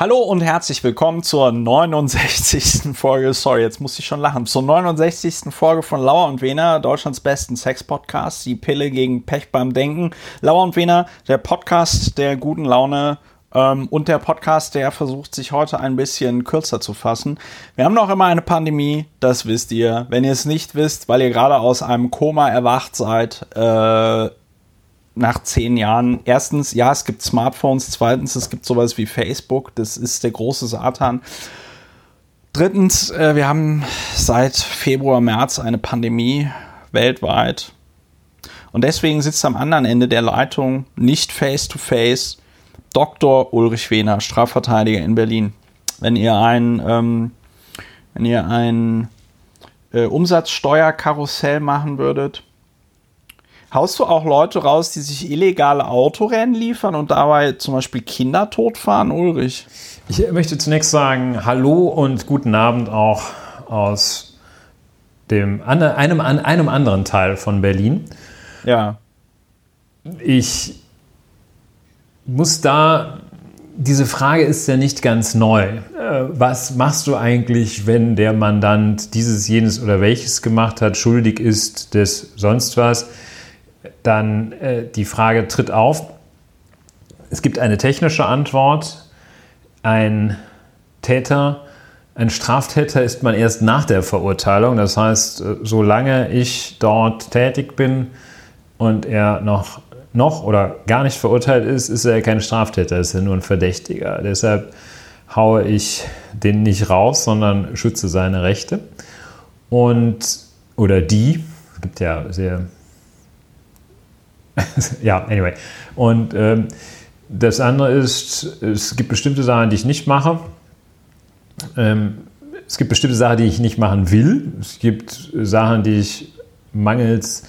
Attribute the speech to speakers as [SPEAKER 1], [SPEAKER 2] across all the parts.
[SPEAKER 1] Hallo und herzlich willkommen zur 69. Folge. Sorry, jetzt muss ich schon lachen. Zur 69. Folge von Lauer und Wena, Deutschlands besten Sex-Podcast. Die Pille gegen Pech beim Denken. Lauer und Wena, der Podcast der guten Laune ähm, und der Podcast, der versucht, sich heute ein bisschen kürzer zu fassen. Wir haben noch immer eine Pandemie, das wisst ihr. Wenn ihr es nicht wisst, weil ihr gerade aus einem Koma erwacht seid, äh, nach zehn Jahren. Erstens, ja, es gibt Smartphones. Zweitens, es gibt sowas wie Facebook. Das ist der große Satan. Drittens, äh, wir haben seit Februar, März eine Pandemie weltweit. Und deswegen sitzt am anderen Ende der Leitung nicht face-to-face -face Dr. Ulrich Wehner, Strafverteidiger in Berlin. Wenn ihr ein, ähm, wenn ihr ein äh, Umsatzsteuerkarussell machen würdet, Haust du auch Leute raus, die sich illegale Autorennen liefern und dabei zum Beispiel Kinder totfahren, Ulrich?
[SPEAKER 2] Ich möchte zunächst sagen Hallo und guten Abend auch aus dem, einem, einem anderen Teil von Berlin.
[SPEAKER 1] Ja.
[SPEAKER 2] Ich muss da, diese Frage ist ja nicht ganz neu. Äh, was machst du eigentlich, wenn der Mandant dieses, jenes oder welches gemacht hat, schuldig ist des sonst was? Dann äh, die Frage tritt auf. Es gibt eine technische Antwort. Ein Täter, ein Straftäter ist man erst nach der Verurteilung. Das heißt, äh, solange ich dort tätig bin und er noch, noch oder gar nicht verurteilt ist, ist er kein Straftäter, ist er nur ein Verdächtiger. Deshalb haue ich den nicht raus, sondern schütze seine Rechte. Und, oder die, es gibt ja sehr ja, anyway. Und ähm, das andere ist, es gibt bestimmte Sachen, die ich nicht mache. Ähm, es gibt bestimmte Sachen, die ich nicht machen will. Es gibt Sachen, die ich mangels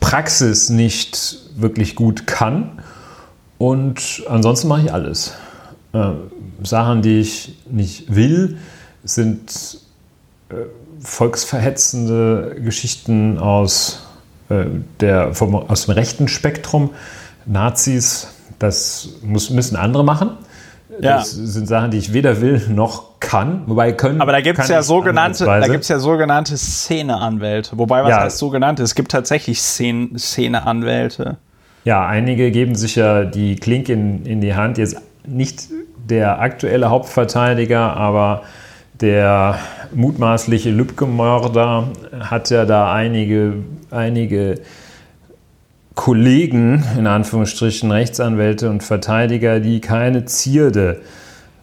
[SPEAKER 2] Praxis nicht wirklich gut kann. Und ansonsten mache ich alles. Äh, Sachen, die ich nicht will, sind äh, volksverhetzende Geschichten aus der, vom, aus dem rechten Spektrum. Nazis, das muss, müssen andere machen. Ja. Das sind Sachen, die ich weder will noch kann. Wobei können.
[SPEAKER 1] Aber da gibt es ja sogenannte, da gibt's ja sogenannte Szeneanwälte. Wobei was ja. heißt sogenannte? Es gibt tatsächlich Szene, Szeneanwälte.
[SPEAKER 2] Ja, einige geben sich ja die Klinke in, in die Hand. Jetzt nicht der aktuelle Hauptverteidiger, aber der mutmaßliche Lübcke-Mörder hat ja da einige, einige Kollegen, in Anführungsstrichen Rechtsanwälte und Verteidiger, die keine Zierde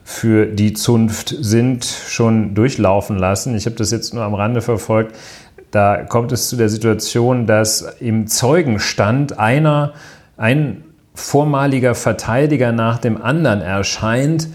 [SPEAKER 2] für die Zunft sind, schon durchlaufen lassen. Ich habe das jetzt nur am Rande verfolgt. Da kommt es zu der Situation, dass im Zeugenstand einer, ein vormaliger Verteidiger nach dem anderen erscheint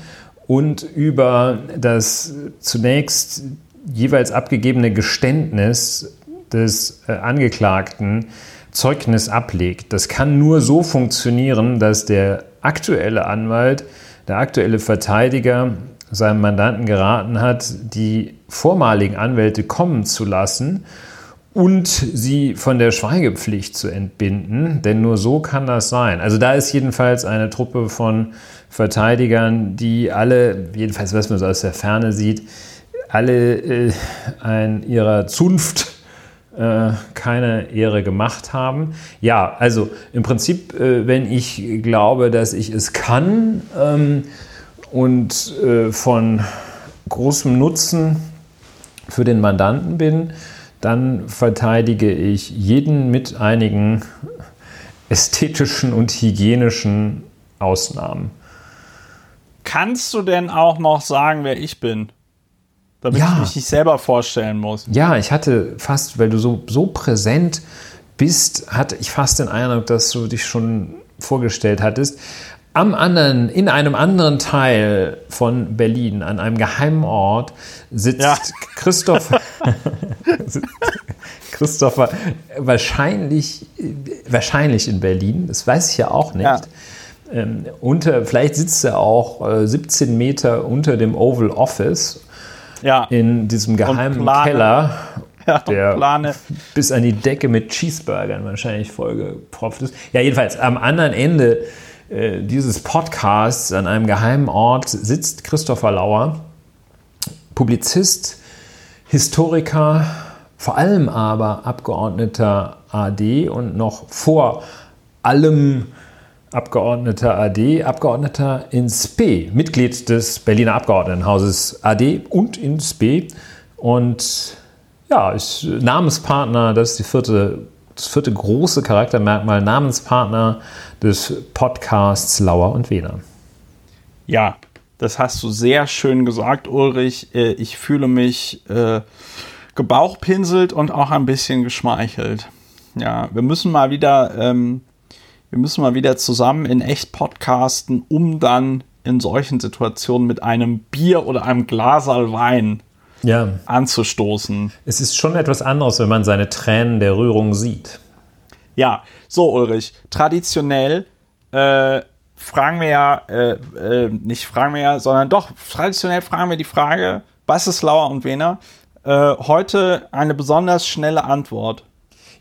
[SPEAKER 2] und über das zunächst jeweils abgegebene Geständnis des äh, Angeklagten Zeugnis ablegt. Das kann nur so funktionieren, dass der aktuelle Anwalt, der aktuelle Verteidiger seinem Mandanten geraten hat, die vormaligen Anwälte kommen zu lassen und sie von der Schweigepflicht zu entbinden, denn nur so kann das sein. Also da ist jedenfalls eine Truppe von Verteidigern, die alle, jedenfalls was man so aus der Ferne sieht, alle äh, ein, ihrer Zunft äh, keine Ehre gemacht haben. Ja, also im Prinzip, äh, wenn ich glaube, dass ich es kann ähm, und äh, von großem Nutzen für den Mandanten bin, dann verteidige ich jeden mit einigen ästhetischen und hygienischen Ausnahmen.
[SPEAKER 1] Kannst du denn auch noch sagen, wer ich bin? Damit ja. ich mich nicht selber vorstellen muss.
[SPEAKER 2] Ja, ich hatte fast, weil du so, so präsent bist, hatte ich fast den Eindruck, dass du dich schon vorgestellt hattest. Am anderen, in einem anderen Teil von Berlin, an einem geheimen Ort, sitzt ja. Christoph, Christopher wahrscheinlich, wahrscheinlich in Berlin. Das weiß ich ja auch nicht. Ja ähm, unter, vielleicht sitzt er auch äh, 17 Meter unter dem Oval Office ja. in diesem geheimen Keller, ja, der plane. bis an die Decke mit Cheeseburgern wahrscheinlich vollgepropft ist. Ja, jedenfalls am anderen Ende äh, dieses Podcasts an einem geheimen Ort sitzt Christopher Lauer, Publizist, Historiker, vor allem aber Abgeordneter AD und noch vor allem Abgeordneter AD, Abgeordneter in SP, Mitglied des Berliner Abgeordnetenhauses AD und in SP und ja, ist Namenspartner, das ist die vierte, das vierte große Charaktermerkmal, Namenspartner des Podcasts Lauer und Wiener.
[SPEAKER 1] Ja, das hast du sehr schön gesagt, Ulrich. Äh, ich fühle mich äh, gebauchpinselt und auch ein bisschen geschmeichelt. Ja, wir müssen mal wieder ähm, wir müssen mal wieder zusammen in echt podcasten, um dann in solchen Situationen mit einem Bier oder einem Glasal Wein ja. anzustoßen.
[SPEAKER 2] Es ist schon etwas anderes, wenn man seine Tränen der Rührung sieht.
[SPEAKER 1] Ja, so Ulrich, traditionell äh, fragen wir ja, äh, äh, nicht fragen wir ja, sondern doch, traditionell fragen wir die Frage, was ist Lauer und Wener? Äh, heute eine besonders schnelle Antwort.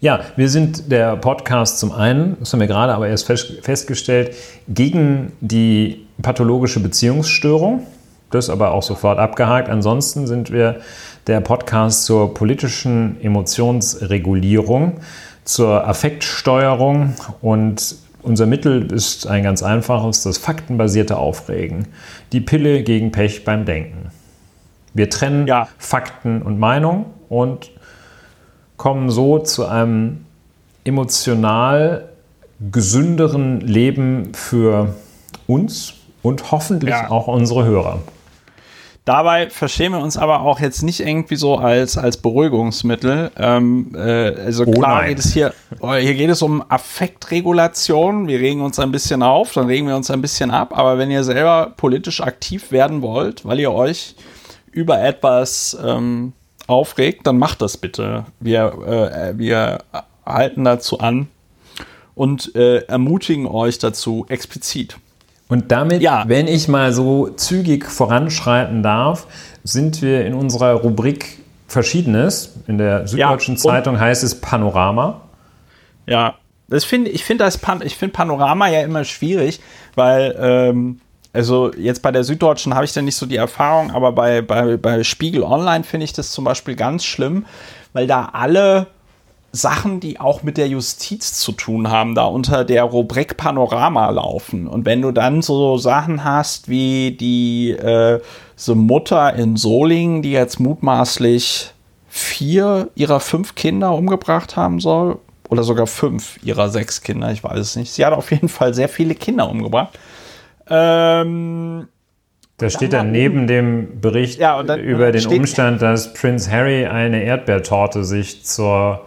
[SPEAKER 2] Ja, wir sind der Podcast zum einen, das haben wir gerade aber erst festgestellt, gegen die pathologische Beziehungsstörung. Das aber auch sofort abgehakt. Ansonsten sind wir der Podcast zur politischen Emotionsregulierung, zur Affektsteuerung und unser Mittel ist ein ganz einfaches, das faktenbasierte Aufregen. Die Pille gegen Pech beim Denken. Wir trennen ja. Fakten und Meinung und kommen so zu einem emotional gesünderen Leben für uns und hoffentlich ja. auch unsere Hörer.
[SPEAKER 1] Dabei verstehen wir uns aber auch jetzt nicht irgendwie so als, als Beruhigungsmittel. Ähm, äh, also oh klar nein. geht es hier, oh, hier geht es um Affektregulation. Wir regen uns ein bisschen auf, dann regen wir uns ein bisschen ab. Aber wenn ihr selber politisch aktiv werden wollt, weil ihr euch über etwas ähm, aufregt, dann macht das bitte. Wir, äh, wir halten dazu an und äh, ermutigen euch dazu explizit.
[SPEAKER 2] Und damit, ja. wenn ich mal so zügig voranschreiten darf, sind wir in unserer Rubrik Verschiedenes. In der Süddeutschen ja, Zeitung heißt es Panorama.
[SPEAKER 1] Ja, das find, ich finde Pan find Panorama ja immer schwierig, weil ähm, also jetzt bei der Süddeutschen habe ich da nicht so die Erfahrung, aber bei, bei, bei Spiegel Online finde ich das zum Beispiel ganz schlimm, weil da alle Sachen, die auch mit der Justiz zu tun haben, da unter der Rubrik Panorama laufen. Und wenn du dann so Sachen hast wie die äh, so Mutter in Solingen, die jetzt mutmaßlich vier ihrer fünf Kinder umgebracht haben soll, oder sogar fünf ihrer sechs Kinder, ich weiß es nicht. Sie hat auf jeden Fall sehr viele Kinder umgebracht. Ähm,
[SPEAKER 2] da steht dann neben dem Bericht ja, dann, über den Umstand, dass Prince Harry eine Erdbeertorte sich zur,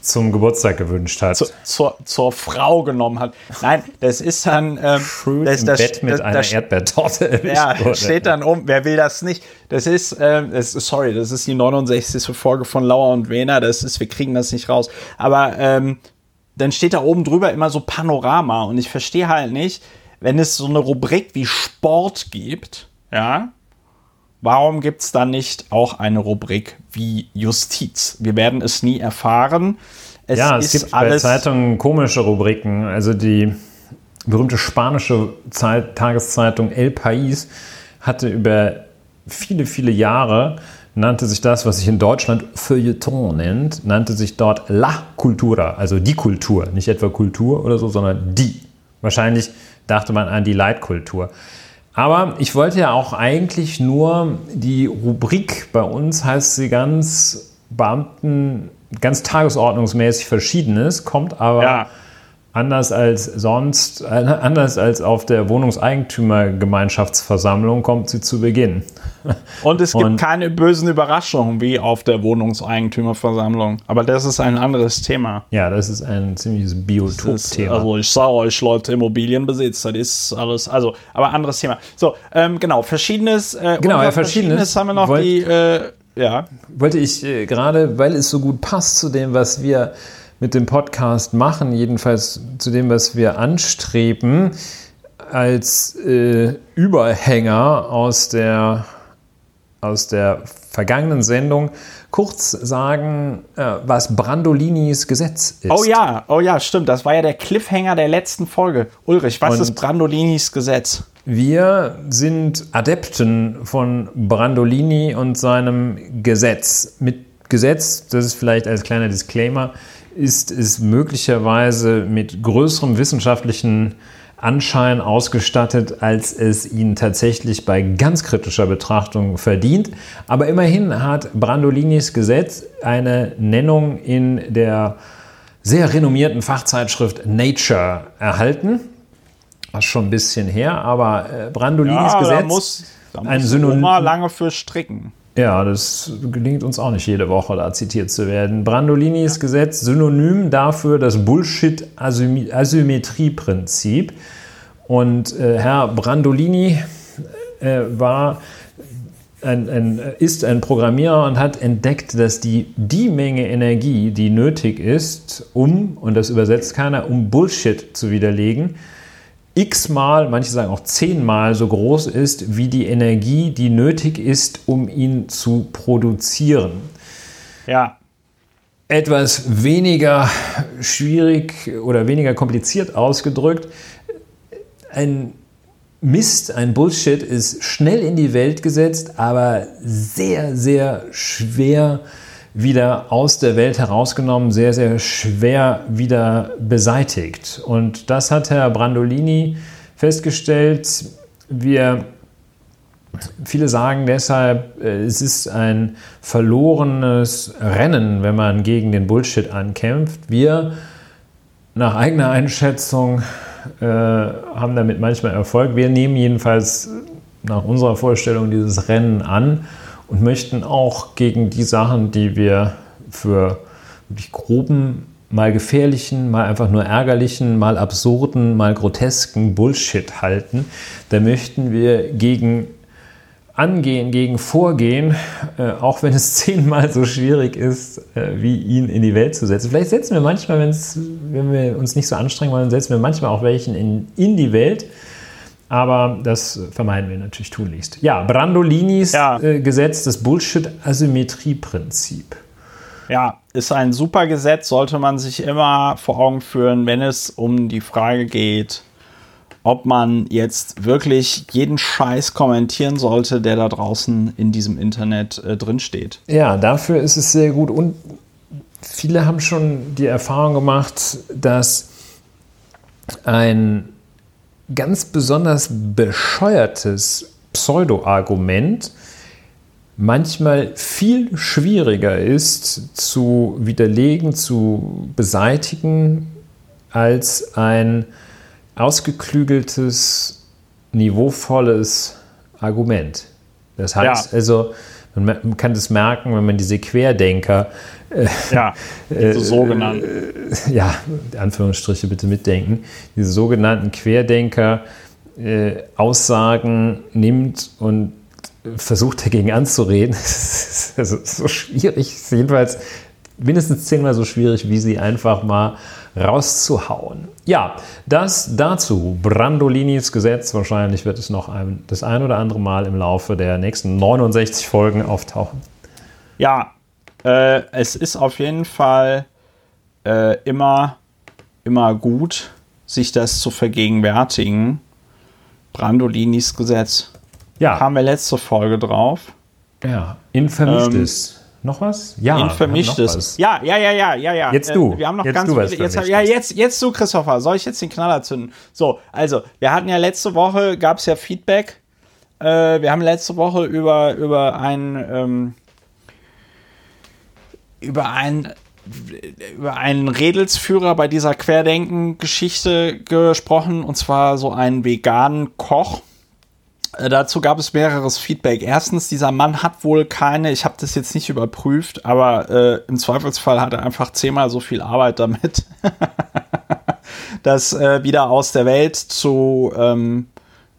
[SPEAKER 2] zum Geburtstag gewünscht hat.
[SPEAKER 1] Zu, zur, zur Frau genommen hat. Nein, das ist dann. Ähm,
[SPEAKER 2] Schön das, im das, Bett mit das, einer das, Erdbeertorte
[SPEAKER 1] Ja, wurde. steht dann um. Wer will das nicht? Das ist, ähm, das, sorry, das ist die 69. Folge von Lauer und Wehner. Das ist, wir kriegen das nicht raus. Aber ähm, dann steht da oben drüber immer so Panorama und ich verstehe halt nicht wenn es so eine Rubrik wie Sport gibt, ja, warum gibt es dann nicht auch eine Rubrik wie Justiz? Wir werden es nie erfahren.
[SPEAKER 2] Es ja, es gibt bei Zeitungen komische Rubriken. Also die berühmte spanische Zeit, Tageszeitung El País hatte über viele, viele Jahre nannte sich das, was sich in Deutschland Feuilleton nennt, nannte sich dort La Cultura, also die Kultur, nicht etwa Kultur oder so, sondern die. Wahrscheinlich dachte man an die Leitkultur. Aber ich wollte ja auch eigentlich nur die Rubrik, bei uns heißt sie ganz Beamten, ganz tagesordnungsmäßig Verschiedenes, kommt aber ja anders als sonst, äh, anders als auf der Wohnungseigentümergemeinschaftsversammlung kommt sie zu Beginn.
[SPEAKER 1] Und es gibt Und, keine bösen Überraschungen wie auf der Wohnungseigentümerversammlung. Aber das ist ein anderes Thema.
[SPEAKER 2] Ja, das ist ein ziemliches Biotop-Thema.
[SPEAKER 1] Also ich sage euch, Leute, Immobilienbesitz, das ist alles, also, aber anderes Thema. So, ähm, genau, verschiedenes.
[SPEAKER 2] Äh, genau, ja, verschiedenes,
[SPEAKER 1] verschiedenes haben wir noch die, äh,
[SPEAKER 2] ja. Wollte ich äh, gerade, weil es so gut passt zu dem, was wir mit dem Podcast machen, jedenfalls zu dem, was wir aus der vergangenen Sendung kurz sagen, äh, was Brandolinis Gesetz ist.
[SPEAKER 1] Oh ja, oh ja, stimmt. Das war ja der Cliffhanger der letzten Folge. Ulrich, was Und ist Brandolinis Gesetz?
[SPEAKER 2] Wir sind Adepten von Brandolini und seinem Gesetz. Mit Gesetz, das ist vielleicht als kleiner Disclaimer, ist es möglicherweise mit größerem wissenschaftlichen Anschein ausgestattet, als es ihn tatsächlich bei ganz kritischer Betrachtung verdient. Aber immerhin hat Brandolinis Gesetz eine Nennung in der sehr renommierten Fachzeitschrift Nature erhalten. Was schon ein bisschen her, aber äh, Brandolinis ja, Gesetz. Da
[SPEAKER 1] muss, da muss ein Synonym. lange für stricken.
[SPEAKER 2] Ja, das gelingt uns auch nicht jede Woche, da zitiert zu werden. Brandolinis Gesetz, Synonym dafür das Bullshit-Asymmetrie-Prinzip. Und äh, Herr Brandolini äh, war ein, ein, ist ein Programmierer und hat entdeckt, dass die, die Menge Energie, die nötig ist, um, und das übersetzt keiner, um Bullshit zu widerlegen, x-mal, manche sagen auch zehnmal so groß ist, wie die Energie, die nötig ist, um ihn zu produzieren.
[SPEAKER 1] Ja.
[SPEAKER 2] Etwas weniger schwierig oder weniger kompliziert ausgedrückt, ein Mist, ein Bullshit ist schnell in die Welt gesetzt, aber sehr, sehr schwer wieder aus der Welt herausgenommen, sehr, sehr schwer wieder beseitigt. Und das hat Herr Brandolini festgestellt. Wir Viele sagen deshalb, äh, es ist ein verlorenes Rennen, wenn man gegen den Bullshit ankämpft. Wir, nach eigener Einschätzung, äh, haben damit manchmal Erfolg. Wir nehmen jedenfalls nach unserer Vorstellung dieses Rennen an und möchten auch gegen die Sachen, die wir für wirklich groben, mal gefährlichen, mal einfach nur ärgerlichen, mal absurden, mal grotesken Bullshit halten, da möchten wir gegen angehen, gegen vorgehen, äh, auch wenn es zehnmal so schwierig ist, äh, wie ihn in die Welt zu setzen. Vielleicht setzen wir manchmal, wenn wir uns nicht so anstrengen wollen, setzen wir manchmal auch welchen in, in die Welt, aber das vermeiden wir natürlich tunlichst. Ja, Brandolinis ja. Äh, Gesetz, das Bullshit-Asymmetrie-Prinzip.
[SPEAKER 1] Ja, ist ein super Gesetz, sollte man sich immer vor Augen führen, wenn es um die Frage geht, ob man jetzt wirklich jeden Scheiß kommentieren sollte, der da draußen in diesem Internet äh, drinsteht.
[SPEAKER 2] Ja, dafür ist es sehr gut. Und viele haben schon die Erfahrung gemacht, dass ein ganz besonders bescheuertes Pseudo-Argument manchmal viel schwieriger ist zu widerlegen, zu beseitigen, als ein ausgeklügeltes, niveauvolles Argument. Das heißt ja. also, man kann das merken, wenn man diese Querdenker
[SPEAKER 1] äh, ja, diese äh, sogenannten.
[SPEAKER 2] Äh, ja, Anführungsstriche bitte mitdenken. Diese sogenannten Querdenker äh, Aussagen nimmt und versucht dagegen anzureden. das ist so schwierig. Jedenfalls mindestens zehnmal so schwierig, wie sie einfach mal rauszuhauen. Ja, das dazu. Brandolinis Gesetz. Wahrscheinlich wird es noch ein, das ein oder andere Mal im Laufe der nächsten 69 Folgen auftauchen.
[SPEAKER 1] Ja, äh, es ist auf jeden Fall äh, immer, immer gut, sich das zu vergegenwärtigen. Brandolinis Gesetz. Ja. Haben wir letzte Folge drauf.
[SPEAKER 2] Ja, in vermischtes. Ähm, noch was?
[SPEAKER 1] Ja. In vermischtes. Ja, ja, ja, ja, ja, ja.
[SPEAKER 2] Jetzt du.
[SPEAKER 1] Äh, wir haben noch
[SPEAKER 2] jetzt
[SPEAKER 1] ganz
[SPEAKER 2] du
[SPEAKER 1] viele. Jetzt, ja, jetzt, jetzt du, Christopher. Soll ich jetzt den Knaller zünden? So, also, wir hatten ja letzte Woche, gab es ja Feedback. Äh, wir haben letzte Woche über, über ein, ähm, über ein über einen Redelsführer bei dieser Querdenken-Geschichte gesprochen, und zwar so einen veganen Koch. Äh, dazu gab es mehreres Feedback. Erstens, dieser Mann hat wohl keine, ich habe das jetzt nicht überprüft, aber äh, im Zweifelsfall hat er einfach zehnmal so viel Arbeit damit, das äh, wieder aus der Welt zu ähm,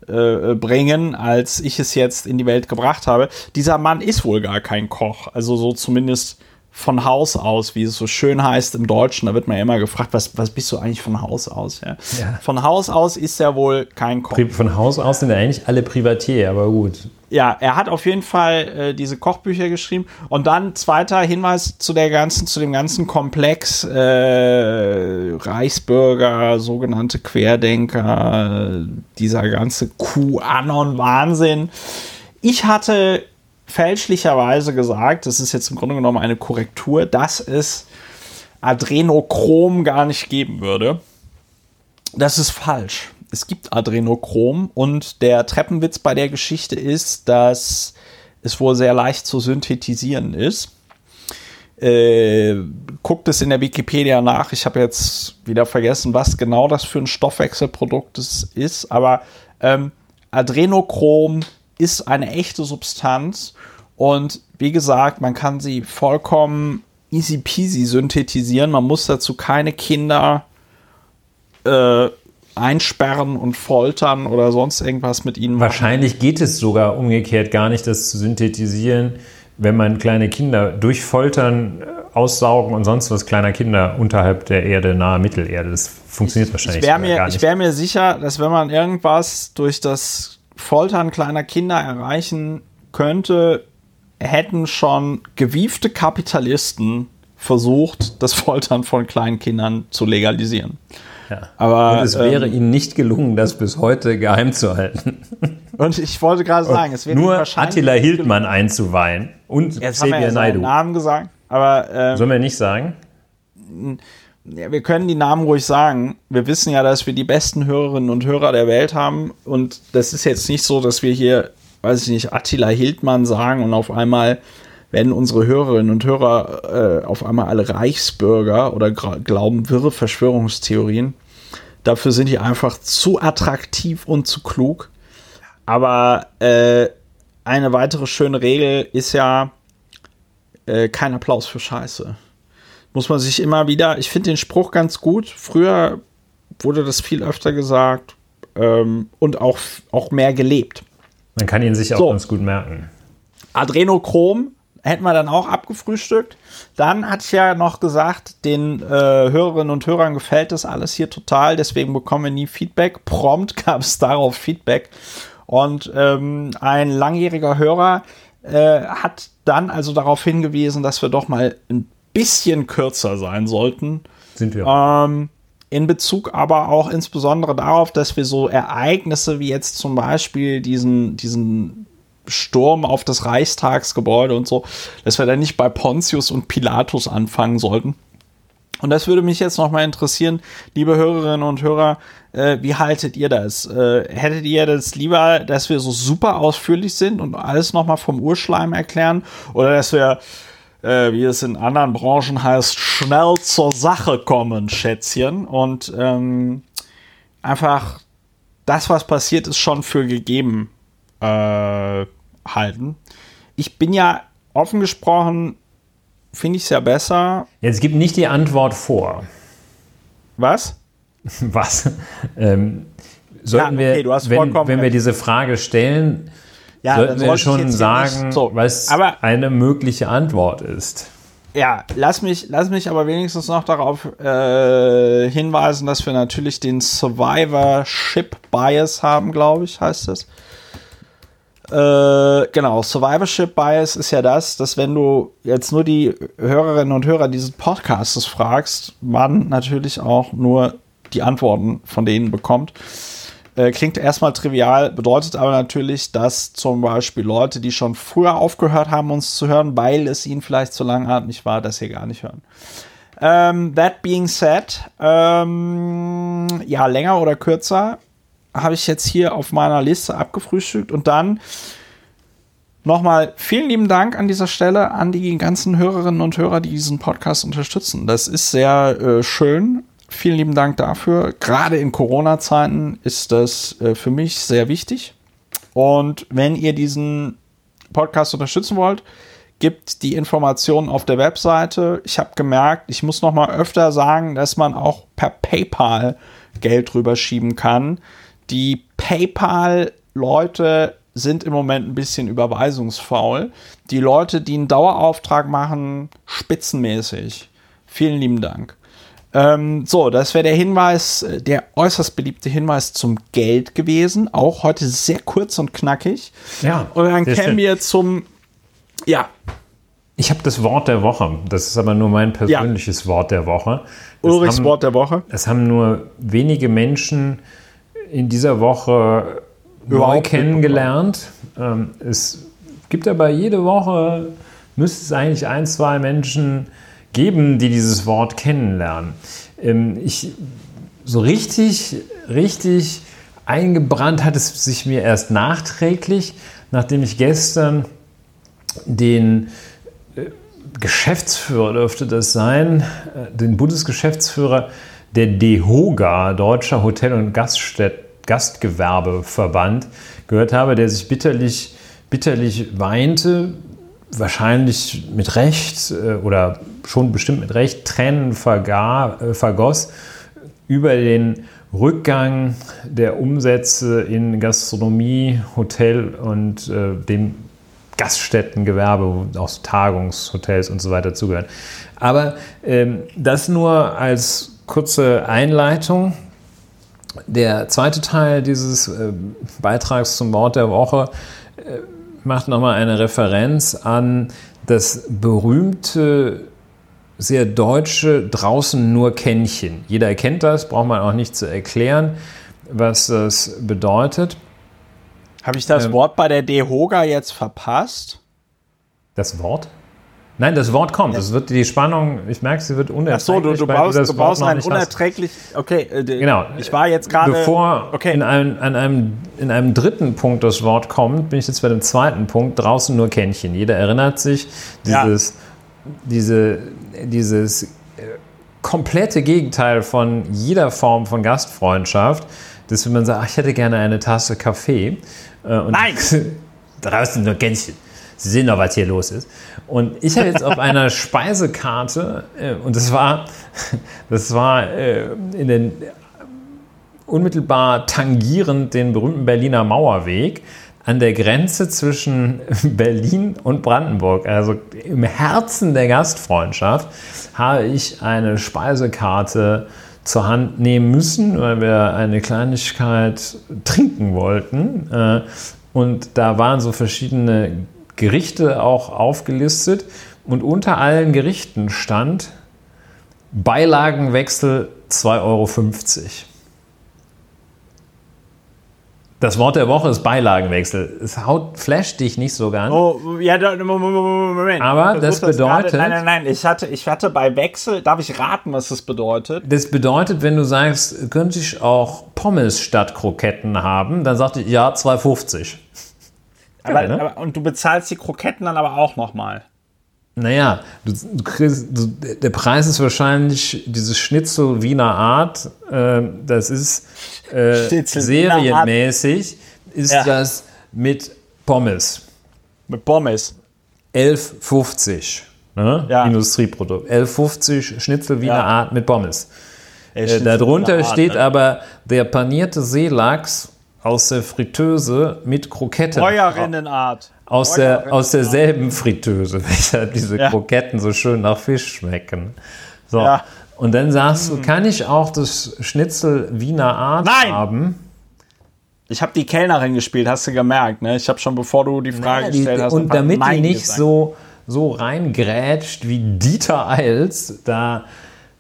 [SPEAKER 1] äh, bringen, als ich es jetzt in die Welt gebracht habe. Dieser Mann ist wohl gar kein Koch, also so zumindest von Haus aus, wie es so schön heißt im Deutschen. Da wird man ja immer gefragt, was, was bist du eigentlich von Haus aus? Ja. ja. Von Haus aus ist er wohl kein Koch.
[SPEAKER 2] Von Haus aus sind ja eigentlich alle Privatier, aber gut.
[SPEAKER 1] Ja, er hat auf jeden Fall äh, diese Kochbücher geschrieben. Und dann zweiter Hinweis zu der ganzen, zu dem ganzen Komplex äh, Reichsbürger, sogenannte Querdenker, dieser ganze QAnon-Wahnsinn. Ich hatte fälschlicherweise gesagt, das ist jetzt im Grunde genommen eine Korrektur, dass es Adrenochrom gar nicht geben würde. Das ist falsch. Es gibt Adrenochrom und der Treppenwitz bei der Geschichte ist, dass es wohl sehr leicht zu synthetisieren ist. Äh, guckt es in der Wikipedia nach. Ich habe jetzt wieder vergessen, was genau das für ein Stoffwechselprodukt ist, aber ähm, Adrenochrom ist eine echte Substanz und wie gesagt, man kann sie vollkommen easy peasy synthetisieren. Man muss dazu keine Kinder äh, einsperren und foltern oder sonst irgendwas mit ihnen
[SPEAKER 2] machen. Wahrscheinlich geht es sogar umgekehrt gar nicht, das zu synthetisieren, wenn man kleine Kinder durch Foltern äh, aussaugen und sonst was kleiner Kinder unterhalb der Erde, nahe Mittelerde. Das funktioniert wahrscheinlich
[SPEAKER 1] ich mir, gar nicht. Ich wäre mir sicher, dass wenn man irgendwas durch das Foltern kleiner Kinder erreichen könnte, hätten schon gewiefte Kapitalisten versucht, das Foltern von kleinen Kindern zu legalisieren.
[SPEAKER 2] Ja. Aber und es wäre ähm, ihnen nicht gelungen, das bis heute geheim zu halten.
[SPEAKER 1] Und ich wollte gerade sagen, es wäre
[SPEAKER 2] nur Attila Hildmann einzuweihen und
[SPEAKER 1] Jetzt Xavier haben wir ja. Namen gesagt, aber
[SPEAKER 2] ähm, sollen wir nicht sagen?
[SPEAKER 1] Ja, wir können die Namen ruhig sagen. Wir wissen ja, dass wir die besten Hörerinnen und Hörer der Welt haben und das ist jetzt nicht so, dass wir hier weiß ich nicht, Attila Hildmann sagen und auf einmal werden unsere Hörerinnen und Hörer äh, auf einmal alle Reichsbürger oder glauben wirre Verschwörungstheorien. Dafür sind die einfach zu attraktiv und zu klug. Aber äh, eine weitere schöne Regel ist ja äh, kein Applaus für Scheiße. Muss man sich immer wieder, ich finde den Spruch ganz gut. Früher wurde das viel öfter gesagt ähm, und auch, auch mehr gelebt.
[SPEAKER 2] Man kann ihn sich auch so. ganz gut merken.
[SPEAKER 1] Adrenochrom hätten wir dann auch abgefrühstückt. Dann hatte ich ja noch gesagt, den äh, Hörerinnen und Hörern gefällt das alles hier total, deswegen bekommen wir nie Feedback. Prompt gab es darauf Feedback. Und ähm, ein langjähriger Hörer äh, hat dann also darauf hingewiesen, dass wir doch mal ein bisschen kürzer sein sollten.
[SPEAKER 2] Sind wir.
[SPEAKER 1] Ähm, in Bezug aber auch insbesondere darauf, dass wir so Ereignisse wie jetzt zum Beispiel diesen, diesen Sturm auf das Reichstagsgebäude und so, dass wir da nicht bei Pontius und Pilatus anfangen sollten. Und das würde mich jetzt nochmal interessieren, liebe Hörerinnen und Hörer, äh, wie haltet ihr das? Äh, hättet ihr das lieber, dass wir so super ausführlich sind und alles nochmal vom Urschleim erklären? Oder dass wir äh, wie es in anderen Branchen heißt, schnell zur Sache kommen, Schätzchen. Und ähm, einfach das, was passiert ist, schon für gegeben äh, halten. Ich bin ja offen gesprochen, finde ich es ja besser.
[SPEAKER 2] Jetzt gibt nicht die Antwort vor.
[SPEAKER 1] Was?
[SPEAKER 2] Was? Ähm, sollten ja, okay, wir, wenn, wenn wir diese Frage stellen, ja, sollten wir schon sagen, so, was aber, eine mögliche Antwort ist.
[SPEAKER 1] Ja, lass mich, lass mich aber wenigstens noch darauf äh, hinweisen, dass wir natürlich den Survivorship Bias haben, glaube ich, heißt es. Äh, genau, Survivorship Bias ist ja das, dass wenn du jetzt nur die Hörerinnen und Hörer dieses Podcasts fragst, man natürlich auch nur die Antworten von denen bekommt. Äh, klingt erstmal trivial, bedeutet aber natürlich, dass zum Beispiel Leute, die schon früher aufgehört haben, uns zu hören, weil es ihnen vielleicht zu langatmig war, dass sie gar nicht hören. Ähm, that being said, ähm, ja, länger oder kürzer habe ich jetzt hier auf meiner Liste abgefrühstückt und dann Nochmal vielen lieben Dank an dieser Stelle an die ganzen Hörerinnen und Hörer, die diesen Podcast unterstützen. Das ist sehr äh, schön. Vielen lieben Dank dafür. Gerade in Corona-Zeiten ist das äh, für mich sehr wichtig. Und wenn ihr diesen Podcast unterstützen wollt, gibt die Informationen auf der Webseite. Ich habe gemerkt, ich muss noch mal öfter sagen, dass man auch per PayPal Geld rüberschieben kann. Die PayPal Leute sind im Moment ein bisschen überweisungsfaul. Die Leute, die einen Dauerauftrag machen, spitzenmäßig. Vielen lieben Dank. Ähm, so, das wäre der Hinweis, äh, der äußerst beliebte Hinweis zum Geld gewesen. Auch heute sehr kurz und knackig.
[SPEAKER 2] Ja,
[SPEAKER 1] Und dann kämen wir zum, ja,
[SPEAKER 2] Ich habe das Wort der Woche. Das ist aber nur mein persönliches Wort der Woche. Das
[SPEAKER 1] Ulrichs
[SPEAKER 2] haben,
[SPEAKER 1] Wort der Woche.
[SPEAKER 2] Es haben nur wenige Menschen in dieser Woche neu
[SPEAKER 1] Überhaupt
[SPEAKER 2] kennengelernt. Ähm, es gibt aber jede Woche, müsste es eigentlich ein, zwei Menschen geben, die dieses Wort kennenlernen. Ähm, ich, so richtig, richtig eingebrannt hat es sich mir erst nachträglich, nachdem ich gestern den äh, Geschäftsführer dürfte das sein, äh, den Bundesgeschäftsführer der DEHOGA, Deutscher Hotel- und Gaststätt Gastgewerbeverband, gehört habe, der sich bitterlich, bitterlich weinte, wahrscheinlich mit Recht äh, oder schon bestimmt mit Recht Tränen verga, äh, vergoss über den Rückgang der Umsätze in Gastronomie, Hotel und äh, dem Gaststättengewerbe, wo auch Tagungshotels und so weiter zugehören. Aber ähm, das nur als kurze Einleitung. Der zweite Teil dieses äh, Beitrags zum Wort der Woche äh, macht nochmal eine Referenz an das berühmte, sehr deutsche draußen nur Kännchen. Jeder kennt das, braucht man auch nicht zu erklären, was das bedeutet.
[SPEAKER 1] Habe ich das
[SPEAKER 2] Ähm.
[SPEAKER 1] Wort bei der DEHOGA jetzt verpasst?
[SPEAKER 2] Das Wort? Nein, das Wort kommt. Es wird die Spannung, ich merke, sie wird
[SPEAKER 1] Ach
[SPEAKER 2] unerträglich.
[SPEAKER 1] so, du, du
[SPEAKER 2] das
[SPEAKER 1] du
[SPEAKER 2] noch
[SPEAKER 1] ein
[SPEAKER 2] nicht hast.
[SPEAKER 1] unerträglich. Okay, äh,
[SPEAKER 2] Genau.
[SPEAKER 1] Ich war jetzt gerade.
[SPEAKER 2] Bevor
[SPEAKER 1] Okay.
[SPEAKER 2] in, einem, an einem, in einem dritten Punkt das Wort kommt, bin ich jetzt bei dem zweiten Punkt, draußen nur Kännchen. Jeder erinnert sich,
[SPEAKER 1] Ja.
[SPEAKER 2] dieses, diese, dieses äh, komplette Gegenteil von jeder Form von Gastfreundschaft, dass wenn man sagt, ach, ich hätte gerne eine Tasse Kaffee. äh, Und
[SPEAKER 1] Nein!
[SPEAKER 2] draußen nur Kännchen. Sie sehen doch, was hier los ist. Und ich habe jetzt auf einer Speisekarte, äh, und das war, das war äh, in den unmittelbar tangierend den berühmten Berliner Mauerweg an der Grenze zwischen Berlin und Brandenburg, also im Herzen der Gastfreundschaft, habe ich eine Speisekarte zur Hand nehmen müssen, weil wir eine Kleinigkeit trinken wollten. Äh, Und da waren so verschiedene Gerichte auch aufgelistet. Und unter allen Gerichten stand Beilagenwechsel 2,50 Euro. Das Wort der Woche ist Beilagenwechsel. Es haut, flasht dich nicht so ganz.
[SPEAKER 1] Oh, ja, Moment, Moment.
[SPEAKER 2] Aber das bedeutet-
[SPEAKER 1] Gerade, nein, nein, nein. Ich hatte, ich hatte bei Wechsel. Darf ich raten, was das bedeutet?
[SPEAKER 2] Das bedeutet, wenn du sagst, könnte ich auch Pommes statt Kroketten haben, dann sagt ich, ja, 2,50.
[SPEAKER 1] Aber,
[SPEAKER 2] Geil, ne?
[SPEAKER 1] aber, und du bezahlst die Kroketten dann aber auch nochmal.
[SPEAKER 2] Naja, du, du kriegst, du, der Preis ist wahrscheinlich dieses Schnitzel Wiener Art. Äh, das ist äh, serienmäßig, ist
[SPEAKER 1] Ja.
[SPEAKER 2] das mit Pommes.
[SPEAKER 1] Mit Pommes.
[SPEAKER 2] 11,50. Ne?
[SPEAKER 1] Ja.
[SPEAKER 2] Industrieprodukt. 11,50 Schnitzel Wiener
[SPEAKER 1] Ja.
[SPEAKER 2] Art mit Pommes. Äh,
[SPEAKER 1] Schnitzel
[SPEAKER 2] darunter
[SPEAKER 1] Art,
[SPEAKER 2] steht
[SPEAKER 1] ne?
[SPEAKER 2] aber der panierte Seelachs aus der Fritteuse mit Kroketten.
[SPEAKER 1] Bäuerinnenart.
[SPEAKER 2] Aus, der, aus derselben Fritteuse, weshalb diese
[SPEAKER 1] Ja.
[SPEAKER 2] Kroketten so schön nach Fisch schmecken. So.
[SPEAKER 1] Ja.
[SPEAKER 2] Und dann sagst du, kann ich auch das Schnitzel Wiener Art
[SPEAKER 1] Nein!
[SPEAKER 2] haben?
[SPEAKER 1] Ich habe die Kellnerin gespielt, hast du gemerkt, ne? Ich habe schon, bevor du die Frage
[SPEAKER 2] Die,
[SPEAKER 1] gestellt hast,
[SPEAKER 2] und damit die
[SPEAKER 1] Nein
[SPEAKER 2] nicht
[SPEAKER 1] gesagt.
[SPEAKER 2] so, so reingrätscht wie Dieter Eils, da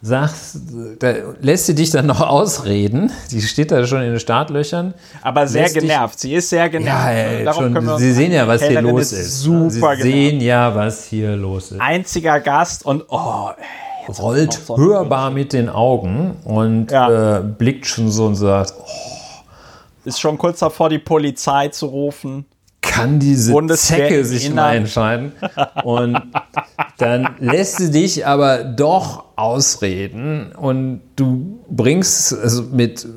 [SPEAKER 2] sagst, da lässt sie dich dann noch ausreden. Die steht da schon in den Startlöchern.
[SPEAKER 1] Aber sehr
[SPEAKER 2] lässt dich-
[SPEAKER 1] genervt. Sie ist sehr genervt.
[SPEAKER 2] Ja, ey, schon, Sie sehen ja, was hier los ist.
[SPEAKER 1] Super
[SPEAKER 2] Sie
[SPEAKER 1] genervt.
[SPEAKER 2] sehen ja, was hier los ist.
[SPEAKER 1] Einziger Gast und oh, ey,
[SPEAKER 2] rollt
[SPEAKER 1] so
[SPEAKER 2] hörbar mit den Augen und
[SPEAKER 1] Ja.
[SPEAKER 2] äh, blickt schon so und sagt, oh,
[SPEAKER 1] ist schon kurz davor, die Polizei zu rufen.
[SPEAKER 2] kann diese
[SPEAKER 1] Bundeswehr
[SPEAKER 2] Zecke sich mal entscheiden? Und dann lässt sie dich aber doch ausreden und du bringst also mit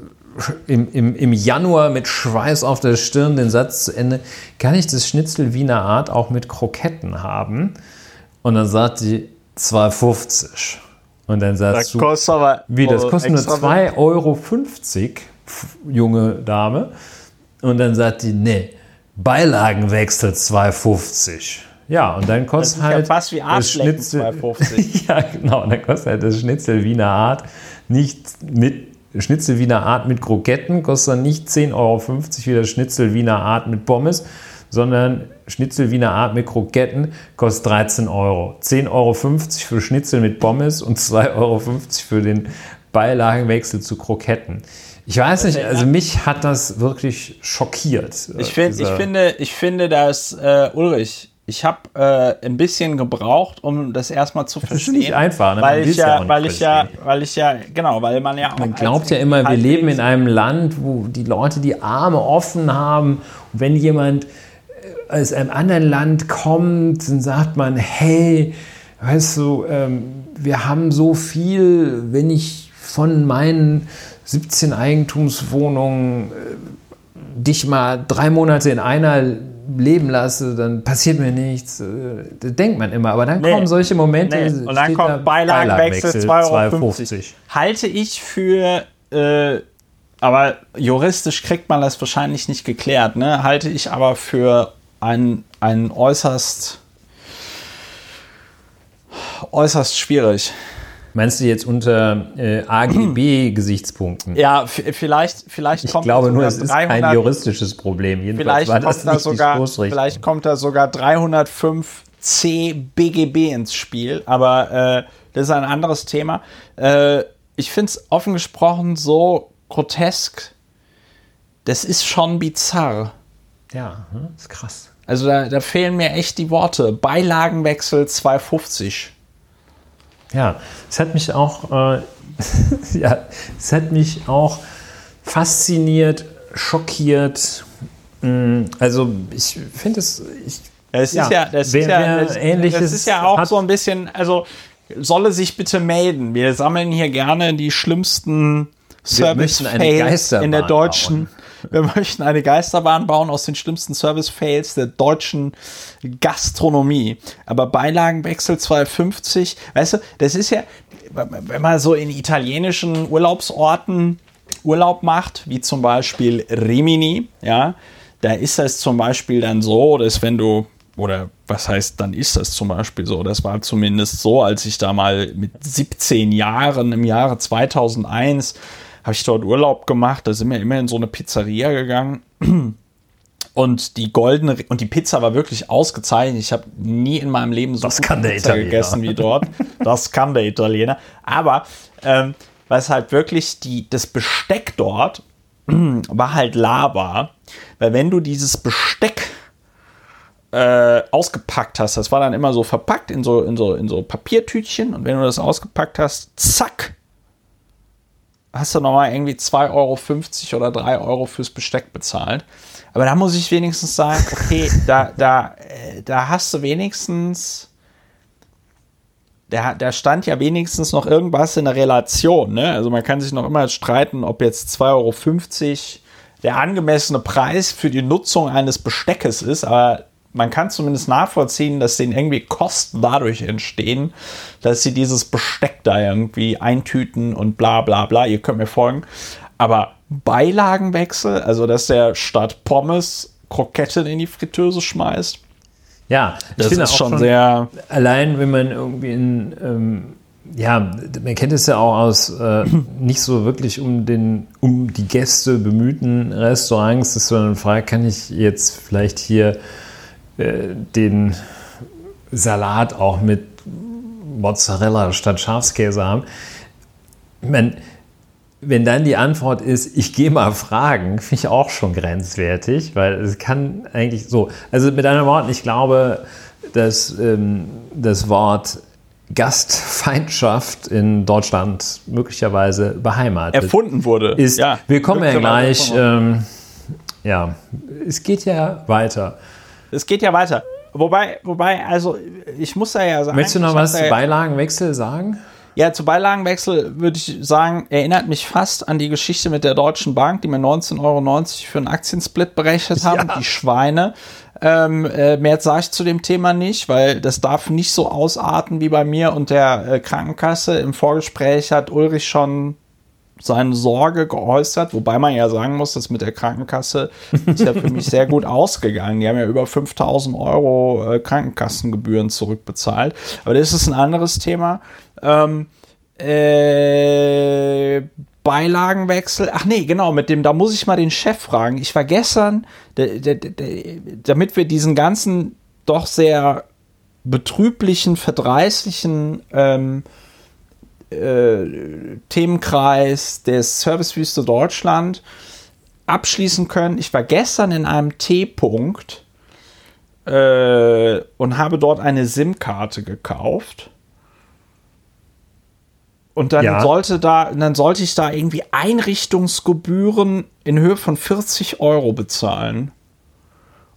[SPEAKER 2] im, im, im Januar mit Schweiß auf der Stirn den Satz zu Ende, kann ich das Schnitzel Wiener Art auch mit Kroketten haben? Und dann sagt sie 2,50. Und dann sagst
[SPEAKER 1] Das
[SPEAKER 2] du,
[SPEAKER 1] kostet aber.
[SPEAKER 2] wie, das
[SPEAKER 1] oh,
[SPEAKER 2] kostet nur
[SPEAKER 1] extra-
[SPEAKER 2] 2,50 Euro, junge Dame. Und dann sagt die, nee, Beilagenwechsel 2,50. Ja, und dann kostet halt.
[SPEAKER 1] Ja fast wie Arschlecken 2,50.
[SPEAKER 2] ja, genau. Und dann kostet halt das Schnitzel Wiener Art nicht mit. Schnitzel Wiener Art mit Kroketten kostet dann nicht 10,50 Euro wie das Schnitzel Wiener Art mit Pommes, sondern Schnitzel Wiener Art mit Kroketten kostet 13 Euro. 10,50 Euro für Schnitzel mit Pommes und 2,50 Euro für den Beilagenwechsel zu Kroketten. Ich weiß nicht, also mich hat das wirklich schockiert.
[SPEAKER 1] Ich, find, ich finde, ich finde, dass äh, Ulrich, ich habe äh, ein bisschen gebraucht, um das erstmal zu verstehen.
[SPEAKER 2] Das ist nicht einfach, ne?
[SPEAKER 1] weil, ich ja, ja weil ich ja, weil ich ja, genau, weil man ja auch.
[SPEAKER 2] Man glaubt ja immer, wir leben in einem Land, wo die Leute die Arme offen haben. Und wenn jemand äh, aus einem anderen Land kommt, dann sagt man, hey, weißt du, ähm, wir haben so viel, wenn ich von meinen 17 Eigentumswohnungen äh, dich mal drei Monate in einer leben lasse, dann passiert mir nichts. Äh, das denkt man immer. Aber dann nee, kommen solche Momente. Nee.
[SPEAKER 1] Und dann kommt da Beilagenwechsel 2,50 Euro. Halte ich für, äh, aber juristisch kriegt man das wahrscheinlich nicht geklärt, ne? halte ich aber für ein, ein äußerst, äußerst schwierig.
[SPEAKER 2] Meinst du jetzt unter äh, AGB-Gesichtspunkten?
[SPEAKER 1] Ja, vielleicht, vielleicht
[SPEAKER 2] ich kommt glaube nur, es ist ein juristisches Problem.
[SPEAKER 1] Jedenfalls vielleicht, war das kommt da sogar, vielleicht kommt da sogar 305 C BGB ins Spiel, aber äh, das ist ein anderes Thema. Äh, ich finde es offen gesprochen so grotesk. Das ist schon bizarr.
[SPEAKER 2] Ja, hm, ist krass.
[SPEAKER 1] Also da, da fehlen mir echt die Worte. Beilagenwechsel 250.
[SPEAKER 2] Ja, es hat mich auch, äh, ja, es hat mich auch fasziniert, schockiert. Mm, also ich finde es, ich,
[SPEAKER 1] es ja, ist ja, das wer, ist ja, das, ähnliches das ist ja auch so ein bisschen, also solle sich bitte melden. Wir sammeln hier gerne die schlimmsten Service-Fails in der deutschen. Bauen. Wir möchten eine Geisterbahn bauen aus den schlimmsten Service-Fails der deutschen Gastronomie. Aber Beilagenwechsel 250, weißt du, das ist ja, wenn man so in italienischen Urlaubsorten Urlaub macht, wie zum Beispiel Rimini, ja, da ist das zum Beispiel dann so, dass wenn du oder was heißt, dann ist das zum Beispiel so. Das war zumindest so, als ich da mal mit 17 Jahren im Jahre 2001 habe ich dort Urlaub gemacht. Da sind wir immer in so eine Pizzeria gegangen. Und die goldene und die Pizza war wirklich ausgezeichnet. Ich habe nie in meinem Leben so
[SPEAKER 2] das kann der
[SPEAKER 1] Pizza Italiener. gegessen wie dort. Das kann der Italiener. Aber ähm, es halt wirklich die, das Besteck dort war halt Lava. Weil wenn du dieses Besteck äh, ausgepackt hast, das war dann immer so verpackt in so, in so, in so Papiertütchen und wenn du das ausgepackt hast, zack, hast du nochmal irgendwie 2,50 Euro oder 3 Euro fürs Besteck bezahlt. Aber da muss ich wenigstens sagen, okay, da, da, äh, da hast du wenigstens, da, da stand ja wenigstens noch irgendwas in der Relation. Ne? Also man kann sich noch immer streiten, ob jetzt 2,50 Euro der angemessene Preis für die Nutzung eines Besteckes ist, aber man kann zumindest nachvollziehen, dass denen irgendwie Kosten dadurch entstehen, dass sie dieses Besteck da irgendwie eintüten und bla bla bla. Ihr könnt mir folgen. Aber Beilagenwechsel, also dass der statt Pommes Kroketten in die Fritteuse schmeißt.
[SPEAKER 2] Ja,
[SPEAKER 1] das ist schon, schon sehr.
[SPEAKER 2] Allein, wenn man irgendwie in. Ähm, ja, man kennt es ja auch aus äh, nicht so wirklich um den um die Gäste bemühten Restaurants, dass man fragt, kann ich jetzt vielleicht hier den Salat auch mit Mozzarella statt Schafskäse haben. Meine, wenn dann die Antwort ist, ich gehe mal fragen, finde ich auch schon grenzwertig, weil es kann eigentlich so, also mit anderen Worten, ich glaube, dass ähm, das Wort Gastfeindschaft in Deutschland möglicherweise beheimatet
[SPEAKER 1] erfunden wurde.
[SPEAKER 2] Ist, ja, wir kommen ja gleich, ähm, ja, es geht ja weiter.
[SPEAKER 1] Es geht ja weiter. Wobei, wobei, also ich muss da ja sagen.
[SPEAKER 2] Möchtest du noch was zu Beilagenwechsel sagen?
[SPEAKER 1] Ja, zu Beilagenwechsel würde ich sagen, erinnert mich fast an die Geschichte mit der Deutschen Bank, die mir 19,90 Euro für einen Aktiensplit berechnet haben. Ja. Die Schweine. Ähm, äh, mehr sage ich zu dem Thema nicht, weil das darf nicht so ausarten wie bei mir und der äh, Krankenkasse. Im Vorgespräch hat Ulrich schon seine Sorge geäußert, wobei man ja sagen muss, dass mit der Krankenkasse ist ja für mich sehr gut ausgegangen. Die haben ja über 5000 Euro äh, Krankenkassengebühren zurückbezahlt. Aber das ist ein anderes Thema. Ähm, äh, Beilagenwechsel. Ach nee, genau, mit dem, da muss ich mal den Chef fragen. Ich war gestern, damit wir diesen ganzen doch sehr betrüblichen, verdreißlichen ähm, äh, Themenkreis des Servicewüste Deutschland abschließen können. Ich war gestern in einem T-Punkt äh, und habe dort eine SIM-Karte gekauft. Und dann ja. sollte da, dann sollte ich da irgendwie Einrichtungsgebühren in Höhe von 40 Euro bezahlen.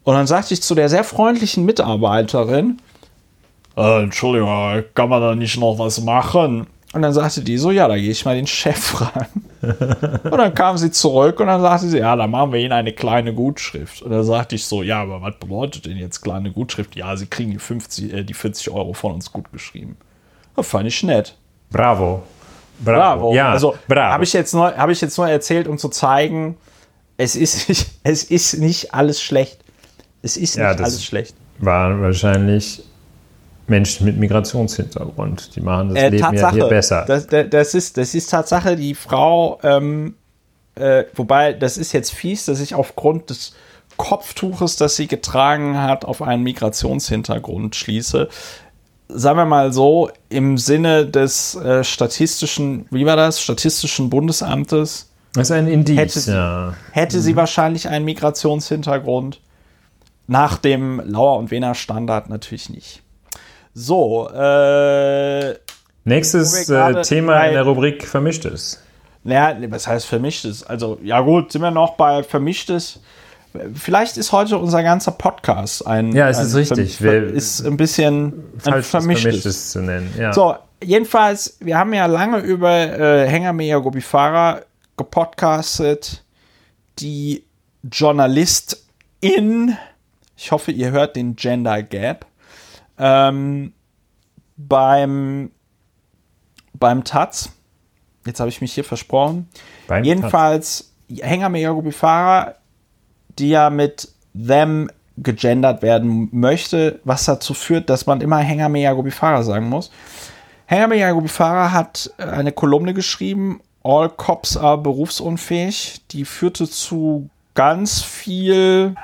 [SPEAKER 1] Und dann sagte ich zu der sehr freundlichen Mitarbeiterin, äh, Entschuldigung, kann man da nicht noch was machen? Und dann sagte die so, ja, da gehe ich mal den Chef fragen. und dann kam sie zurück und dann sagte sie, ja, da machen wir Ihnen eine kleine Gutschrift. Und dann sagte ich so, ja, aber was bedeutet denn jetzt kleine Gutschrift? Ja, Sie kriegen die, 50, äh, die 40 Euro von uns gut geschrieben. Das fand ich nett.
[SPEAKER 2] Bravo.
[SPEAKER 1] Bravo. Bravo. Ja, also habe ich, jetzt nur, hab ich jetzt nur erzählt, um zu zeigen, es ist nicht, es ist nicht alles schlecht. Es ist ja, nicht alles schlecht.
[SPEAKER 2] War wahrscheinlich Menschen mit Migrationshintergrund. Die machen das äh, Leben Tatsache, ja hier besser.
[SPEAKER 1] Das, das, ist, das ist Tatsache, die Frau, ähm, äh, wobei das ist jetzt fies, dass ich aufgrund des Kopftuches, das sie getragen hat, auf einen Migrationshintergrund schließe. Sagen wir mal so, im Sinne des äh, statistischen, wie war das, statistischen Bundesamtes.
[SPEAKER 2] Das ist ein Indiz,
[SPEAKER 1] hätte, sie, ja. hätte mhm. sie wahrscheinlich einen Migrationshintergrund. Nach dem Lauer- und Wener Standard natürlich nicht. So, äh.
[SPEAKER 2] Nächstes äh, Thema in der Rubrik Vermischtes.
[SPEAKER 1] Naja, was heißt Vermischtes? Also, ja, gut, sind wir noch bei Vermischtes. Vielleicht ist heute unser ganzer Podcast ein.
[SPEAKER 2] Ja, es ist richtig.
[SPEAKER 1] Ver ist ein bisschen
[SPEAKER 2] ein Vermischtes. Vermischtes zu nennen. Ja.
[SPEAKER 1] So, jedenfalls, wir haben ja lange über äh, Hängermeer Gobifara gepodcastet. Die Journalistin, ich hoffe, ihr hört den Gender Gap, ähm, beim, beim Taz, jetzt habe ich mich hier versprochen, beim jedenfalls. Hänger Bifara, die ja mit them gegendert werden möchte, was dazu führt, dass man immer Hänger Bifara sagen muss. Hänger Bifara hat eine Kolumne geschrieben, All Cops are berufsunfähig. Die führte zu ganz viel,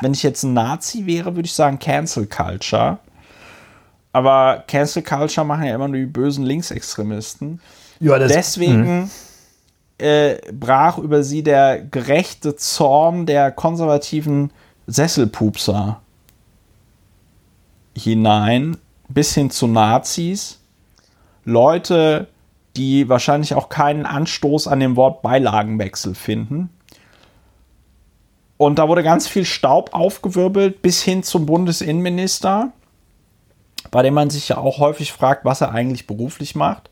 [SPEAKER 1] wenn ich jetzt ein Nazi wäre, würde ich sagen Cancel Culture. Aber Cancel Culture machen ja immer nur die bösen Linksextremisten. Ja, Deswegen mhm. äh, brach über sie der gerechte Zorn der konservativen Sesselpupser hinein, bis hin zu Nazis. Leute, die wahrscheinlich auch keinen Anstoß an dem Wort Beilagenwechsel finden. Und da wurde ganz viel Staub aufgewirbelt bis hin zum Bundesinnenminister bei dem man sich ja auch häufig fragt, was er eigentlich beruflich macht.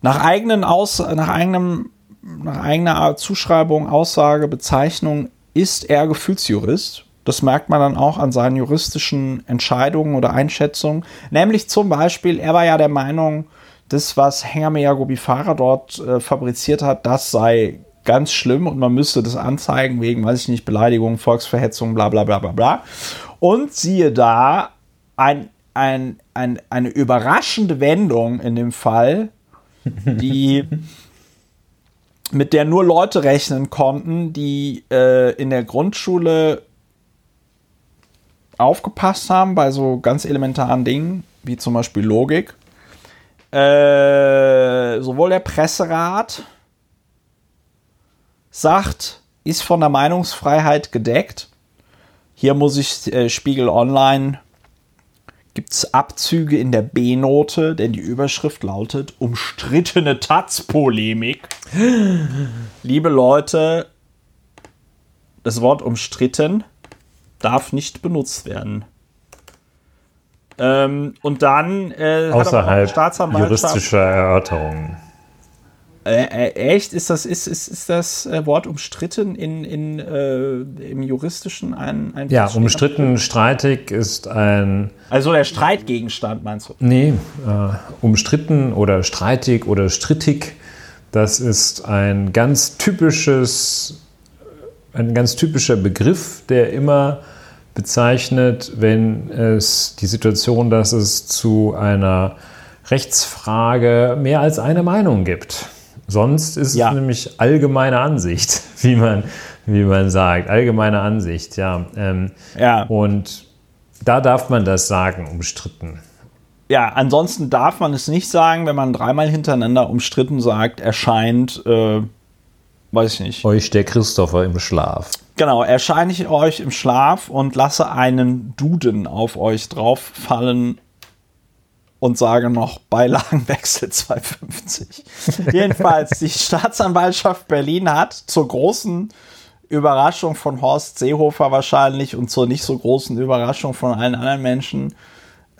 [SPEAKER 1] Nach eigenen Aus, nach eigenem, nach eigener Zuschreibung, Aussage, Bezeichnung ist er Gefühlsjurist. Das merkt man dann auch an seinen juristischen Entscheidungen oder Einschätzungen. Nämlich zum Beispiel, er war ja der Meinung, das, was Hengameya Gobifara dort äh, fabriziert hat, das sei ganz schlimm und man müsste das anzeigen wegen, weiß ich nicht, Beleidigung, Volksverhetzung, bla bla bla bla bla. Und siehe da, ein ein, ein, eine überraschende Wendung in dem Fall, die mit der nur Leute rechnen konnten, die äh, in der Grundschule aufgepasst haben bei so ganz elementaren Dingen, wie zum Beispiel Logik. Äh, sowohl der Presserat sagt, ist von der Meinungsfreiheit gedeckt. Hier muss ich äh, Spiegel Online gibt es Abzüge in der B-Note, denn die Überschrift lautet umstrittene Taz-Polemik. Liebe Leute, das Wort umstritten darf nicht benutzt werden. Ähm, und dann
[SPEAKER 2] äh, außerhalb juristischer Erörterungen.
[SPEAKER 1] Äh, äh, echt? Ist das, ist, ist, ist das äh, Wort umstritten in, in, äh, im Juristischen ein, ein
[SPEAKER 2] Ja, umstritten, streitig ist ein.
[SPEAKER 1] Also der Streitgegenstand, meinst du?
[SPEAKER 2] Nee, äh, umstritten oder streitig oder strittig Das ist ein ganz typisches, ein ganz typischer Begriff, der immer bezeichnet, wenn es die Situation, dass es zu einer Rechtsfrage mehr als eine Meinung gibt. Sonst ist ja. es nämlich allgemeine Ansicht, wie man, wie man sagt. Allgemeine Ansicht, ja. Ähm, ja. Und da darf man das sagen, umstritten.
[SPEAKER 1] Ja, ansonsten darf man es nicht sagen, wenn man dreimal hintereinander umstritten sagt, erscheint, äh, weiß ich nicht.
[SPEAKER 2] Euch der Christopher im Schlaf.
[SPEAKER 1] Genau, erscheine ich euch im Schlaf und lasse einen Duden auf euch drauffallen und sage noch Beilagenwechsel 250. Jedenfalls, die Staatsanwaltschaft Berlin hat zur großen Überraschung von Horst Seehofer wahrscheinlich und zur nicht so großen Überraschung von allen anderen Menschen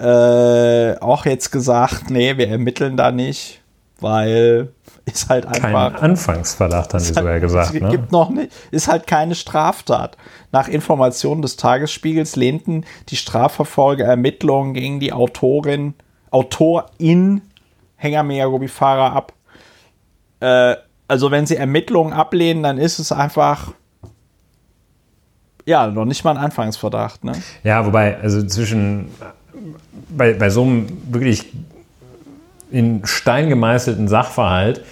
[SPEAKER 1] äh, auch jetzt gesagt, nee, wir ermitteln da nicht, weil ist halt einfach.
[SPEAKER 2] Kein Anfangsverdacht, haben sie sogar gesagt.
[SPEAKER 1] Ne? Gibt noch nicht, ist halt keine Straftat. Nach Informationen des Tagesspiegels lehnten die Strafverfolger Ermittlungen gegen die Autorin, Autorin Hängermeer Gobifara ab. Äh, also wenn sie Ermittlungen ablehnen, dann ist es einfach ja, noch nicht mal ein Anfangsverdacht, ne?
[SPEAKER 2] Ja, wobei, also zwischen bei, bei so einem wirklich in Stein gemeißelten Sachverhalt,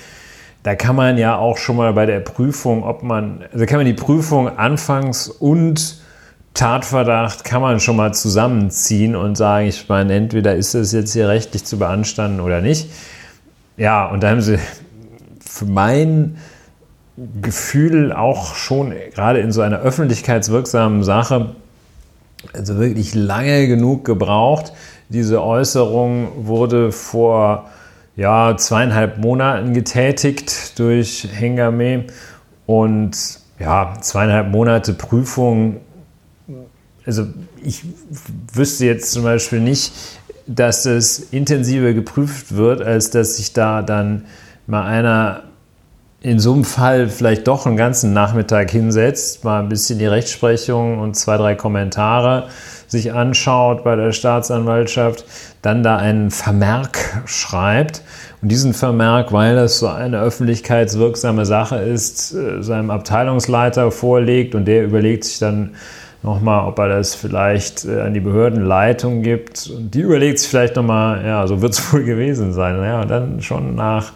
[SPEAKER 2] da kann man ja auch schon mal bei der Prüfung, ob man, also kann man die Prüfung anfangs und Tatverdacht kann man schon mal zusammenziehen und sagen, ich meine, entweder ist es jetzt hier rechtlich zu beanstanden oder nicht. Ja, und da haben sie für mein Gefühl auch schon gerade in so einer öffentlichkeitswirksamen Sache also wirklich lange genug gebraucht. Diese Äußerung wurde vor ja, zweieinhalb Monaten getätigt durch Hengame und ja, zweieinhalb Monate Prüfung. Also ich wüsste jetzt zum Beispiel nicht, dass es intensiver geprüft wird, als dass sich da dann mal einer in so einem Fall vielleicht doch einen ganzen Nachmittag hinsetzt, mal ein bisschen die Rechtsprechung und zwei, drei Kommentare sich anschaut bei der Staatsanwaltschaft, dann da einen Vermerk schreibt. Und diesen Vermerk, weil das so eine öffentlichkeitswirksame Sache ist, äh, seinem Abteilungsleiter vorlegt und der überlegt sich dann nochmal, ob er das vielleicht äh, an die Behördenleitung gibt und die überlegt sich vielleicht nochmal, ja, so wird es wohl gewesen sein. Ja, und dann schon nach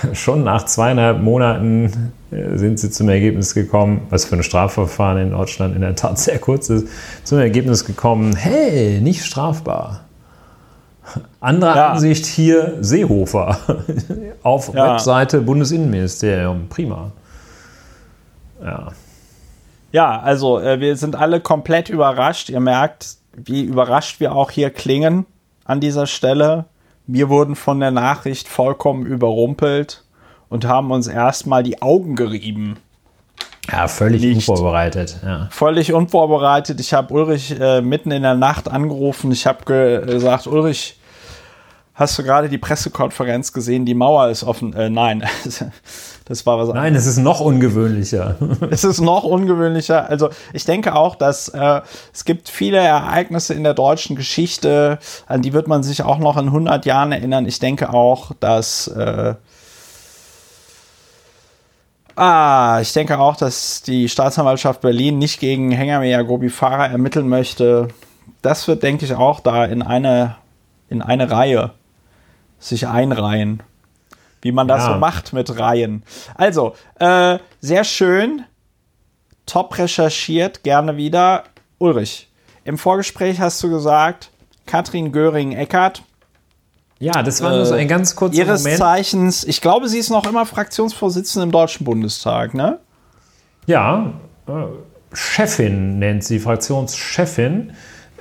[SPEAKER 2] schon nach zweieinhalb Monaten äh, sind sie zum Ergebnis gekommen, was für ein Strafverfahren in Deutschland in der Tat sehr kurz ist, zum Ergebnis gekommen, hey, nicht strafbar. Andere ja. Ansicht hier Seehofer auf ja. Webseite Bundesinnenministerium. Prima.
[SPEAKER 1] Ja. Ja, also äh, wir sind alle komplett überrascht. Ihr merkt, wie überrascht wir auch hier klingen an dieser Stelle. Wir wurden von der Nachricht vollkommen überrumpelt und haben uns erstmal die Augen gerieben.
[SPEAKER 2] Ja, völlig Nicht. unvorbereitet. Ja.
[SPEAKER 1] Völlig unvorbereitet. Ich habe Ulrich äh, mitten in der Nacht angerufen. Ich habe ge gesagt, Ulrich, hast du gerade die Pressekonferenz gesehen? Die Mauer ist offen. Äh, nein,
[SPEAKER 2] Das war was Nein, anderes. es ist noch ungewöhnlicher.
[SPEAKER 1] es ist noch ungewöhnlicher. Also ich denke auch, dass äh, es gibt viele Ereignisse in der deutschen Geschichte, an die wird man sich auch noch in 100 Jahren erinnern. Ich denke auch, dass äh, Ah, ich denke auch, dass die Staatsanwaltschaft Berlin nicht gegen Hängermeer Gobi Fahrer ermitteln möchte. Das wird, denke ich, auch da in eine, in eine Reihe sich einreihen wie man das ja. so macht mit Reihen. Also, äh, sehr schön, top recherchiert, gerne wieder. Ulrich, im Vorgespräch hast du gesagt, Katrin Göring-Eckert.
[SPEAKER 2] Ja, das war nur so ein ganz kurzer
[SPEAKER 1] ihres Moment. Zeichens, ich glaube, sie ist noch immer Fraktionsvorsitzende im Deutschen Bundestag, ne?
[SPEAKER 2] Ja, äh, Chefin nennt sie, Fraktionschefin.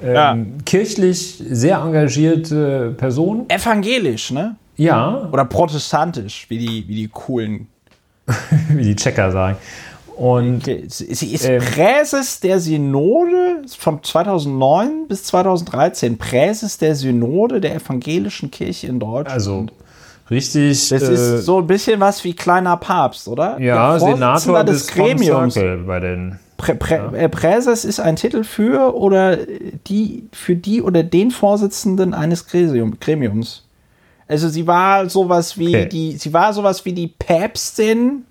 [SPEAKER 2] Ähm, ja. Kirchlich sehr engagierte Person.
[SPEAKER 1] Evangelisch, ne?
[SPEAKER 2] Ja.
[SPEAKER 1] Oder protestantisch, wie die, wie die coolen.
[SPEAKER 2] wie die Checker sagen. Und
[SPEAKER 1] sie ist ähm, Präses der Synode von 2009 bis 2013. Präses der Synode der evangelischen Kirche in Deutschland.
[SPEAKER 2] Also richtig.
[SPEAKER 1] Das äh, ist so ein bisschen was wie kleiner Papst, oder?
[SPEAKER 2] Ja, Senator des Gremiums. Bei den,
[SPEAKER 1] Prä, Prä, ja. Äh, Präses ist ein Titel für oder die für die oder den Vorsitzenden eines Gremiums. Also sie war sowas wie
[SPEAKER 2] Okay.
[SPEAKER 1] die, sie war sowas wie die Päpstin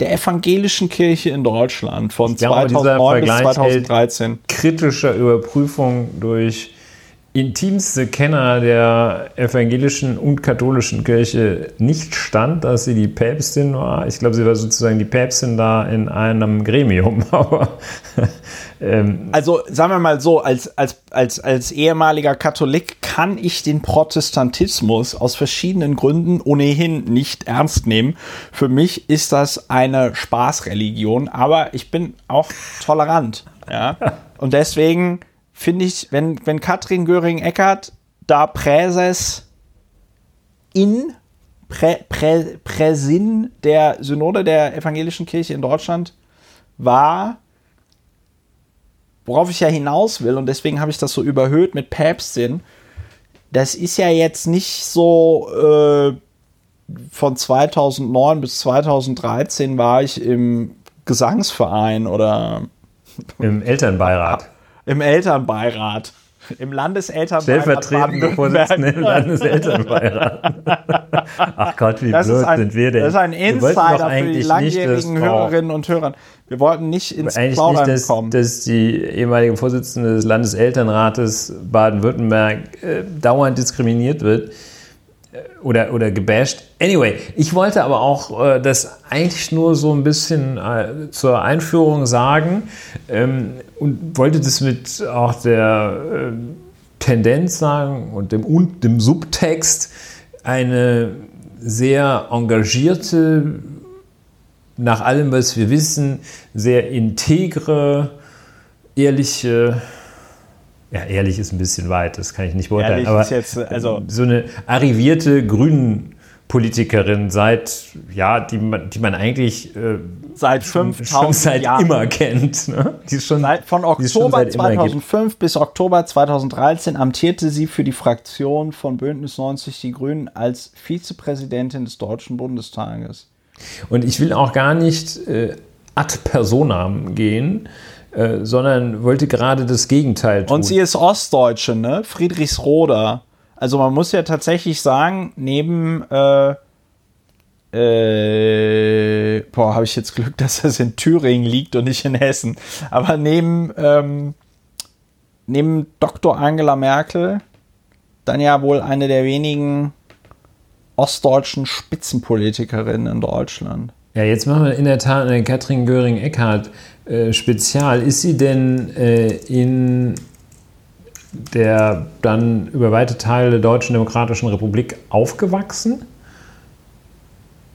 [SPEAKER 1] der evangelischen Kirche in Deutschland von
[SPEAKER 2] glaube, dieser
[SPEAKER 1] 2009 bis
[SPEAKER 2] Vergleich hält
[SPEAKER 1] 2013.
[SPEAKER 2] kritischer Überprüfung durch intimste Kenner der evangelischen und katholischen Kirche nicht stand, dass sie die Päpstin war. Ich glaube, sie war sozusagen die Päpstin da in einem Gremium. Aber ähm,
[SPEAKER 1] Also sagen wir mal so, als, als, als, als ehemaliger Katholik kann ich den Protestantismus aus verschiedenen Gründen ohnehin nicht ernst nehmen. Für mich ist das eine Spaßreligion, aber ich bin auch tolerant. Ja? Und deswegen finde ich, wenn, wenn Katrin Göring-Eckardt da Präses in Prä, Prä, Präsin der Synode der evangelischen Kirche in Deutschland war, worauf ich ja hinaus will, und deswegen habe ich das so überhöht mit Päpstin, das ist ja jetzt nicht so äh, von 2009 bis 2013 war ich im Gesangsverein oder
[SPEAKER 2] im Elternbeirat.
[SPEAKER 1] Im Elternbeirat. Im Landeselternbeirat.
[SPEAKER 2] Stellvertretende. Vorsitzende im Landeselternbeirat. Ach Gott, wie
[SPEAKER 1] Das
[SPEAKER 2] blöd
[SPEAKER 1] ein,
[SPEAKER 2] sind wir denn?
[SPEAKER 1] das ist ein Insider für die
[SPEAKER 2] nicht,
[SPEAKER 1] langjährigen Hörerinnen und Hörer. Wir wollten nicht ins
[SPEAKER 2] Eigentlich
[SPEAKER 1] Plaudern
[SPEAKER 2] nicht, dass,
[SPEAKER 1] kommen.
[SPEAKER 2] dass die ehemalige Vorsitzende des Landeselternrates Baden-Württemberg äh, dauernd diskriminiert wird äh, oder, oder gebasht. Anyway, ich wollte aber auch äh, das eigentlich nur so ein bisschen äh, zur Einführung sagen ähm, und wollte das mit auch der äh, Tendenz sagen und dem, und dem Subtext eine sehr engagierte nach allem, was wir wissen, sehr integre, ehrliche, ja, ehrlich ist ein bisschen weit, das kann ich nicht beurteilen, aber
[SPEAKER 1] jetzt, also-
[SPEAKER 2] so eine arrivierte Grünen-Politikerin seit, ja, die man, die man eigentlich äh,
[SPEAKER 1] Seit
[SPEAKER 2] schon
[SPEAKER 1] 5000
[SPEAKER 2] seit
[SPEAKER 1] Jahren.
[SPEAKER 2] immer kennt. Ne? Die ist schon,
[SPEAKER 1] Seit, von
[SPEAKER 2] schon
[SPEAKER 1] Oktober
[SPEAKER 2] seit immer gibt.
[SPEAKER 1] 2005 bis Oktober 2013 amtierte sie für die Fraktion von Bündnis 90 Die Grünen als Vizepräsidentin des Deutschen Bundestages.
[SPEAKER 2] Und ich will auch gar nicht äh, ad personam gehen, äh, sondern wollte gerade das Gegenteil tun.
[SPEAKER 1] Und sie ist Ostdeutsche, ne? Friedrichsroda. Also man muss ja tatsächlich sagen, neben äh, äh, boah, habe ich jetzt Glück, dass das in Thüringen liegt und nicht in Hessen. Aber neben ähm, neben Dr. Angela Merkel dann ja wohl eine der wenigen ostdeutschen Spitzenpolitikerinnen in Deutschland.
[SPEAKER 2] Ja, jetzt machen wir in der Tat eine Katrin Göring-Eckardt äh, Spezial. Ist sie denn äh, in der dann über weite Teile der Deutschen Demokratischen Republik aufgewachsen?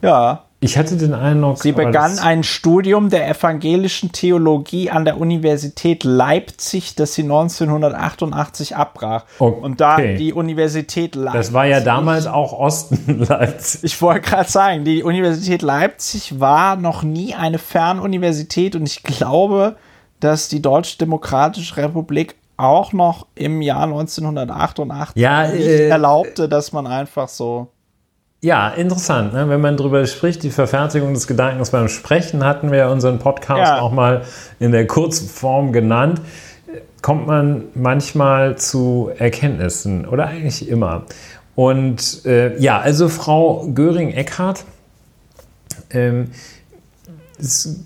[SPEAKER 1] Ja,
[SPEAKER 2] Ich hatte den Eindruck,
[SPEAKER 1] Sie begann ein Studium der evangelischen Theologie an der Universität Leipzig, das sie 1988 abbrach.
[SPEAKER 2] Okay.
[SPEAKER 1] Und da die Universität Leipzig.
[SPEAKER 2] das war ja damals auch Osten Leipzig.
[SPEAKER 1] Ich wollte gerade sagen, die Universität Leipzig war noch nie eine Fernuniversität und ich glaube, dass die Deutsche Demokratische Republik auch noch im Jahr 1988
[SPEAKER 2] Ja, äh,
[SPEAKER 1] erlaubte, dass man einfach so.
[SPEAKER 2] Ja, interessant, ne? wenn man darüber spricht, die Verfertigung des Gedankens beim Sprechen hatten wir ja unseren Podcast
[SPEAKER 1] Ja.
[SPEAKER 2] auch mal in der Kurzform genannt, kommt man manchmal zu Erkenntnissen oder eigentlich immer. Und äh, ja, also Frau Göring-Eckardt, ähm, es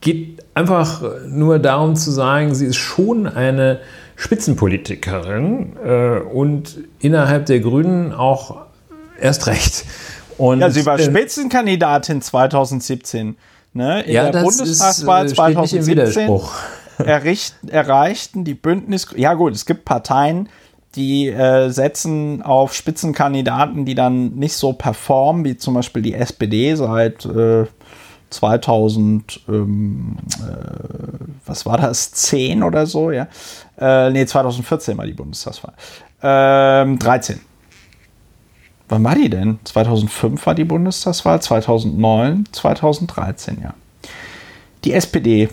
[SPEAKER 2] geht einfach nur darum zu sagen, sie ist schon eine Spitzenpolitikerin äh, und innerhalb der Grünen auch erst recht. Und,
[SPEAKER 1] Ja, sie war
[SPEAKER 2] äh,
[SPEAKER 1] Spitzenkandidatin 2017. Ne? In
[SPEAKER 2] ja,
[SPEAKER 1] der
[SPEAKER 2] das ist,
[SPEAKER 1] Bundestagswahl
[SPEAKER 2] äh, steht nicht im
[SPEAKER 1] 2017
[SPEAKER 2] Widerspruch.
[SPEAKER 1] erricht, erreichten die Bündnis. Ja, gut, es gibt Parteien, die äh, setzen auf Spitzenkandidaten, die dann nicht so performen, wie zum Beispiel die SPD seit äh, 2000, ähm, äh, was war das, 10 oder so, ja. Äh, nee, 2014 war die Bundestagswahl. Ähm, 13. Wann war die denn? 2005 war die Bundestagswahl, 2009, 2013, ja. Die SPD.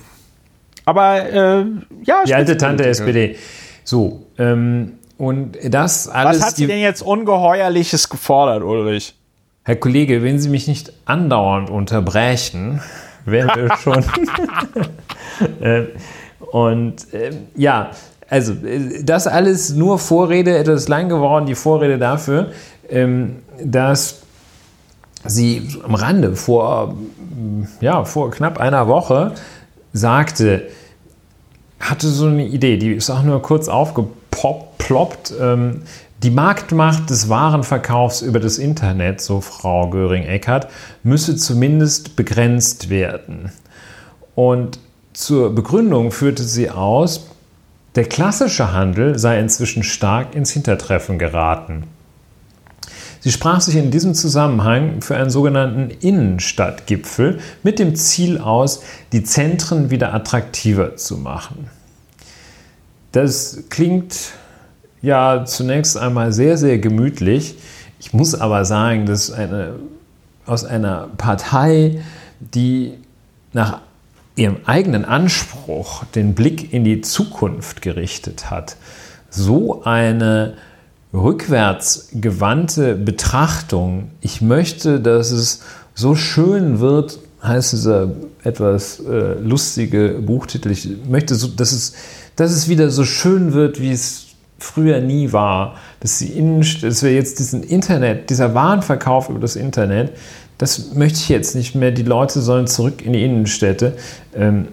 [SPEAKER 1] Aber äh, ja,
[SPEAKER 2] Die alte Tante. SPD. So, ähm, und das alles.
[SPEAKER 1] Was hat sie denn jetzt Ungeheuerliches gefordert, Ulrich?
[SPEAKER 2] Herr Kollege, wenn Sie mich nicht andauernd unterbrechen, wären wir schon. Ähm, und ähm, ja, also äh, das alles nur Vorrede, etwas lang geworden, die Vorrede dafür, ähm, dass sie am Rande vor, ja, vor knapp einer Woche sagte, hatte so eine Idee, die ist auch nur kurz aufgeploppt. Ähm, die Marktmacht des Warenverkaufs über das Internet, so Frau Göring-Eckardt, müsse zumindest begrenzt werden. Und zur Begründung führte sie aus, der klassische Handel sei inzwischen stark ins Hintertreffen geraten. Sie sprach sich in diesem Zusammenhang für einen sogenannten Innenstadtgipfel mit dem Ziel aus, die Zentren wieder attraktiver zu machen. Das klingt ja zunächst einmal sehr, sehr gemütlich. Ich muss aber sagen, dass eine, aus einer Partei, die nach ihrem eigenen Anspruch den Blick in die Zukunft gerichtet hat, so eine rückwärtsgewandte Betrachtung, ich möchte, dass es so schön wird, heißt dieser etwas äh, lustige Buchtitel, ich möchte, so, dass, es, dass es wieder so schön wird, wie es früher nie war, dass, die dass wir jetzt diesen Internet, dieser Warenverkauf über das Internet, das möchte ich jetzt nicht mehr. Die Leute sollen zurück in die Innenstädte. Ähm,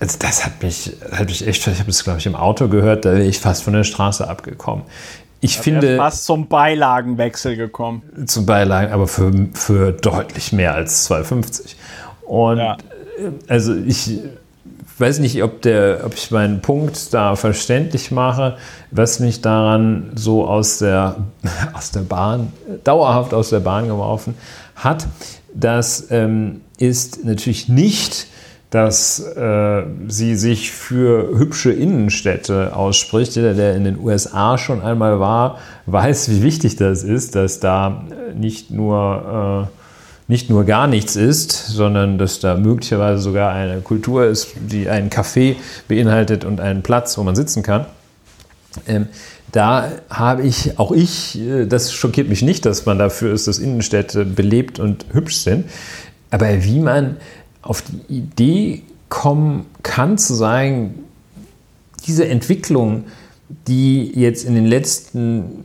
[SPEAKER 2] also das hat mich, hat mich echt, ich habe es glaube ich im Auto gehört, da wäre ich fast von der Straße abgekommen. Ich da finde.
[SPEAKER 1] fast zum Beilagenwechsel gekommen.
[SPEAKER 2] Zum Beilagen, aber für, für deutlich mehr als 2,50. Und ja. also ich weiß nicht, ob, der, ob ich meinen Punkt da verständlich mache, was mich daran so aus der, aus der Bahn, dauerhaft aus der Bahn geworfen hat. Das ähm, ist natürlich nicht, dass äh, sie sich für hübsche Innenstädte ausspricht. Jeder, der in den USA schon einmal war, weiß, wie wichtig das ist, dass da nicht nur äh, nicht nur gar nichts ist, sondern dass da möglicherweise sogar eine Kultur ist, die einen Café beinhaltet und einen Platz, wo man sitzen kann. Ähm, da habe ich, auch ich, äh, das schockiert mich nicht, dass man dafür ist, dass Innenstädte belebt und hübsch sind. Aber wie man auf die Idee kommen kann, zu sagen, diese Entwicklung, die jetzt in den letzten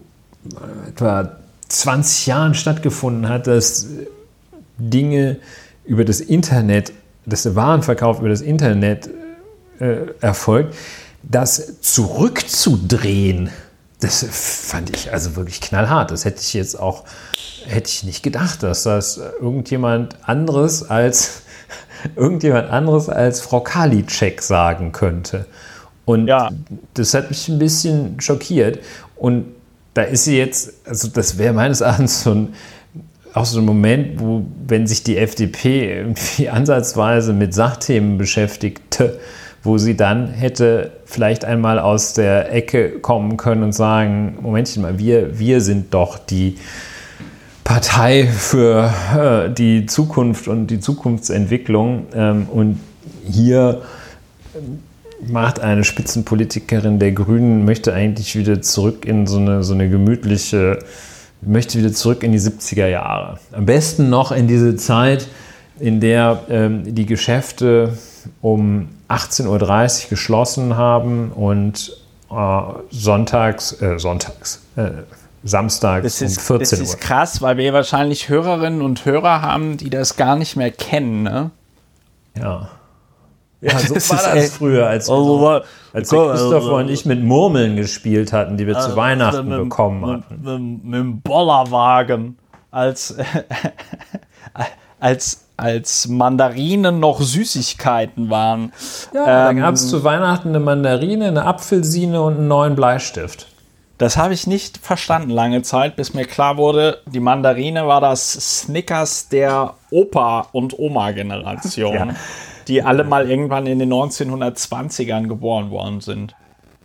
[SPEAKER 2] äh, etwa 20 Jahren stattgefunden hat, dass Dinge über das Internet, dass der Warenverkauf über das Internet äh, erfolgt, das zurückzudrehen, das fand ich also wirklich knallhart. Das hätte ich jetzt auch, hätte ich nicht gedacht, dass das irgendjemand anderes als irgendjemand anderes als Frau Karliczek sagen könnte. Und ja. das hat mich ein bisschen schockiert. Und da ist sie jetzt, also das wäre meines Erachtens so ein auch so ein Moment, wo, wenn sich die FDP irgendwie ansatzweise mit Sachthemen beschäftigte, wo sie dann hätte vielleicht einmal aus der Ecke kommen können und sagen, Momentchen mal, wir, wir sind doch die Partei für äh, die Zukunft und die Zukunftsentwicklung. Ähm, und hier macht eine Spitzenpolitikerin der Grünen, möchte eigentlich wieder zurück in so eine, so eine gemütliche möchte wieder zurück in die 70er Jahre. Am besten noch in diese Zeit, in der ähm, die Geschäfte um 18.30 Uhr geschlossen haben und äh, sonntags, äh, sonntags, äh, samstags
[SPEAKER 1] das ist,
[SPEAKER 2] um 14
[SPEAKER 1] Uhr. Das ist krass, weil wir wahrscheinlich Hörerinnen und Hörer haben, die das gar nicht mehr kennen, ne?
[SPEAKER 2] Ja. Ja, so das war das echt, früher, als, also, wir, als komm, Christopher also, und ich mit Murmeln gespielt hatten, die wir also, zu Weihnachten mit, bekommen hatten.
[SPEAKER 1] Mit, mit, mit dem Bollerwagen, als, als, als Mandarinen noch Süßigkeiten waren.
[SPEAKER 2] Ja, ähm, da gab es zu Weihnachten eine Mandarine, eine Apfelsine und einen neuen Bleistift.
[SPEAKER 1] Das habe ich nicht verstanden lange Zeit, bis mir klar wurde, die Mandarine war das Snickers der Opa- und Oma-Generation. ja die alle mal irgendwann in den 1920ern geboren worden sind.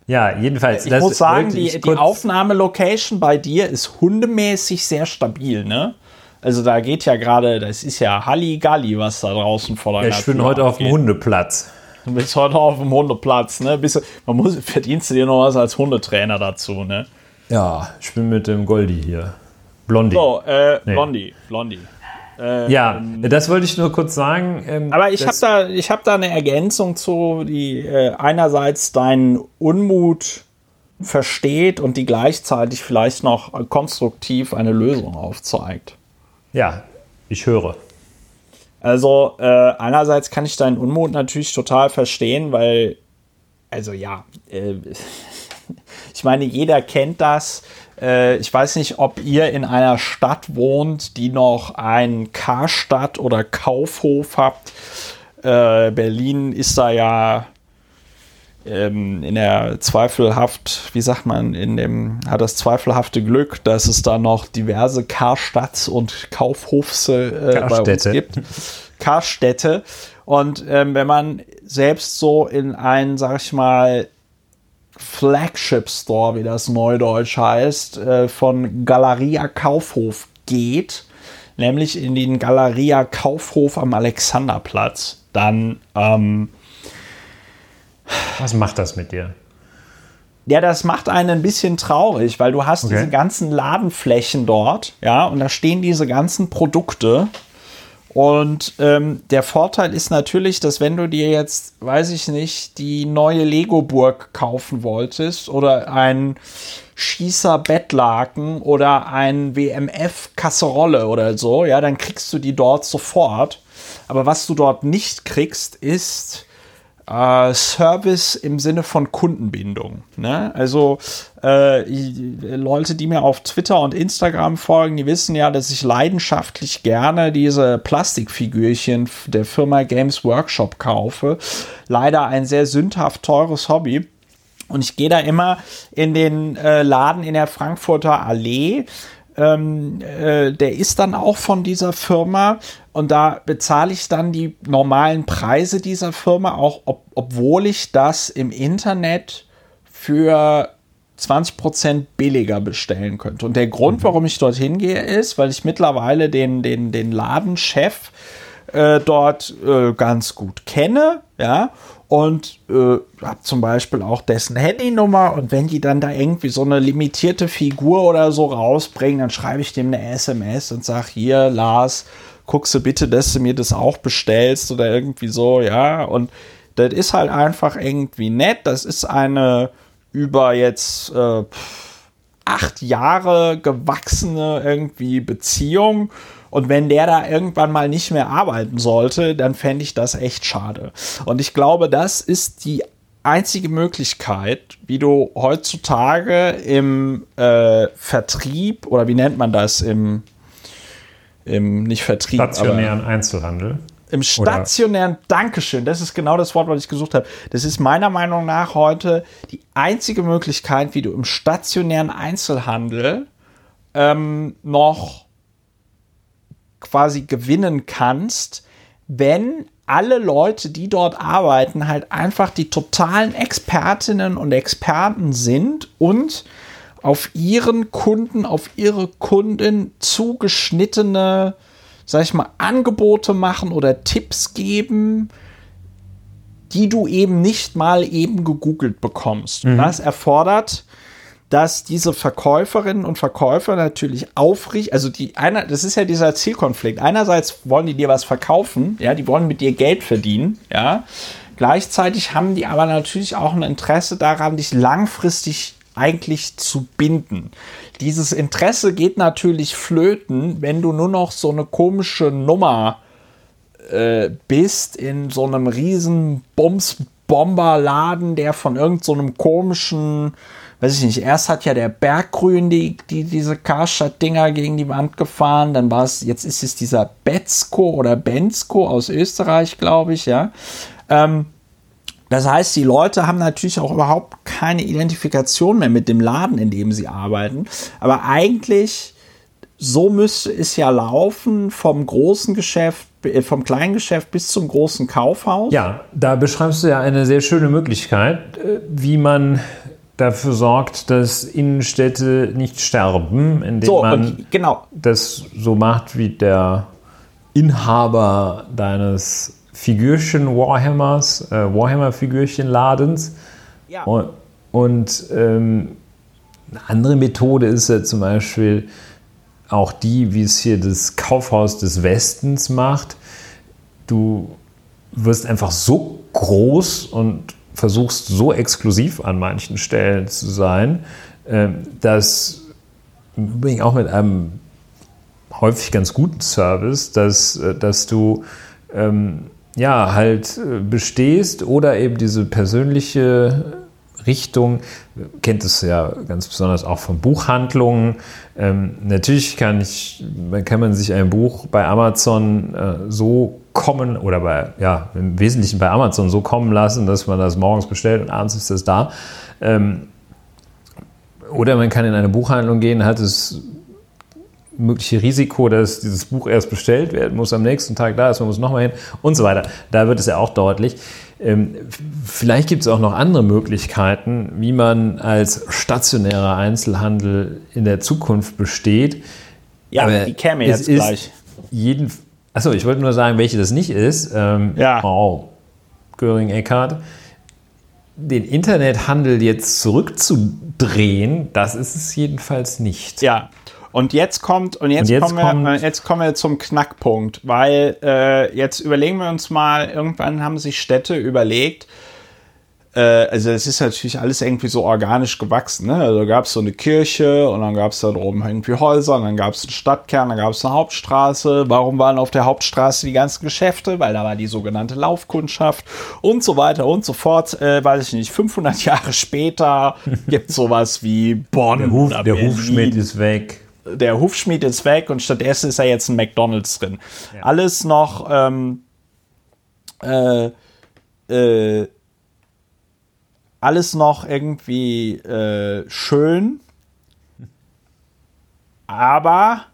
[SPEAKER 2] Ja, jedenfalls.
[SPEAKER 1] Ich muss sagen, die, die Aufnahmelocation bei dir ist hundemäßig sehr stabil, ne? Also da geht ja gerade, das ist ja Halligalli, was da draußen vor
[SPEAKER 2] der ja, Ich bin heute auf dem Hundeplatz.
[SPEAKER 1] Du bist heute auf dem Hundeplatz, ne? Bist, man muss, verdienst du dir noch was als Hundetrainer dazu, ne?
[SPEAKER 2] Ja, ich bin mit dem Goldi hier. Blondie.
[SPEAKER 1] So, äh, nee. Blondie, Blondie.
[SPEAKER 2] Äh, ja, ähm, das wollte ich nur kurz sagen.
[SPEAKER 1] Ähm, aber ich habe da, hab da eine Ergänzung zu, die äh, einerseits deinen Unmut versteht und die gleichzeitig vielleicht noch konstruktiv eine Lösung aufzeigt.
[SPEAKER 2] Ja, ich höre.
[SPEAKER 1] Also äh, einerseits kann ich deinen Unmut natürlich total verstehen, weil, also ja, äh, ich meine, jeder kennt das. Äh, ich weiß nicht, ob ihr in einer Stadt wohnt, die noch einen Karstadt oder Kaufhof habt. Äh, Berlin ist da ja ähm, in der zweifelhaft, wie sagt man, in dem, hat das zweifelhafte Glück, dass es da noch diverse Karstadts und Kaufhofs äh, bei uns gibt. Karstädte. Und ähm, wenn man selbst so in einen, sag ich mal, Flagship Store, wie das Neudeutsch heißt, äh, von Galeria Kaufhof geht, nämlich in den Galeria Kaufhof am Alexanderplatz, dann ähm,
[SPEAKER 2] was macht das mit dir?
[SPEAKER 1] Ja, das macht einen ein bisschen traurig, weil du hast okay. diese ganzen Ladenflächen dort, ja, und da stehen diese ganzen Produkte. Und ähm, der Vorteil ist natürlich, dass wenn du dir jetzt, weiß ich nicht, die neue Lego-Burg kaufen wolltest oder ein Schießer-Bettlaken oder ein WMF-Kasserolle oder so, ja, dann kriegst du die dort sofort. Aber was du dort nicht kriegst, ist äh, Service im Sinne von Kundenbindung. Ne? Also äh, Leute, die mir auf Twitter und Instagram folgen, die wissen ja, dass ich leidenschaftlich gerne diese Plastikfigürchen der Firma Games Workshop kaufe. Leider ein sehr sündhaft teures Hobby. Und ich gehe da immer in den äh, Laden in der Frankfurter Allee ähm, äh, der ist dann auch von dieser Firma und da bezahle ich dann die normalen Preise dieser Firma, auch ob, obwohl ich das im Internet für 20% billiger bestellen könnte. Und der Grund, mhm. warum ich dorthin gehe, ist, weil ich mittlerweile den, den, den Ladenchef äh, dort äh, ganz gut kenne, ja, und äh, habe zum Beispiel auch dessen Handynummer und wenn die dann da irgendwie so eine limitierte Figur oder so rausbringen, dann schreibe ich dem eine SMS und sage, hier, Lars, guckst du bitte, dass du mir das auch bestellst oder irgendwie so, ja, und das ist halt einfach irgendwie nett, das ist eine über jetzt äh, acht Jahre gewachsene irgendwie Beziehung. Und wenn der da irgendwann mal nicht mehr arbeiten sollte, dann fände ich das echt schade. Und ich glaube, das ist die einzige Möglichkeit, wie du heutzutage im äh, Vertrieb oder wie nennt man das im, im nicht Vertrieb,
[SPEAKER 2] stationären Einzelhandel.
[SPEAKER 1] Im stationären, oder? Dankeschön, das ist genau das Wort, was ich gesucht habe. Das ist meiner Meinung nach heute die einzige Möglichkeit, wie du im stationären Einzelhandel ähm, noch quasi gewinnen kannst, wenn alle Leute, die dort arbeiten, halt einfach die totalen Expertinnen und Experten sind und auf ihren Kunden, auf ihre Kunden zugeschnittene, sag ich mal, Angebote machen oder Tipps geben, die du eben nicht mal eben gegoogelt bekommst. Mhm. Das erfordert dass diese Verkäuferinnen und Verkäufer natürlich aufrichtig, also die einer, das ist ja dieser Zielkonflikt. Einerseits wollen die dir was verkaufen, ja, die wollen mit dir Geld verdienen, ja. Gleichzeitig haben die aber natürlich auch ein Interesse daran, dich langfristig eigentlich zu binden. Dieses Interesse geht natürlich flöten, wenn du nur noch so eine komische Nummer äh, bist in so einem riesen Bums-Bomberladen, der von irgendeinem so komischen weiß ich nicht, erst hat ja der Berggrün die, die, diese Karstadt-Dinger gegen die Wand gefahren, dann war es, jetzt ist es dieser Betzko oder Bensko aus Österreich, glaube ich, ja. Ähm, das heißt, die Leute haben natürlich auch überhaupt keine Identifikation mehr mit dem Laden, in dem sie arbeiten. Aber eigentlich, so müsste es ja laufen vom großen Geschäft, äh, vom kleinen Geschäft bis zum großen Kaufhaus.
[SPEAKER 2] Ja, da beschreibst du ja eine sehr schöne Möglichkeit, äh, wie man dafür sorgt, dass Innenstädte nicht sterben, indem so, man genau. das so macht wie der Inhaber deines Figürchen Warhammers, äh, Warhammer-Figürchen-Ladens. Ja. Und, und ähm, eine andere Methode ist ja zum Beispiel auch die, wie es hier das Kaufhaus des Westens macht. Du wirst einfach so groß und versuchst so exklusiv an manchen Stellen zu sein, ähm, dass übrigens auch mit einem häufig ganz guten Service, dass, äh, dass du ähm, ja halt äh, bestehst oder eben diese persönliche Richtung, kennt es ja ganz besonders auch von Buchhandlungen. Ähm, natürlich kann, ich, kann man sich ein Buch bei Amazon äh, so kommen oder bei, ja, im Wesentlichen bei Amazon so kommen lassen, dass man das morgens bestellt und abends ist es da. Ähm, oder man kann in eine Buchhandlung gehen, hat das mögliche Risiko, dass dieses Buch erst bestellt werden muss, am nächsten Tag da ist, man muss nochmal hin und so weiter. Da wird es ja auch deutlich. Ähm, vielleicht gibt es auch noch andere Möglichkeiten, wie man als stationärer Einzelhandel in der Zukunft besteht.
[SPEAKER 1] Ja, Aber die käme jetzt gleich.
[SPEAKER 2] Jeden, achso, ich wollte nur sagen, welche das nicht ist. Ähm,
[SPEAKER 1] ja.
[SPEAKER 2] Oh, Göring-Eckardt. Den Internethandel jetzt zurückzudrehen, das ist es jedenfalls nicht.
[SPEAKER 1] Ja, und jetzt kommt, und jetzt, und jetzt kommen, wir, kommt, jetzt kommen wir zum Knackpunkt, weil äh, jetzt überlegen wir uns mal, irgendwann haben sich Städte überlegt, äh, also es ist natürlich alles irgendwie so organisch gewachsen. Ne? Also gab es so eine Kirche und dann gab es da oben irgendwie Häuser und dann gab es einen Stadtkern, dann gab es eine Hauptstraße. Warum waren auf der Hauptstraße die ganzen Geschäfte? Weil da war die sogenannte Laufkundschaft und so weiter und so fort. Äh, weiß ich nicht, 500 Jahre später gibt es sowas wie Bonn.
[SPEAKER 2] Der, Huf, der Hufschmied ist weg
[SPEAKER 1] der Hufschmied ist weg und stattdessen ist da jetzt ein McDonalds drin. Ja. Alles noch ähm, äh, äh, alles noch irgendwie äh, schön, aber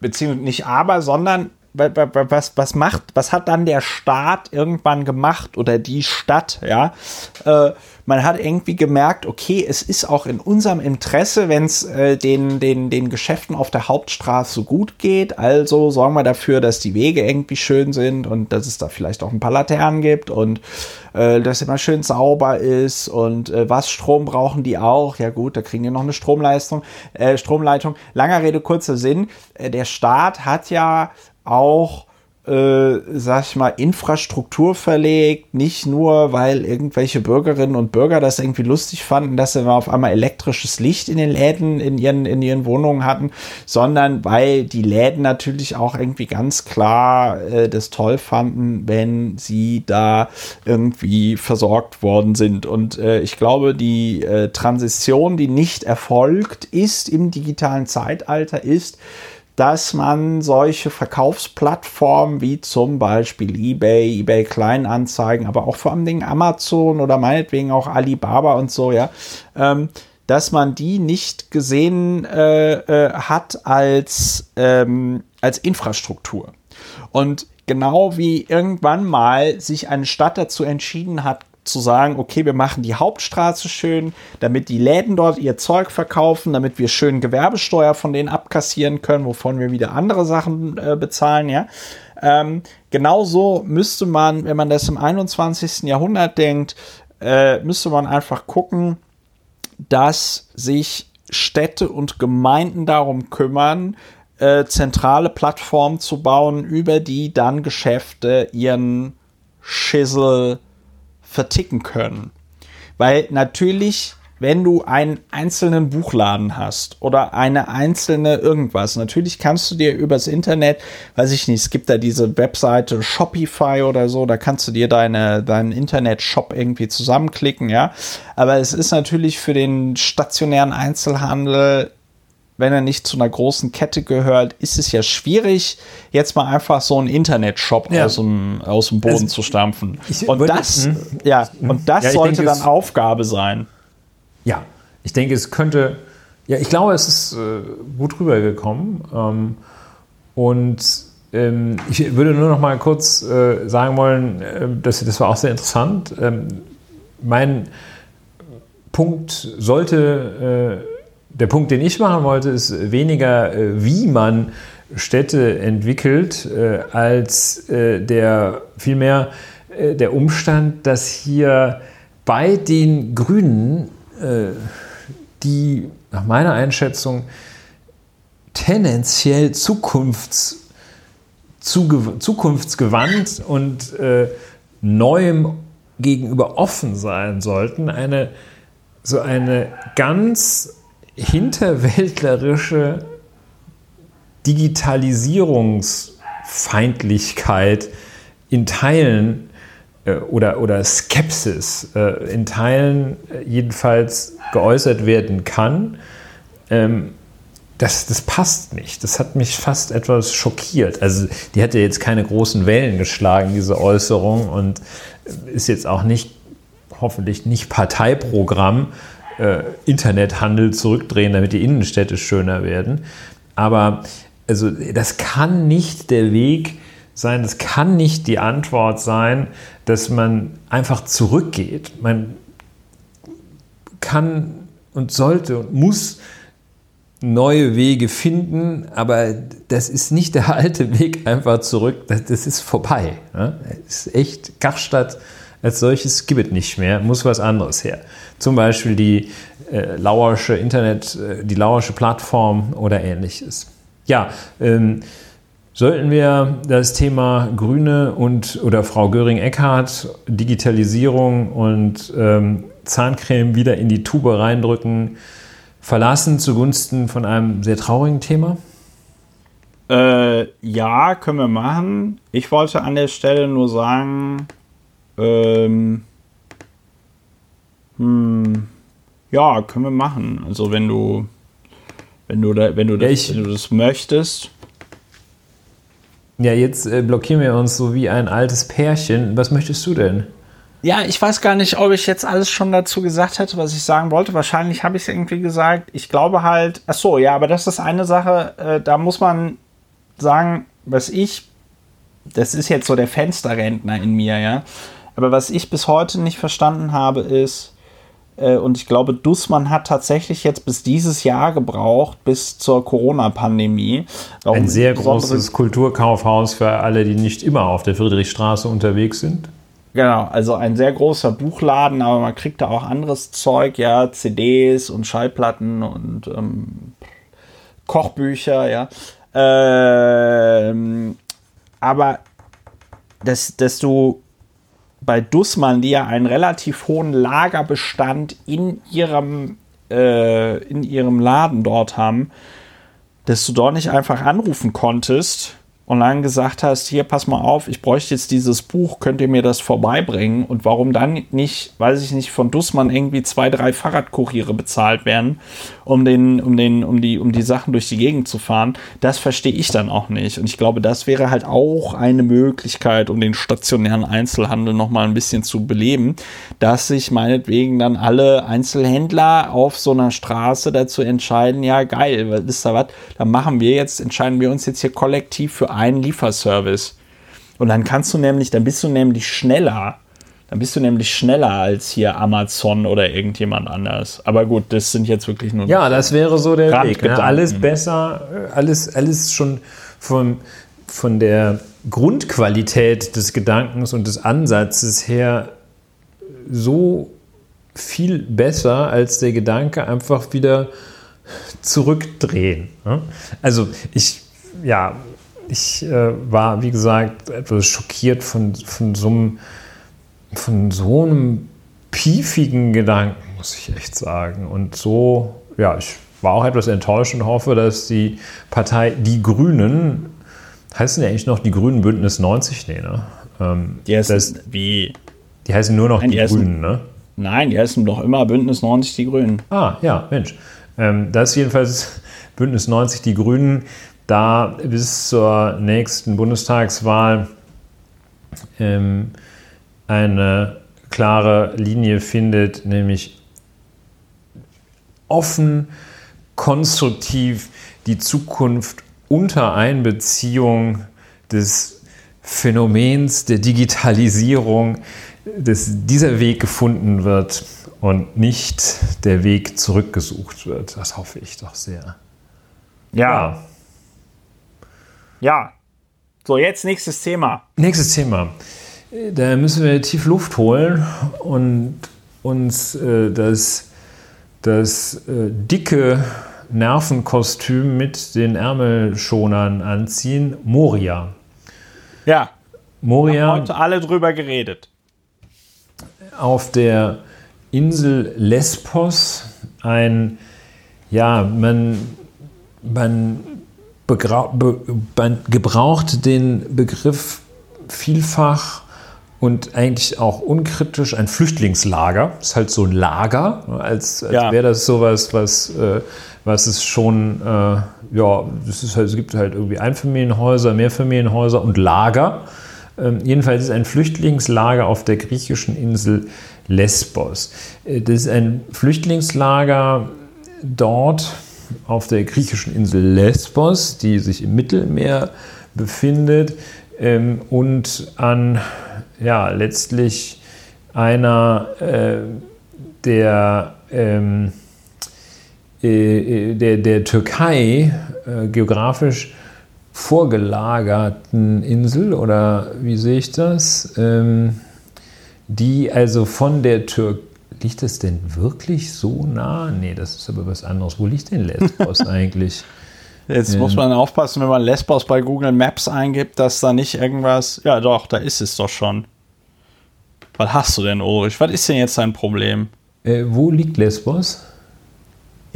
[SPEAKER 1] beziehungsweise nicht aber, sondern was, was macht, was hat dann der Staat irgendwann gemacht oder die Stadt, ja? Äh, man hat irgendwie gemerkt, okay, es ist auch in unserem Interesse, wenn es äh, den, den, den Geschäften auf der Hauptstraße gut geht. Also sorgen wir dafür, dass die Wege irgendwie schön sind und dass es da vielleicht auch ein paar Laternen gibt und äh, dass immer schön sauber ist und äh, was Strom brauchen die auch. Ja gut, da kriegen die noch eine Stromleistung, äh, Stromleitung. Langer Rede, kurzer Sinn. Äh, der Staat hat ja auch äh, sag ich mal, Infrastruktur verlegt, nicht nur, weil irgendwelche Bürgerinnen und Bürger das irgendwie lustig fanden, dass sie auf einmal elektrisches Licht in den Läden, in ihren, in ihren Wohnungen hatten, sondern weil die Läden natürlich auch irgendwie ganz klar äh, das toll fanden, wenn sie da irgendwie versorgt worden sind. Und äh, ich glaube, die äh, Transition, die nicht erfolgt ist im digitalen Zeitalter, ist, dass man solche Verkaufsplattformen wie zum Beispiel eBay, eBay Kleinanzeigen, aber auch vor allem Dingen Amazon oder meinetwegen auch Alibaba und so, ja, ähm, dass man die nicht gesehen äh, äh, hat als, ähm, als Infrastruktur. Und genau wie irgendwann mal sich eine Stadt dazu entschieden hat, zu sagen, okay, wir machen die Hauptstraße schön, damit die Läden dort ihr Zeug verkaufen, damit wir schön Gewerbesteuer von denen abkassieren können, wovon wir wieder andere Sachen äh, bezahlen, ja. Ähm, genauso müsste man, wenn man das im 21. Jahrhundert denkt, äh, müsste man einfach gucken, dass sich Städte und Gemeinden darum kümmern, äh, zentrale Plattformen zu bauen, über die dann Geschäfte ihren Schissel verticken können. Weil natürlich, wenn du einen einzelnen Buchladen hast oder eine einzelne irgendwas, natürlich kannst du dir übers Internet, weiß ich nicht, es gibt da diese Webseite Shopify oder so, da kannst du dir deine, deinen Internet-Shop irgendwie zusammenklicken, ja. Aber es ist natürlich für den stationären Einzelhandel wenn er nicht zu einer großen Kette gehört, ist es ja schwierig, jetzt mal einfach so einen Internetshop ja. aus, dem, aus dem Boden also, zu stampfen. und, das, mh, ja, und das ja, sollte denke, dann Aufgabe sein.
[SPEAKER 2] Ja, ich denke, es könnte, ja, ich glaube, es ist äh, gut rübergekommen. Ähm, und ähm, ich würde nur noch mal kurz äh, sagen wollen, äh, dass, das war auch sehr interessant. Ähm, mein Punkt sollte äh, der Punkt, den ich machen wollte, ist weniger, äh, wie man Städte entwickelt, äh, als äh, der vielmehr der Umstand, dass hier bei den Grünen, die nach meiner Einschätzung tendenziell zukunfts, zukunftsgewandt und neuem gegenüber offen sein sollten, eine so eine ganz hinterwäldlerische Digitalisierungsfeindlichkeit in Teilen äh, oder, oder Skepsis äh, in Teilen äh, jedenfalls geäußert werden kann. Ähm, das, das passt nicht. Das hat mich fast etwas schockiert. Also die hat ja jetzt keine großen Wellen geschlagen, diese Äußerung, und ist jetzt auch nicht, hoffentlich nicht Parteiprogramm, äh, Internethandel zurückdrehen, damit die Innenstädte schöner werden. Aber also, das kann nicht der Weg sein, das kann nicht die Antwort sein, dass man einfach zurückgeht. Man kann und sollte und muss neue Wege finden, aber das ist nicht der alte Weg einfach zurück, das, ist vorbei. Ne? Das ist echt, Karstadt als solches gibt es nicht mehr, muss was anderes her. Zum Beispiel die äh, Lauersche Internet, äh, die Lauersche Plattform oder ähnliches. Ja, ähm, sollten wir das Thema Grüne und oder Frau Göring-Eckardt, Digitalisierung und ähm, Zahncreme wieder in die Tube reindrücken, verlassen zugunsten von einem sehr traurigen Thema?
[SPEAKER 1] Äh, ja, können wir machen. Ich wollte an der Stelle nur sagen, ähm, hm, ja, können wir machen. Also wenn du, wenn du, da, wenn du, das,
[SPEAKER 2] ich,
[SPEAKER 1] wenn du das möchtest.
[SPEAKER 2] Ja, jetzt äh, blockieren wir uns so wie ein altes Pärchen. Was möchtest du denn?
[SPEAKER 1] Ja, ich weiß gar nicht, ob ich jetzt alles schon dazu gesagt hätte, was ich sagen wollte. Wahrscheinlich habe ich es irgendwie gesagt. Ich glaube halt, ach so, ja, aber das ist eine Sache, äh, da muss man sagen, was ich, das ist jetzt so der Fensterrentner in mir, ja. Aber was ich bis heute nicht verstanden habe, ist, äh, und ich glaube, Dussmann hat tatsächlich jetzt bis dieses Jahr gebraucht, bis zur Corona-Pandemie.
[SPEAKER 2] Ein sehr großes Kulturkaufhaus für alle, die nicht immer auf der Friedrichstraße unterwegs sind.
[SPEAKER 1] Genau, also ein sehr großer Buchladen, aber man kriegt da auch anderes Zeug, ja, CDs und Schallplatten und ähm, Kochbücher, ja. Ähm, aber dass, dass du bei Dussmann, die ja einen relativ hohen Lagerbestand in ihrem, äh, in ihrem Laden dort haben, dass du dort nicht einfach anrufen konntest dann gesagt hast, hier, pass mal auf, ich bräuchte jetzt dieses Buch, könnt ihr mir das vorbeibringen? Und warum dann nicht, weiß ich nicht, von Dussmann irgendwie zwei, drei Fahrradkuriere bezahlt werden, um den, um den, um die, um die Sachen durch die Gegend zu fahren, das verstehe ich dann auch nicht. Und ich glaube, das wäre halt auch eine Möglichkeit, um den stationären Einzelhandel nochmal ein bisschen zu beleben, dass sich meinetwegen dann alle Einzelhändler auf so einer Straße dazu entscheiden, ja geil, wisst ihr was, dann machen wir jetzt, entscheiden wir uns jetzt hier kollektiv für einen Lieferservice. Und dann kannst du nämlich, dann bist du nämlich schneller. Dann bist du nämlich schneller als hier Amazon oder irgendjemand anders. Aber gut, das sind jetzt wirklich nur.
[SPEAKER 2] Ja, das wäre so der Weg. Ne? Alles besser, alles, alles schon von, von der Grundqualität des Gedankens und des Ansatzes her so viel besser als der Gedanke einfach wieder zurückdrehen. Ne? Also ich, ja, ich äh, war, wie gesagt, etwas schockiert von, von, so einem, von so einem piefigen Gedanken, muss ich echt sagen. Und so, ja, ich war auch etwas enttäuscht und hoffe, dass die Partei Die Grünen, heißen die eigentlich noch die Grünen Bündnis 90? Nee, ne?
[SPEAKER 1] Ähm, die heißen das, wie?
[SPEAKER 2] Die heißen nur noch Nein, die, die heißen, Grünen, ne?
[SPEAKER 1] Nein, die heißen doch immer Bündnis 90 Die Grünen.
[SPEAKER 2] Ah, ja, Mensch. Ähm, das ist jedenfalls Bündnis 90 Die Grünen da bis zur nächsten Bundestagswahl ähm, eine klare Linie findet, nämlich offen, konstruktiv die Zukunft unter Einbeziehung des Phänomens der Digitalisierung, dass dieser Weg gefunden wird und nicht der Weg zurückgesucht wird. Das hoffe ich doch sehr.
[SPEAKER 1] Ja. ja. Ja. So, jetzt nächstes Thema.
[SPEAKER 2] Nächstes Thema. Da müssen wir tief Luft holen und uns äh, das, das äh, dicke Nervenkostüm mit den Ärmelschonern anziehen. Moria.
[SPEAKER 1] Ja. Moria. Haben heute alle drüber geredet.
[SPEAKER 2] auf der Insel Lesbos ein, ja, man, man, be, gebraucht den Begriff vielfach und eigentlich auch unkritisch ein Flüchtlingslager. Das ist halt so ein Lager, als, als ja. wäre das sowas, was, äh, was es schon, äh, ja, ist halt, es gibt halt irgendwie Einfamilienhäuser, Mehrfamilienhäuser und Lager. Ähm, jedenfalls ist ein Flüchtlingslager auf der griechischen Insel Lesbos. Äh, das ist ein Flüchtlingslager dort auf der griechischen Insel Lesbos, die sich im Mittelmeer befindet ähm, und an ja, letztlich einer äh, der, ähm, äh, der, der Türkei äh, geografisch vorgelagerten Insel, oder wie sehe ich das? Ähm, die also von der Türkei liegt das denn wirklich so nah? Nee, das ist aber was anderes. Wo liegt denn Lesbos eigentlich?
[SPEAKER 1] Jetzt ähm, muss man aufpassen, wenn man Lesbos bei Google Maps eingibt, dass da nicht irgendwas. Ja, doch, da ist es doch schon. Was hast du denn, Ulrich? Was ist denn jetzt dein Problem?
[SPEAKER 2] Äh, wo liegt Lesbos?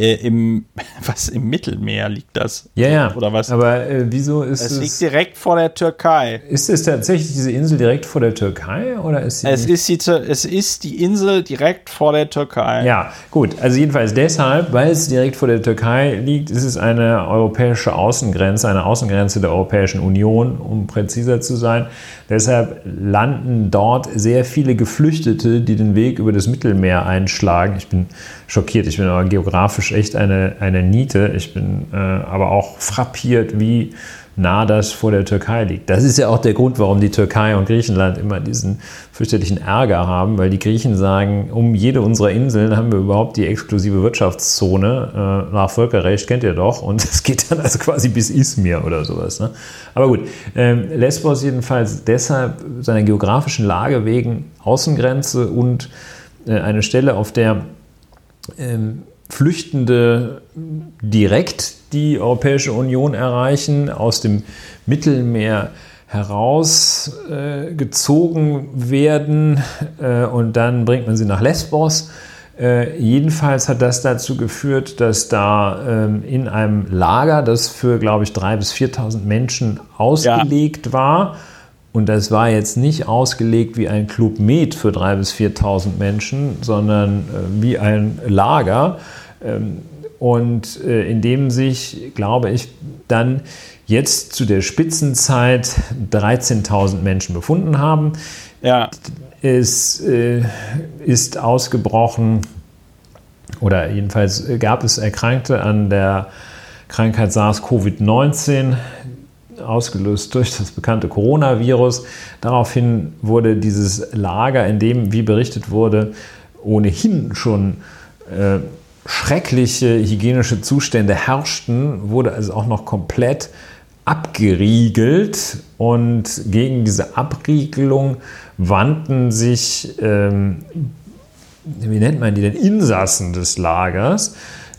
[SPEAKER 1] Äh, im, was, im Mittelmeer liegt das?
[SPEAKER 2] Ja, ja.
[SPEAKER 1] Oder was?
[SPEAKER 2] Aber äh, wieso ist es.
[SPEAKER 1] Es liegt direkt vor der Türkei.
[SPEAKER 2] Ist es tatsächlich diese Insel direkt vor der Türkei? Oder ist sie
[SPEAKER 1] es, ist die, es ist die Insel direkt vor der Türkei.
[SPEAKER 2] Ja, gut. Also, jedenfalls deshalb, weil es direkt vor der Türkei liegt, ist es eine europäische Außengrenze, eine Außengrenze der Europäischen Union, um präziser zu sein. Deshalb landen dort sehr viele Geflüchtete, die den Weg über das Mittelmeer einschlagen. Ich bin schockiert, ich bin aber geografisch echt eine, eine Niete. Ich bin äh, aber auch frappiert, wie nah das vor der Türkei liegt. Das ist ja auch der Grund, warum die Türkei und Griechenland immer diesen fürchterlichen Ärger haben, weil die Griechen sagen, um jede unserer Inseln haben wir überhaupt die exklusive Wirtschaftszone äh, nach Völkerrecht, kennt ihr doch, und es geht dann also quasi bis Izmir oder sowas. Ne? Aber gut, ähm, Lesbos jedenfalls deshalb seiner geografischen Lage wegen Außengrenze und äh, eine Stelle, auf der ähm, Flüchtende direkt die Europäische Union erreichen, aus dem Mittelmeer herausgezogen äh, werden äh, und dann bringt man sie nach Lesbos. Äh, jedenfalls hat das dazu geführt, dass da ähm, in einem Lager, das für, glaube ich, 3.000 bis 4.000 Menschen ausgelegt ja. war, und das war jetzt nicht ausgelegt wie ein Club Med für 3.000 bis 4.000 Menschen, sondern äh, wie ein Lager. Ähm, und äh, in dem sich, glaube ich, dann jetzt zu der Spitzenzeit 13.000 Menschen befunden haben.
[SPEAKER 1] Ja.
[SPEAKER 2] Es äh, ist ausgebrochen oder jedenfalls gab es Erkrankte an der Krankheit SARS-CoV-19 ausgelöst durch das bekannte Coronavirus. Daraufhin wurde dieses Lager, in dem, wie berichtet wurde, ohnehin schon äh, schreckliche hygienische Zustände herrschten, wurde also auch noch komplett abgeriegelt und gegen diese Abriegelung wandten sich, ähm, wie nennt man die denn, Insassen des Lagers,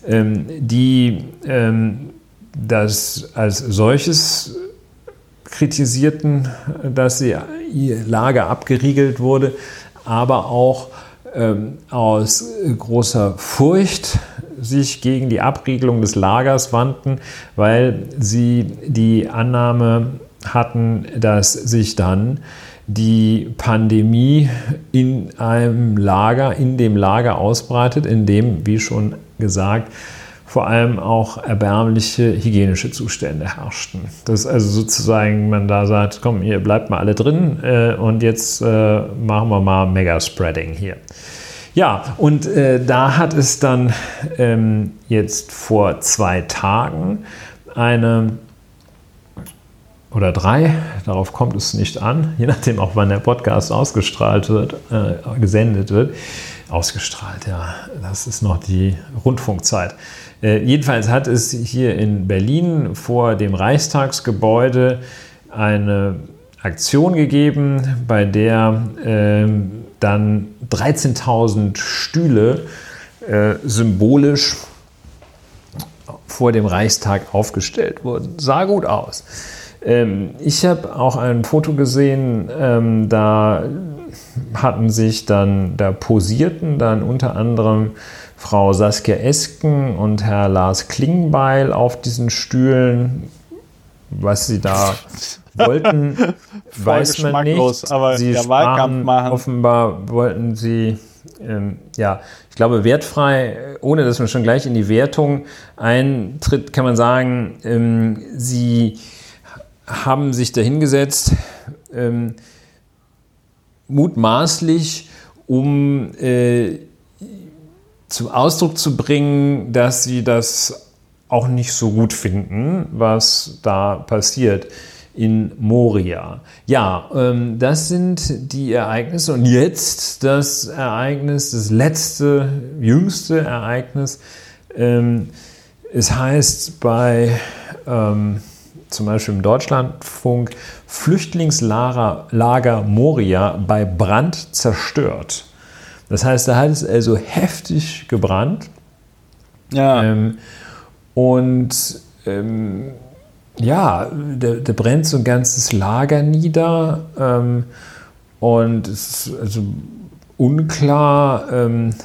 [SPEAKER 2] ähm, die ähm, das als solches kritisierten, dass sie, ihr Lager abgeriegelt wurde, aber auch ähm, aus großer Furcht sich gegen die Abriegelung des Lagers wandten, weil sie die Annahme hatten, dass sich dann die Pandemie in einem Lager, in dem Lager ausbreitet, in dem, wie schon gesagt, vor allem auch erbärmliche hygienische Zustände herrschten. Dass also sozusagen man da sagt, komm, ihr bleibt mal alle drin äh, und jetzt äh, machen wir mal Mega-Spreading hier. Ja, und äh, da hat es dann ähm, jetzt vor zwei Tagen eine oder drei, darauf kommt es nicht an, je nachdem auch wann der Podcast ausgestrahlt wird, äh, gesendet wird. Ausgestrahlt, ja, das ist noch die Rundfunkzeit. Äh, jedenfalls hat es hier in Berlin vor dem Reichstagsgebäude eine Aktion gegeben, bei der äh, dann 13.000 Stühle äh, symbolisch vor dem Reichstag aufgestellt wurden. Sah gut aus. Ähm, ich habe auch ein Foto gesehen, ähm, da hatten sich dann, da posierten dann unter anderem Frau Saskia Esken und Herr Lars Klingbeil auf diesen Stühlen. Was sie da wollten, weiß man nicht.
[SPEAKER 1] Aber
[SPEAKER 2] sie
[SPEAKER 1] der machen.
[SPEAKER 2] Offenbar wollten sie, ähm, ja, ich glaube, wertfrei, ohne dass man schon gleich in die Wertung eintritt, kann man sagen, ähm, sie haben sich dahingesetzt, ähm, mutmaßlich, um äh, zum Ausdruck zu bringen, dass sie das auch nicht so gut finden, was da passiert in Moria. Ja, ähm, das sind die Ereignisse. Und jetzt das Ereignis, das letzte, jüngste Ereignis. Ähm, es heißt bei ähm, zum Beispiel im Deutschlandfunk Flüchtlingslager Lager Moria bei Brand zerstört. Das heißt, da hat es also heftig gebrannt.
[SPEAKER 1] Ja.
[SPEAKER 2] Ähm, und ähm, ja, da, da, brennt so ein ganzes Lager nieder. Ähm, und es ist also unklar, ähm,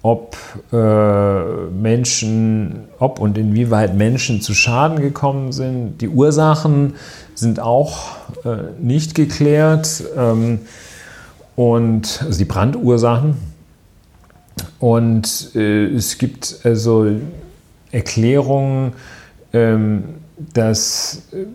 [SPEAKER 2] ob äh, Menschen, ob und inwieweit Menschen zu Schaden gekommen sind. Die Ursachen sind auch äh, nicht geklärt. Ähm, und also die Brandursachen. Und äh, es gibt also Erklärungen, ähm, dass äh,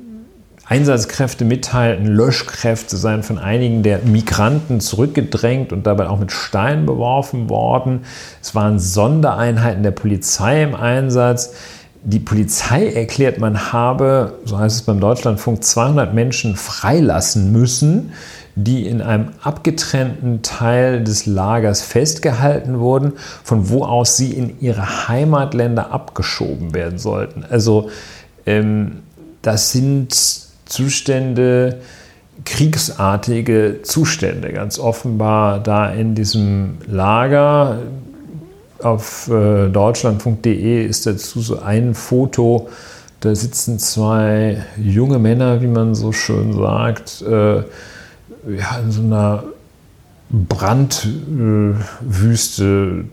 [SPEAKER 2] Einsatzkräfte mitteilten, Löschkräfte seien von einigen der Migranten zurückgedrängt und dabei auch mit Steinen beworfen worden. Es waren Sondereinheiten der Polizei im Einsatz. Die Polizei erklärt, man habe, so heißt es beim Deutschlandfunk, 200 Menschen freilassen müssen die in einem abgetrennten Teil des Lagers festgehalten wurden, von wo aus sie in ihre Heimatländer abgeschoben werden sollten. Also ähm, das sind Zustände, kriegsartige Zustände, ganz offenbar da in diesem Lager. Auf äh, deutschlandfunk.de ist dazu so ein Foto, da sitzen zwei junge Männer, wie man so schön sagt, äh, ja, in so einer Brandwüste,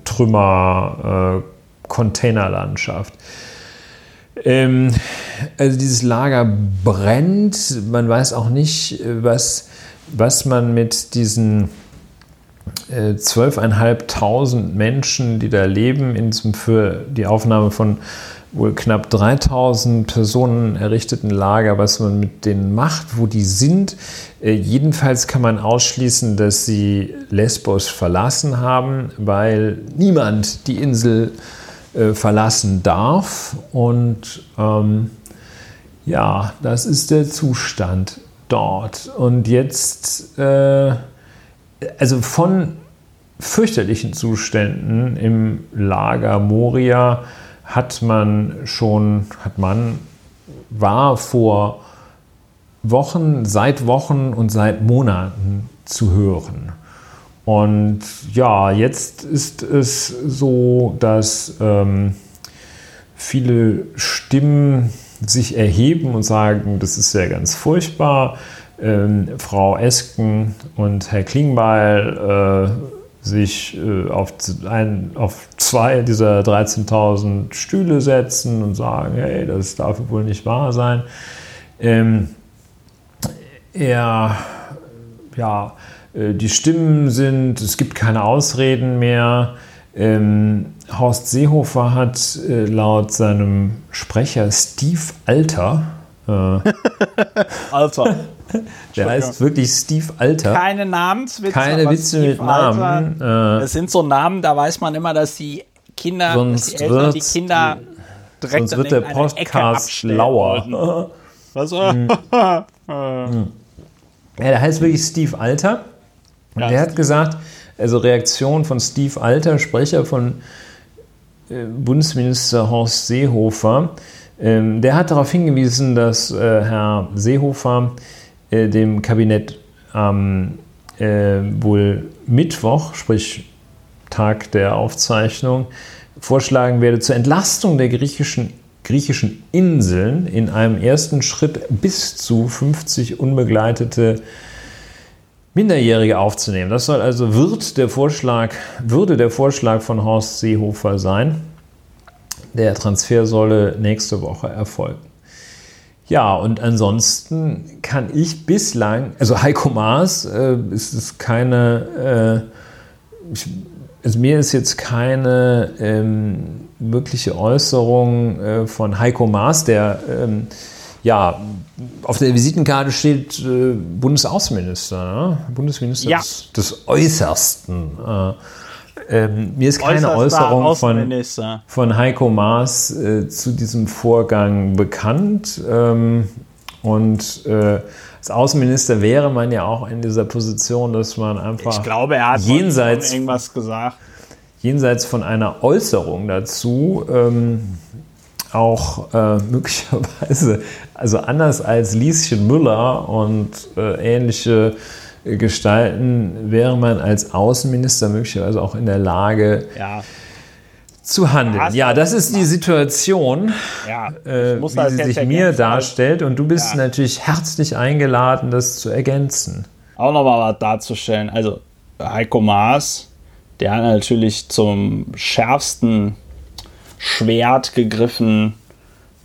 [SPEAKER 2] Trümmer, äh, Containerlandschaft. Ähm, also dieses Lager brennt. Man weiß auch nicht, was, was man mit diesen äh, zwölfeinhalbtausend Menschen, die da leben, in diesem für die Aufnahme von wohl knapp 3000 Personen errichteten Lager, was man mit denen macht, wo die sind. Äh, jedenfalls kann man ausschließen, dass sie Lesbos verlassen haben, weil niemand die Insel äh, verlassen darf. Und ähm, ja, das ist der Zustand dort. Und jetzt, äh, also von fürchterlichen Zuständen im Lager Moria, hat man schon, hat man, war vor Wochen, seit Wochen und seit Monaten zu hören. Und ja, jetzt ist es so, dass ähm, viele Stimmen sich erheben und sagen, das ist ja ganz furchtbar. Ähm, Frau Esken und Herr Klingbeil äh, sich äh, auf, ein, auf zwei dieser 13.000 Stühle setzen und sagen, hey, das darf wohl nicht wahr sein. Ähm, er, ja, äh, die Stimmen sind, es gibt keine Ausreden mehr. Ähm, Horst Seehofer hat äh, laut seinem Sprecher Steve Alter,
[SPEAKER 1] äh, Alter,
[SPEAKER 2] Der heißt wirklich Steve Alter.
[SPEAKER 1] Keine Namenswitze.
[SPEAKER 2] Keine Witze mit Namen.
[SPEAKER 1] Äh, es sind so Namen, da weiß man immer, dass die Kinder,
[SPEAKER 2] sonst
[SPEAKER 1] die Eltern, die Kinder
[SPEAKER 2] direkt sonst wird der Podcast schlauer.
[SPEAKER 1] Was? Mhm.
[SPEAKER 2] ja, der heißt wirklich Steve Alter. Und ja, der hat gesagt, also Reaktion von Steve Alter, Sprecher von äh, Bundesminister Horst Seehofer, ähm, der hat darauf hingewiesen, dass äh, Herr Seehofer äh, dem Kabinett am äh, wohl Mittwoch, sprich Tag der Aufzeichnung, vorschlagen werde zur Entlastung der griechischen griechischen Inseln in einem ersten Schritt bis zu 50 unbegleitete Minderjährige aufzunehmen. Das soll also wird der Vorschlag, würde der Vorschlag von Horst Seehofer sein. Der Transfer solle nächste Woche erfolgen. Ja, und ansonsten kann ich bislang, also Heiko Maas äh, ist es keine, äh, ich, also mir ist jetzt keine ähm, wirkliche Äußerung äh, von Heiko Maas, der ähm, ja auf der Visitenkarte steht äh, Bundesaußenminister, ne? Bundesminister
[SPEAKER 1] Ja.
[SPEAKER 2] des, des Äußersten. Äh, ähm, mir ist keine Äußerung von, von Heiko Maas äh, zu diesem Vorgang bekannt. Ähm, und äh, als Außenminister wäre man ja auch in dieser Position, dass man einfach
[SPEAKER 1] Ich glaube, er hat
[SPEAKER 2] jenseits,
[SPEAKER 1] irgendwas gesagt.
[SPEAKER 2] jenseits von einer Äußerung dazu ähm, auch äh, möglicherweise, also anders als Lieschen Müller und äh, ähnliche äh, Gestalten, wäre man als Außenminister möglicherweise auch in der Lage
[SPEAKER 1] Ja,
[SPEAKER 2] zu handeln. Ja, das ist die Situation,
[SPEAKER 1] ja.
[SPEAKER 2] äh, wie sie sich mir darstellt. Und du bist
[SPEAKER 1] Ja.
[SPEAKER 2] natürlich herzlich eingeladen, das zu ergänzen.
[SPEAKER 1] auch nochmal was darzustellen. Also Heiko Maas, der hat natürlich zum schärfsten Schwert gegriffen,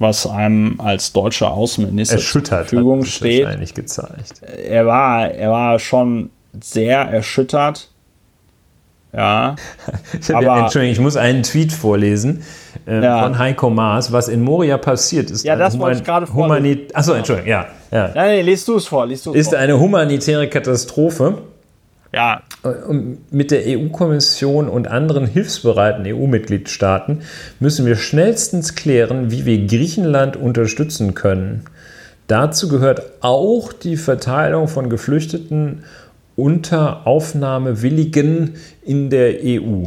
[SPEAKER 1] was einem als deutscher Außenminister zur Verfügung steht.
[SPEAKER 2] wahrscheinlich gezeigt.
[SPEAKER 1] Er war, er war schon sehr erschüttert. Ja, Aber-
[SPEAKER 2] Entschuldigung, ich muss einen Tweet vorlesen äh,
[SPEAKER 1] Ja.
[SPEAKER 2] von Heiko Maas. Was in Moria passiert, ist
[SPEAKER 1] Ja, das wollte ich gerade vorlesen.
[SPEAKER 2] Achso, Entschuldigung, ja. ja.
[SPEAKER 1] Nein, nee, liest du es vor, liest
[SPEAKER 2] Ist
[SPEAKER 1] vor.
[SPEAKER 2] eine humanitäre Katastrophe.
[SPEAKER 1] Ja,
[SPEAKER 2] mit der EU-Kommission und anderen hilfsbereiten EU-Mitgliedstaaten müssen wir schnellstens klären, wie wir Griechenland unterstützen können. Dazu gehört auch die Verteilung von Geflüchteten unter Aufnahmewilligen in der EU.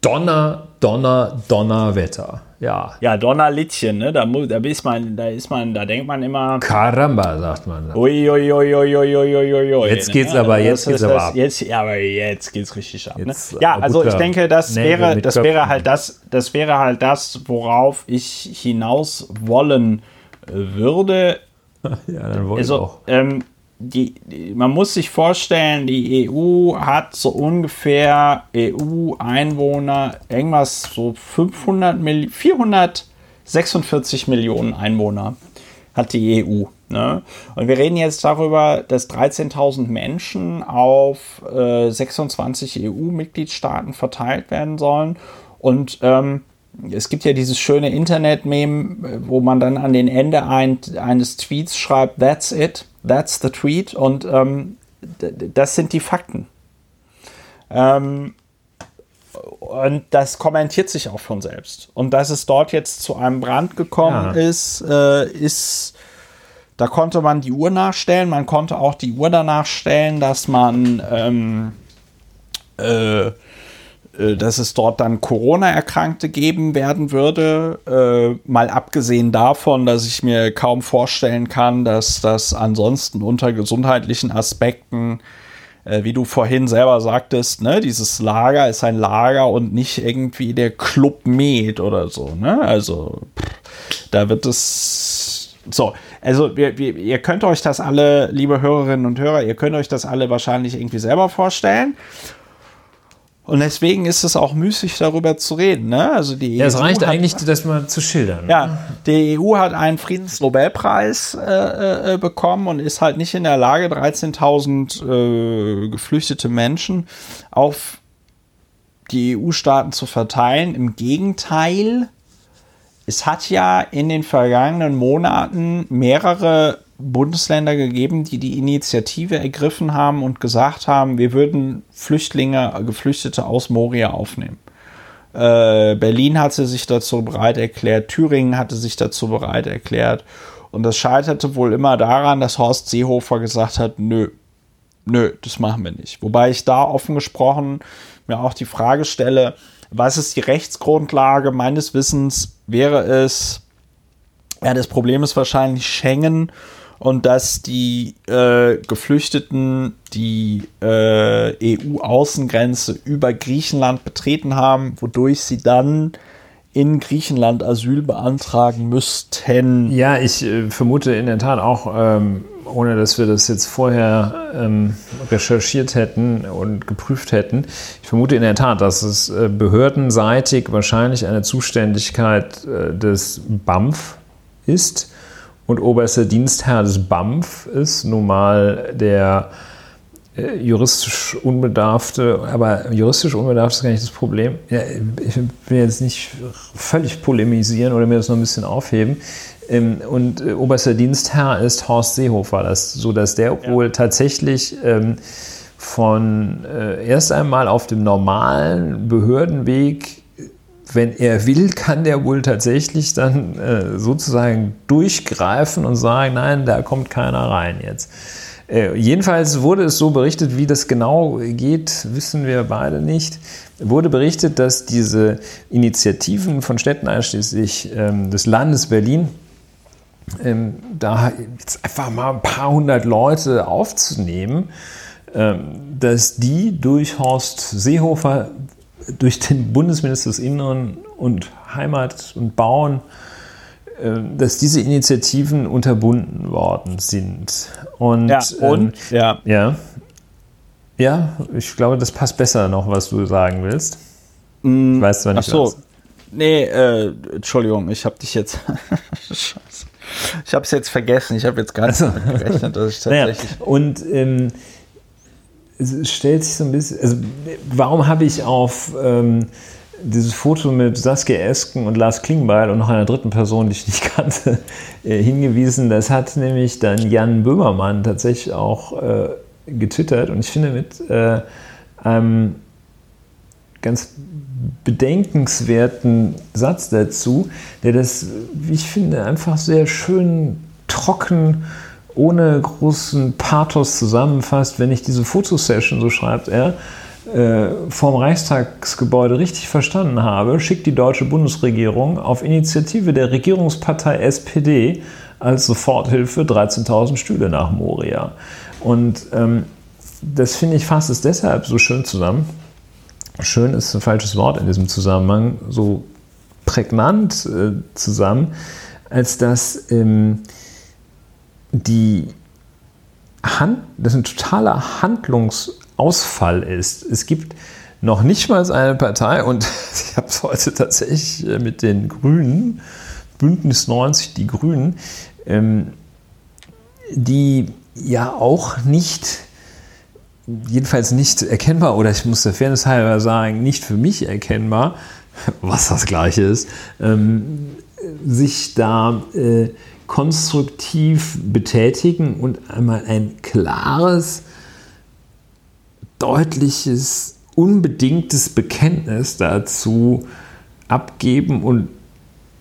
[SPEAKER 2] Donner, Donner, Donnerwetter. Ja.
[SPEAKER 1] ja, Donnerlittchen, ne? Da, mu- da ist man, da ist man, da denkt man immer,
[SPEAKER 2] Caramba, sagt man.
[SPEAKER 1] Ui, ui, ui, ui, ui, ui, ui, ui,
[SPEAKER 2] Jetzt geht's aber- jetzt geht's
[SPEAKER 1] das-
[SPEAKER 2] aber ab.
[SPEAKER 1] Jetzt, ja, aber jetzt geht's richtig ab. Ne?
[SPEAKER 2] Jetzt,
[SPEAKER 1] Ja,
[SPEAKER 2] äh,
[SPEAKER 1] also ich denke, das
[SPEAKER 2] Nägel
[SPEAKER 1] wäre, das
[SPEAKER 2] Köpfen.
[SPEAKER 1] wäre halt das, das wäre halt das, worauf ich hinaus wollen äh, würde.
[SPEAKER 2] Ja, dann wollte ich
[SPEAKER 1] Also,
[SPEAKER 2] auch.
[SPEAKER 1] ähm, die, man muss sich vorstellen, die EU hat so ungefähr EU-Einwohner, irgendwas so 500 Milli 446 Millionen Einwohner hat die EU. Ne? Und wir reden jetzt darüber, dass 13.000 Menschen auf äh, 26 EU-Mitgliedstaaten verteilt werden sollen. Und ähm, es gibt ja dieses schöne Internet-Meme, wo man dann an den Ende ein, eines Tweets schreibt, that's it, that's the tweet. Und ähm, das sind die Fakten. Ähm, und das kommentiert sich auch von selbst. Und dass es dort jetzt zu einem Brand gekommen
[SPEAKER 2] Ja.
[SPEAKER 1] ist, äh, ist, da konnte man die Uhr nachstellen. Man konnte auch die Uhr danach stellen, dass man, ähm, äh, äh, dass es dort dann Corona-Erkrankte geben werden würde. Äh, mal abgesehen davon, dass ich mir kaum vorstellen kann, dass das ansonsten unter gesundheitlichen Aspekten äh, wie du vorhin selber sagtest, ne, dieses Lager ist ein Lager und nicht irgendwie der Club Med oder so, ne? Also pff, da wird es so, also wir, wir, ihr könnt euch das alle, liebe Hörerinnen und Hörer, ihr könnt euch das alle wahrscheinlich irgendwie selber vorstellen. Und deswegen ist es auch müßig, darüber zu reden. Ne? Also die
[SPEAKER 2] Ja, es
[SPEAKER 1] EU
[SPEAKER 2] reicht
[SPEAKER 1] hat-
[SPEAKER 2] eigentlich, das mal zu schildern.
[SPEAKER 1] ja, die EU hat einen Friedensnobelpreis äh, äh, bekommen und ist halt nicht in der Lage, 13.000 äh, geflüchtete Menschen auf die EU-Staaten zu verteilen. Im Gegenteil, es hat ja in den vergangenen Monaten mehrere Bundesländer gegeben, die die Initiative ergriffen haben und gesagt haben, wir würden Flüchtlinge, Geflüchtete aus Moria aufnehmen. Äh, Berlin hatte sich dazu bereit erklärt, Thüringen hatte sich dazu bereit erklärt. Und das scheiterte wohl immer daran, dass Horst Seehofer gesagt hat, nö, nö, das machen wir nicht. Wobei ich da offen gesprochen mir auch die Frage stelle, was ist die Rechtsgrundlage? Meines Wissens wäre es, ja, das Problem ist wahrscheinlich Schengen und dass die äh, Geflüchteten die äh, EU-Außengrenze über Griechenland betreten haben, wodurch sie dann in Griechenland Asyl beantragen müssten.
[SPEAKER 2] Ja, ich äh, vermute in der Tat auch, ähm, ohne dass wir das jetzt vorher ähm, recherchiert hätten und geprüft hätten, ich vermute in der Tat, dass es äh, behördenseitig wahrscheinlich eine Zuständigkeit äh, des BAMF ist und oberster Dienstherr des BAMF ist nun mal der äh, juristisch unbedarfte, aber juristisch unbedarft ist gar nicht das Problem. Ja, ich will jetzt nicht völlig polemisieren oder mir das noch ein bisschen aufheben. Ähm, und äh, oberster Dienstherr ist Horst Seehofer, das, so dass der ja. wohl tatsächlich ähm, von äh, erst einmal auf dem normalen Behördenweg, wenn er will, kann der wohl tatsächlich dann äh, sozusagen durchgreifen und sagen, nein, da kommt keiner rein jetzt. Äh, jedenfalls wurde es so berichtet, wie das genau geht, wissen wir beide nicht. Wurde berichtet, dass diese Initiativen von Städten einschließlich ähm, des Landes Berlin, ähm, da jetzt einfach mal ein paar hundert Leute aufzunehmen, ähm, dass die durch Horst Seehofer, durch den Bundesminister des Inneren und Heimat und Bauen ähm, dass diese Initiativen unterbunden worden sind. Und,
[SPEAKER 1] ja, und
[SPEAKER 2] ähm, ja. ja. Ja, ich glaube, das passt besser noch, was du sagen willst.
[SPEAKER 1] Mm, ich weiß zwar nicht. Ach so. Was. Nee, äh, Entschuldigung, ich habe dich jetzt. Scheiße. Ich habe es jetzt vergessen. Ich habe jetzt gar nicht also. gerechnet, dass ich tatsächlich.
[SPEAKER 2] Naja, und ähm, es stellt sich so ein bisschen. Also, warum habe ich auf. Ähm, dieses Foto mit Saskia Esken und Lars Klingbeil und noch einer dritten Person, die ich nicht kannte, äh, hingewiesen. Das hat nämlich dann Jan Böhmermann tatsächlich auch äh, getwittert und ich finde mit äh, einem ganz bedenkenswerten Satz dazu, der das, wie ich finde, einfach sehr schön trocken ohne großen Pathos zusammenfasst, wenn ich diese Fotosession, so schreibt er, äh, vom Reichstagsgebäude richtig verstanden habe, schickt die deutsche Bundesregierung auf Initiative der Regierungspartei SPD als Soforthilfe 13.000 Stühle nach Moria. Und ähm, das finde ich fasst es deshalb so schön zusammen. Schön ist ein falsches Wort in diesem Zusammenhang, so prägnant äh, zusammen, als dass ähm, die Hand, das ein totaler Handlungs- Ausfall ist. Es gibt noch nicht mal eine Partei, und ich habe es heute tatsächlich äh, mit den Grünen, Bündnis 90, die Grünen, ähm, die ja auch nicht, jedenfalls nicht erkennbar, oder ich muss der Fairness halber sagen, nicht für mich erkennbar, was das Gleiche ist, ähm, sich da äh, konstruktiv betätigen und einmal ein klares deutliches, unbedingtes Bekenntnis dazu abgeben und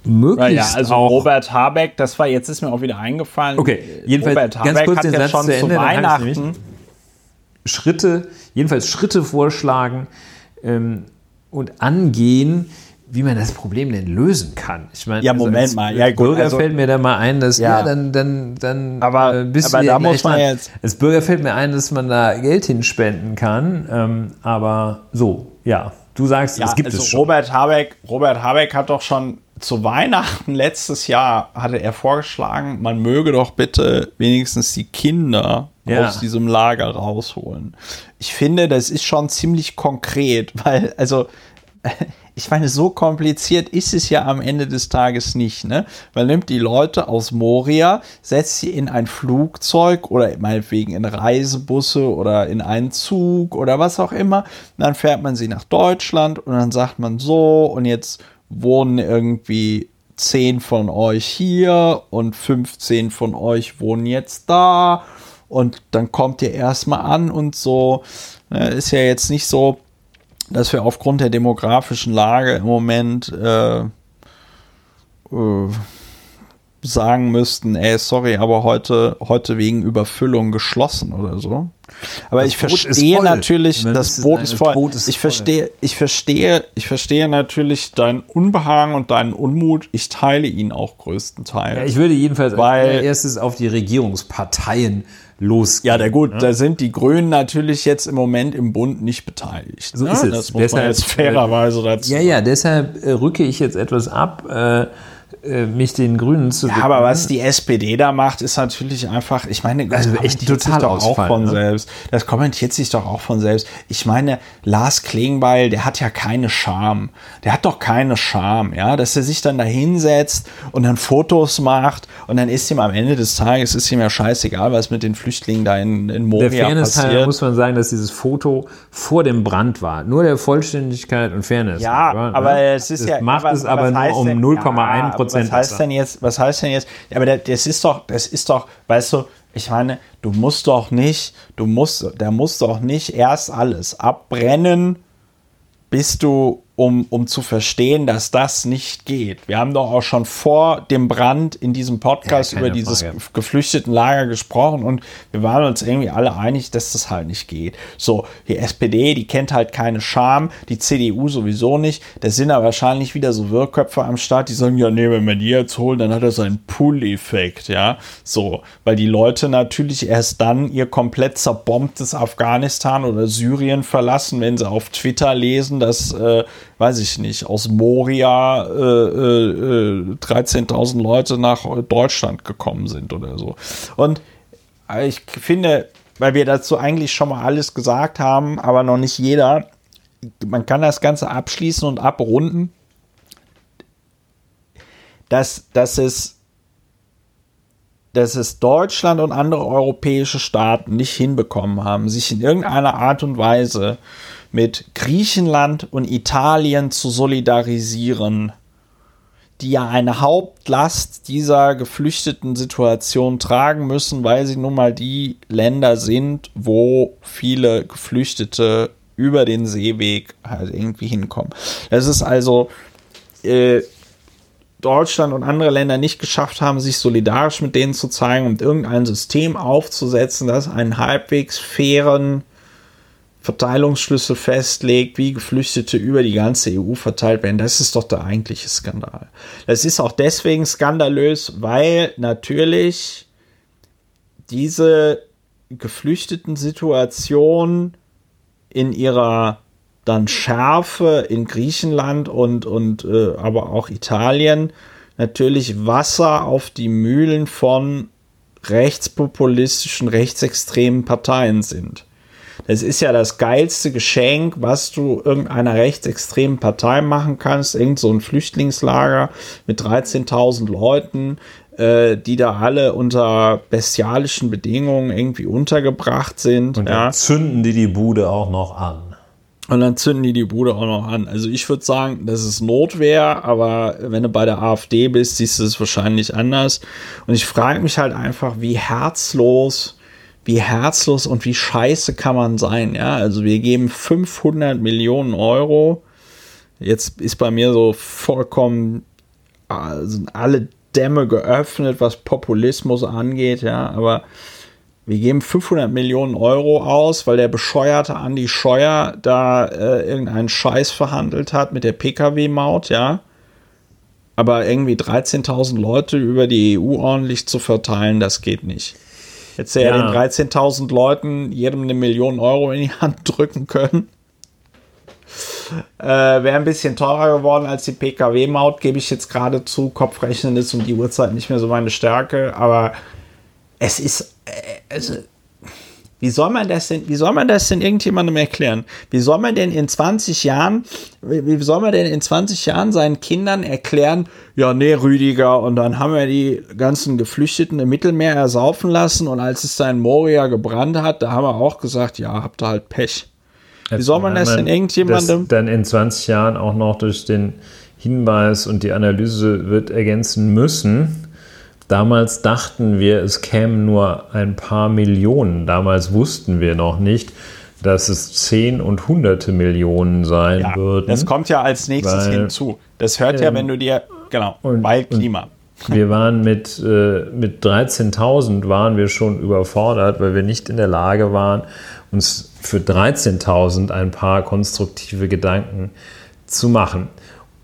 [SPEAKER 2] möglichst
[SPEAKER 1] ja, also
[SPEAKER 2] auch
[SPEAKER 1] Robert Habeck, das war jetzt ist mir auch wieder eingefallen.
[SPEAKER 2] Okay, jedenfalls
[SPEAKER 1] Robert Habeck
[SPEAKER 2] ganz kurz
[SPEAKER 1] hat
[SPEAKER 2] den
[SPEAKER 1] ja
[SPEAKER 2] Satz
[SPEAKER 1] schon
[SPEAKER 2] zu Ende,
[SPEAKER 1] zu Weihnachten
[SPEAKER 2] Schritte, jedenfalls Schritte vorschlagen ähm, und angehen, wie man das Problem denn lösen kann.
[SPEAKER 1] Ich meine, ja, also Moment als mal. Ja,
[SPEAKER 2] gut, Bürger also, fällt mir da mal ein, dass ja, ja dann, dann, dann
[SPEAKER 1] aber, äh, aber da muss man jetzt.
[SPEAKER 2] Als Bürger fällt mir ein, dass man da Geld hinspenden kann. Ähm, aber so, ja. Du sagst, ja, es gibt also es schon.
[SPEAKER 1] Robert Habeck, Robert Habeck hat doch schon zu Weihnachten letztes Jahr hatte er vorgeschlagen, man möge doch bitte wenigstens die Kinder ja. aus diesem Lager rausholen. Ich finde, das ist schon ziemlich konkret, weil also ich meine, so kompliziert ist es ja am Ende des Tages nicht, ne? Man nimmt die Leute aus Moria, setzt sie in ein Flugzeug oder meinetwegen in Reisebusse oder in einen Zug oder was auch immer. dann fährt man sie nach Deutschland und dann sagt man so und jetzt wohnen irgendwie 10 von euch hier und 15 von euch wohnen jetzt da und dann kommt ihr erstmal an und so. Ne? Ist ja jetzt nicht so, dass wir aufgrund der demografischen Lage im Moment äh, äh, sagen müssten, ey, sorry, aber heute, heute wegen Überfüllung geschlossen oder so. Aber das ich Boot verstehe natürlich, das, das Boot ist voll. Boot ist ich voll. verstehe, ich verstehe, ich verstehe natürlich deinen Unbehagen und deinen Unmut. Ich teile ihn auch größtenteils.
[SPEAKER 2] Ja, ich würde jedenfalls weil, als erstes auf die Regierungsparteien losgeht.
[SPEAKER 1] Ja, der gut, ne? da sind die Grünen natürlich jetzt im Moment im Bund nicht beteiligt.
[SPEAKER 2] So ne? ist es.
[SPEAKER 1] Das muss deshalb, man jetzt fairerweise dazu.
[SPEAKER 2] Ja, ja, deshalb äh, rücke ich jetzt etwas ab. Äh, mich den Grünen zu
[SPEAKER 1] Ja, aber was die SPD da macht, ist natürlich einfach, ich meine, das
[SPEAKER 2] also echt total
[SPEAKER 1] doch auch von ne? selbst. Das kommentiert sich doch auch von selbst. Ich meine, Lars Klingbeil, der hat ja keine Scham. Der hat doch keine Scham, ja, dass er sich dann da hinsetzt und dann Fotos macht und dann ist ihm am Ende des Tages ist ihm ja scheißegal, was mit den Flüchtlingen da in, in Moria der Fairness passiert.
[SPEAKER 2] muss man sagen, dass dieses Foto vor dem Brand war. Nur der Vollständigkeit und Fairness.
[SPEAKER 1] Ja, war, aber ne? es ist
[SPEAKER 2] das
[SPEAKER 1] ja
[SPEAKER 2] macht aber, es aber nur um 0,1 Prozent
[SPEAKER 1] was heißt denn jetzt, was heißt denn jetzt, aber das ist doch, das ist doch, weißt du, ich meine, du musst doch nicht, du musst, der muss doch nicht erst alles abbrennen, bis du um, um zu verstehen, dass das nicht geht. Wir haben doch auch schon vor dem Brand in diesem Podcast ja, über dieses Frage. Geflüchtetenlager gesprochen und wir waren uns irgendwie alle einig, dass das halt nicht geht. So, die SPD, die kennt halt keine Scham, die CDU sowieso nicht. Da sind da wahrscheinlich wieder so Wirrköpfe am Start, die sagen, ja, nee, wenn wir die jetzt holen, dann hat das einen Pull-Effekt, ja. So, weil die Leute natürlich erst dann ihr komplett zerbombtes Afghanistan oder Syrien verlassen, wenn sie auf Twitter lesen, dass äh, weiß ich nicht, aus Moria äh, äh, 13.000 äh, Leute nach Deutschland gekommen sind oder so. Und äh, ich finde, weil wir dazu eigentlich schon mal alles gesagt haben, aber noch nicht jeder, man kann das Ganze abschließen und abrunden, dass, dass es dass es Deutschland und andere europäische Staaten nicht hinbekommen haben, sich in irgendeiner Art und Weise mit Griechenland und Italien zu solidarisieren, die ja eine Hauptlast dieser geflüchteten Situation tragen müssen, weil sie nun mal die Länder sind, wo viele Geflüchtete über den Seeweg halt irgendwie hinkommen. Das ist also äh, Deutschland und andere Länder nicht geschafft haben, sich solidarisch mit denen zu zeigen und irgendein System aufzusetzen, das einen halbwegs fairen Verteilungsschlüssel festlegt, wie Geflüchtete über die ganze EU verteilt werden. Das ist doch der eigentliche Skandal. Das ist auch deswegen skandalös, weil natürlich diese geflüchteten Situation in ihrer dann Schärfe in Griechenland und, und äh, aber auch Italien natürlich Wasser auf die Mühlen von rechtspopulistischen, rechtsextremen Parteien sind. Das ist ja das geilste Geschenk, was du irgendeiner rechtsextremen Partei machen kannst. Irgend so ein Flüchtlingslager mit 13.000 Leuten, äh, die da alle unter bestialischen Bedingungen irgendwie untergebracht sind.
[SPEAKER 2] Und dann ja. zünden die die Bude auch noch an.
[SPEAKER 1] Und dann zünden die die Bude auch noch an. Also ich würde sagen, das ist Notwehr, aber wenn du bei der AfD bist, siehst du es wahrscheinlich anders. Und ich frage mich halt einfach, wie herzlos wie herzlos und wie scheiße kann man sein, ja? Also wir geben 500 Millionen Euro. Jetzt ist bei mir so vollkommen, sind alle Dämme geöffnet, was Populismus angeht, ja, aber wir geben 500 Millionen Euro aus, weil der bescheuerte Andi Scheuer da äh, irgendeinen Scheiß verhandelt hat mit der Pkw-Maut, ja. Aber irgendwie 13.000 Leute über die EU ordentlich zu verteilen, das geht nicht. Hätte ja, ja den 13.000 Leuten jedem eine Million Euro in die Hand drücken können. Äh, Wäre ein bisschen teurer geworden als die PKW-Maut, gebe ich jetzt gerade zu. Kopfrechnen ist um die Uhrzeit nicht mehr so meine Stärke, aber es ist. Äh, also, wie soll man das denn, wie soll man das denn irgendjemandem erklären? Wie soll man denn in 20 Jahren, wie soll man denn in 20 Jahren seinen Kindern erklären, ja, nee, Rüdiger, und dann haben wir die ganzen Geflüchteten im Mittelmeer ersaufen lassen und als es da in Moria gebrannt hat, da haben wir auch gesagt, ja, habt ihr halt Pech. Wie Jetzt soll man das denn irgendjemandem?
[SPEAKER 2] dann in 20 Jahren auch noch durch den Hinweis und die Analyse wird ergänzen müssen, Damals dachten wir, es kämen nur ein paar Millionen. Damals wussten wir noch nicht, dass es zehn und hunderte Millionen sein ja, würden.
[SPEAKER 1] Das kommt ja als nächstes weil, hinzu. Das hört ähm, ja, wenn du dir, genau, und, weil Klima.
[SPEAKER 2] Wir waren mit, äh, mit 13.000 waren wir schon überfordert, weil wir nicht in der Lage waren, uns für 13.000 ein paar konstruktive Gedanken zu machen.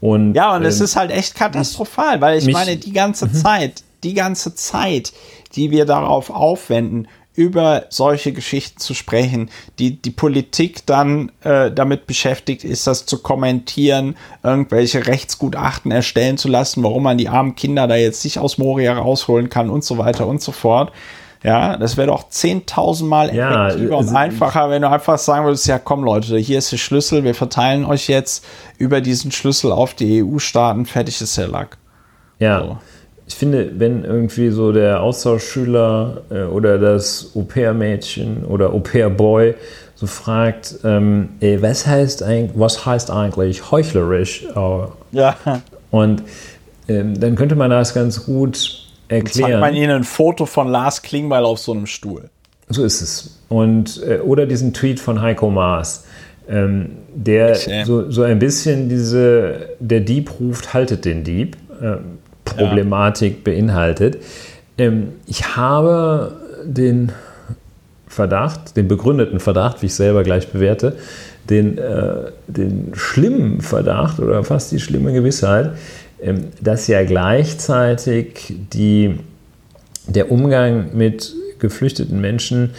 [SPEAKER 1] Und, ja, und es ähm, ist halt echt katastrophal, weil ich mich, meine, die ganze. Zeit, die ganze Zeit, die wir darauf aufwenden, über solche Geschichten zu sprechen, die die Politik dann äh, damit beschäftigt ist, das zu kommentieren, irgendwelche Rechtsgutachten erstellen zu lassen, warum man die armen Kinder da jetzt nicht aus Moria rausholen kann und so weiter und so fort. Ja, das wäre doch 10.000 Mal
[SPEAKER 2] Ja,
[SPEAKER 1] effektiver und einfacher, wenn du einfach sagen würdest, ja komm Leute, hier ist der Schlüssel, wir verteilen euch jetzt über diesen Schlüssel auf die EU-Staaten, fertig ist der Lack.
[SPEAKER 2] Ja,
[SPEAKER 1] So.
[SPEAKER 2] Ich finde, wenn irgendwie so der Austauschschüler äh, oder das Au-pair-Mädchen oder Au-pair-Boy so fragt, ähm, ey, was, heißt eigentlich, was heißt eigentlich heuchlerisch? Äh,
[SPEAKER 1] Ja,
[SPEAKER 2] Und ähm, dann könnte man das ganz gut erklären.
[SPEAKER 1] man ihnen ein Foto von Lars Klingbeil auf so einem Stuhl.
[SPEAKER 2] So ist es. Und, äh, oder diesen Tweet von Heiko Maas, ähm, der so, so ein bisschen diese, der Dieb ruft, haltet den Dieb, Problematik beinhaltet. Ähm, ich habe den Verdacht, den begründeten Verdacht, wie ich selber gleich bewerte, den, äh, den schlimmen Verdacht oder fast die schlimme Gewissheit, ähm, dass ja gleichzeitig die, der Umgang mit geflüchteten Menschen,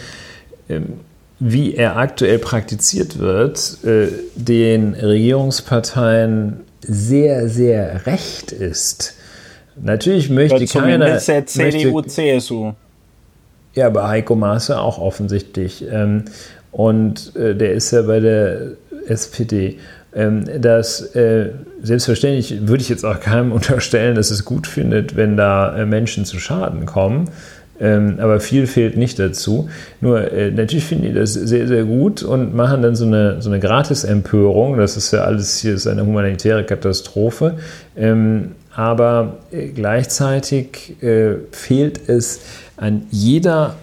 [SPEAKER 2] ähm, wie er aktuell praktiziert wird, äh, den Regierungsparteien sehr, sehr recht ist. Natürlich möchte keiner.
[SPEAKER 1] Zumindest der CDU,
[SPEAKER 2] möchte,
[SPEAKER 1] CSU.
[SPEAKER 2] ja, bei Heiko Maas ja auch offensichtlich. Ähm, und äh, der ist ja bei der SPD. Ähm, das äh, selbstverständlich würde ich jetzt auch keinem unterstellen, dass es gut findet, wenn da äh, Menschen zu Schaden kommen. Ähm, aber viel fehlt nicht dazu. Nur äh, natürlich finden die das sehr, sehr gut und machen dann so eine, so eine Gratis-Empörung. Das ist ja alles hier ist eine humanitäre Katastrophe. Ähm, aber äh, gleichzeitig äh, fehlt es an jeder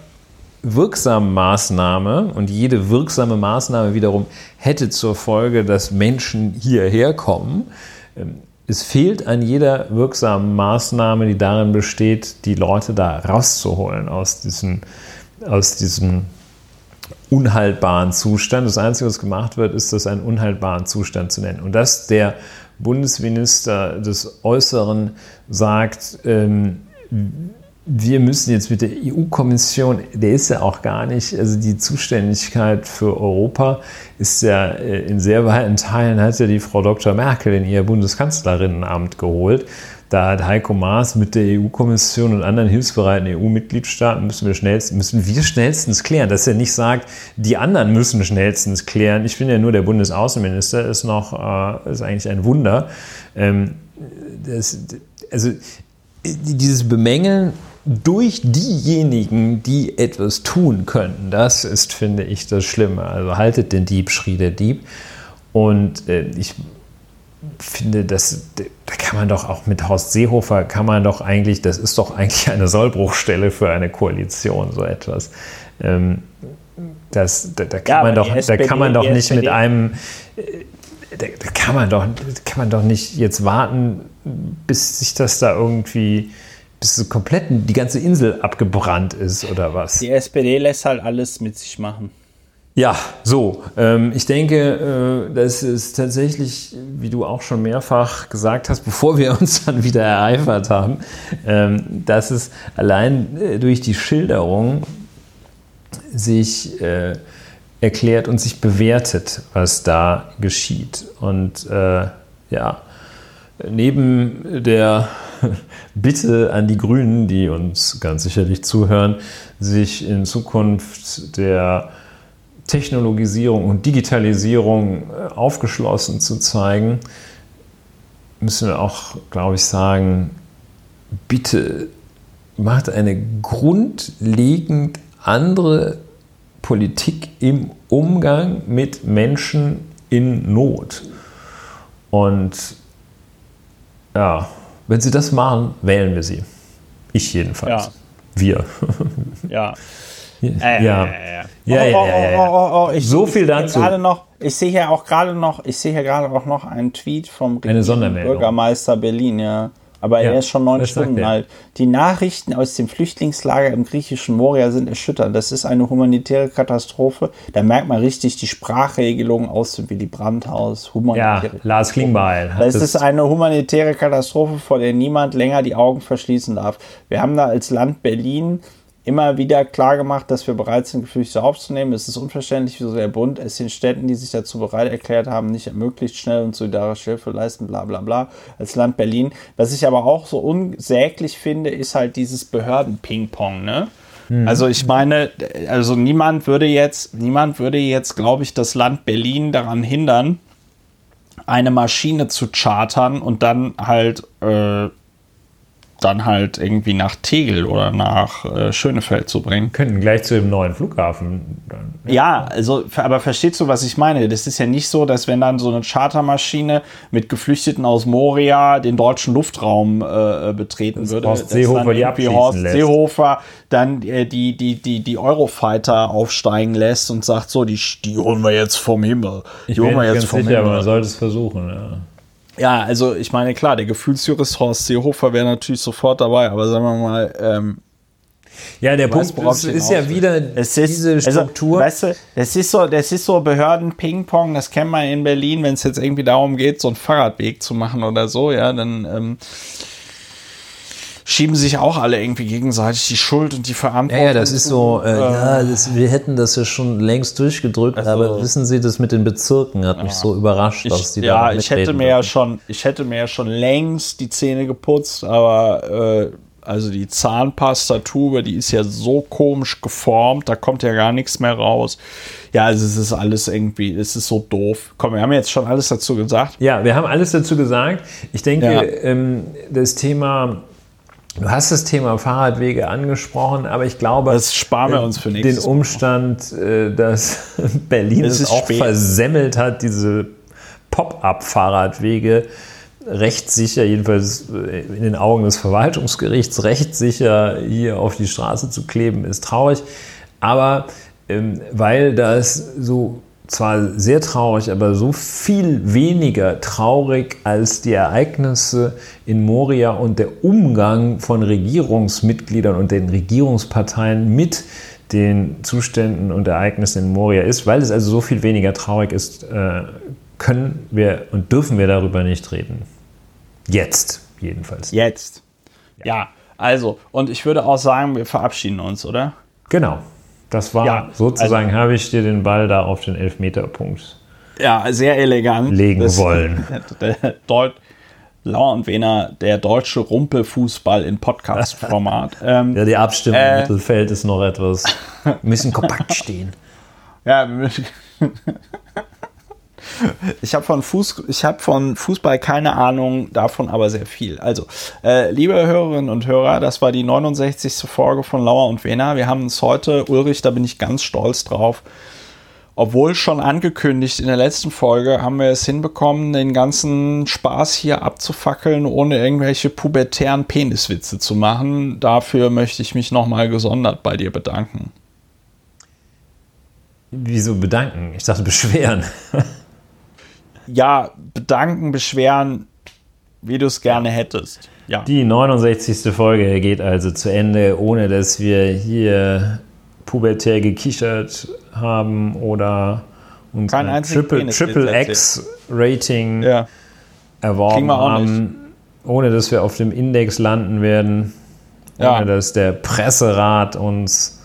[SPEAKER 2] wirksamen Maßnahme und jede wirksame Maßnahme wiederum hätte zur Folge, dass Menschen hierher kommen. Ähm, Es fehlt an jeder wirksamen Maßnahme, die darin besteht, die Leute da rauszuholen aus diesem, aus diesem unhaltbaren Zustand. Das Einzige, was gemacht wird, ist, das einen unhaltbaren Zustand zu nennen. Und dass der Bundesminister des Äußeren sagt, ähm, wir müssen jetzt mit der EU-Kommission, der ist ja auch gar nicht, also die Zuständigkeit für Europa ist ja äh, in sehr weiten Teilen, hat ja die Frau Dr. Merkel in ihr Bundeskanzlerinnenamt geholt. Da hat Heiko Maas mit der EU-Kommission und anderen hilfsbereiten EU-Mitgliedstaaten müssen wir, schnellst, müssen wir schnellstens klären. Dass er nicht sagt, die anderen müssen schnellstens klären. Ich finde ja nur, der Bundesaußenminister ist noch, äh, ist eigentlich ein Wunder. Ähm, das, also dieses Bemängeln durch diejenigen, die etwas tun könnten, das ist, finde ich, das Schlimme. Also haltet den Dieb, schrie der Dieb. Und äh, ich finde, das, da kann man doch auch mit Horst Seehofer, kann man doch eigentlich, das ist doch eigentlich eine Sollbruchstelle für eine Koalition, so etwas. Ähm, das, da, da kann
[SPEAKER 1] Ja,
[SPEAKER 2] doch,
[SPEAKER 1] SPD
[SPEAKER 2] da kann man doch
[SPEAKER 1] die
[SPEAKER 2] nicht mit einem da, da kann man doch, da kann man doch nicht jetzt warten, bis sich das da irgendwie, bis so komplett die ganze Insel abgebrannt ist oder was?
[SPEAKER 1] Die SPD lässt halt alles mit sich machen.
[SPEAKER 2] Ja, so. Ähm, ich denke, äh, das ist tatsächlich, wie du auch schon mehrfach gesagt hast, bevor wir uns dann wieder ereifert haben, ähm, dass es allein äh, durch die Schilderung sich äh, erklärt und sich bewertet, was da geschieht. Und äh, ja, neben der Bitte an die Grünen, die uns ganz sicherlich zuhören, sich in Zukunft der Technologisierung und Digitalisierung äh, aufgeschlossen zu zeigen, müssen wir auch, glaube ich, sagen, bitte macht eine grundlegend andere Politik im Umgang mit Menschen in Not. Und ja, wenn Sie das machen, wählen wir Sie. Ich jedenfalls.
[SPEAKER 1] Ja.
[SPEAKER 2] Wir.
[SPEAKER 1] Ja.
[SPEAKER 2] ja.
[SPEAKER 1] Äh,
[SPEAKER 2] ja.
[SPEAKER 1] ja,
[SPEAKER 2] Ja, So viel dazu.
[SPEAKER 1] Gerade noch, ich sehe hier auch gerade noch, ich sehe hier gerade auch noch einen Tweet vom. Bürgermeister Berlin, ja. Aber
[SPEAKER 2] Ja,
[SPEAKER 1] er ist schon neun Stunden alt. Die Nachrichten aus dem Flüchtlingslager im griechischen Moria sind erschütternd. Das ist eine humanitäre Katastrophe. Da merkt man richtig die Sprachregelung aus dem Willy Brandt-Haus.
[SPEAKER 2] Ja, Lars Klingbeil. hat
[SPEAKER 1] das ist eine humanitäre Katastrophe, vor der niemand länger die Augen verschließen darf. Wir haben da als Land Berlin immer wieder klar gemacht, dass wir bereit sind, Geflüchtete aufzunehmen. Es ist unverständlich, wieso der Bund es den Städten, die sich dazu bereit erklärt haben, nicht ermöglicht, schnell und solidarische Hilfe leisten, bla bla bla, als Land Berlin. Was ich aber auch so unsäglich finde, ist halt dieses Behörden-Ping-Pong, ne? Mhm. Also ich meine, also niemand würde jetzt, niemand würde jetzt, glaube ich, das Land Berlin daran hindern, eine Maschine zu chartern und dann halt äh, dann halt irgendwie nach Tegel oder nach äh, Schönefeld zu bringen.
[SPEAKER 2] Könnten gleich zu dem neuen Flughafen.
[SPEAKER 1] Dann, ja. ja, also, aber verstehst du, was ich meine? Das ist ja nicht so, dass wenn dann so eine Chartermaschine mit Geflüchteten aus Moria den deutschen Luftraum äh, betreten das würde,
[SPEAKER 2] Horst Seehofer
[SPEAKER 1] die
[SPEAKER 2] abschießen
[SPEAKER 1] Horst lässt. Seehofer dann äh, die, die, die, die Eurofighter aufsteigen lässt und sagt so, die, die holen wir jetzt vom Himmel. Die
[SPEAKER 2] ich holen wir jetzt vom sicher, Himmel. aber man sollte es versuchen, ja.
[SPEAKER 1] Ja, also ich meine, klar, der Gefühlsjurist Horst Seehofer wäre natürlich sofort dabei, aber sagen wir mal, ähm,
[SPEAKER 2] ja, der Punkt ist, ist ja wieder
[SPEAKER 1] es ist, diese also, Struktur. Also, weißt du, das ist so, das ist so Behörden-Ping-Pong, das kennt man in Berlin, wenn es jetzt irgendwie darum geht, so einen Fahrradweg zu machen oder so, ja, dann ähm, schieben sich auch alle irgendwie gegenseitig die Schuld und die Verantwortung.
[SPEAKER 2] Ja, ja das ist so, äh, ja, das, wir hätten das ja schon längst durchgedrückt, also, aber wissen Sie, das mit den Bezirken hat ja. mich so überrascht,
[SPEAKER 1] ich,
[SPEAKER 2] dass
[SPEAKER 1] die ja, da Ja, ich hätte mir ja schon, ich hätte mir ja schon längst die Zähne geputzt, aber äh, also die Zahnpastatube, die ist ja so komisch geformt, da kommt ja gar nichts mehr raus. Ja, also es ist alles irgendwie, es ist so doof. Komm, wir haben jetzt schon alles dazu gesagt.
[SPEAKER 2] Ja, wir haben alles dazu gesagt. Ich denke, ja. ähm, das Thema Du hast das Thema Fahrradwege angesprochen, aber ich glaube,
[SPEAKER 1] das sparen wir uns für
[SPEAKER 2] den Umstand, äh, dass Berlin es, es auch spät. versemmelt hat, diese Pop-up-Fahrradwege rechtssicher, jedenfalls äh, in den Augen des Verwaltungsgerichts, rechtssicher hier auf die Straße zu kleben, ist traurig. Aber ähm, weil das so zwar sehr traurig, aber so viel weniger traurig als die Ereignisse in Moria und der Umgang von Regierungsmitgliedern und den Regierungsparteien mit den Zuständen und Ereignissen in Moria ist, weil es also so viel weniger traurig ist, äh, können wir und dürfen wir darüber nicht reden. Jetzt jedenfalls.
[SPEAKER 1] Jetzt. Ja. ja, also, und ich würde auch sagen, wir verabschieden uns, oder?
[SPEAKER 2] Genau. Das war ja, sozusagen, also, habe ich dir den Ball da auf den Elfmeterpunkt
[SPEAKER 1] ja, sehr elegant
[SPEAKER 2] legen das, wollen.
[SPEAKER 1] Deut Lauer und Wehner, der deutsche Rumpelfußball in Podcast-Format.
[SPEAKER 2] Ähm, ja, die Abstimmung äh, im Mittelfeld ist noch etwas. Wir müssen kompakt stehen.
[SPEAKER 1] Ja, wir müssen. Ich habe von, Fuß, hab von Fußball keine Ahnung, davon aber sehr viel. Also, äh, liebe Hörerinnen und Hörer, das war die 69. Folge von Lauer und Wena. Wir haben uns heute, Ulrich, da bin ich ganz stolz drauf, obwohl schon angekündigt in der letzten Folge, haben wir es hinbekommen, den ganzen Spaß hier abzufackeln, ohne irgendwelche pubertären Peniswitze zu machen. Dafür möchte ich mich nochmal gesondert bei dir bedanken.
[SPEAKER 2] Wieso bedanken? Ich dachte beschweren.
[SPEAKER 1] ja, bedanken, beschweren, wie du es gerne hättest. Ja.
[SPEAKER 2] Die 69. Folge geht also zu Ende, ohne dass wir hier pubertär gekichert haben oder uns
[SPEAKER 1] Kein
[SPEAKER 2] ein Triple, Triple X Rating ja. erworben haben, ohne dass wir auf dem Index landen werden, ohne ja. dass der Presserat uns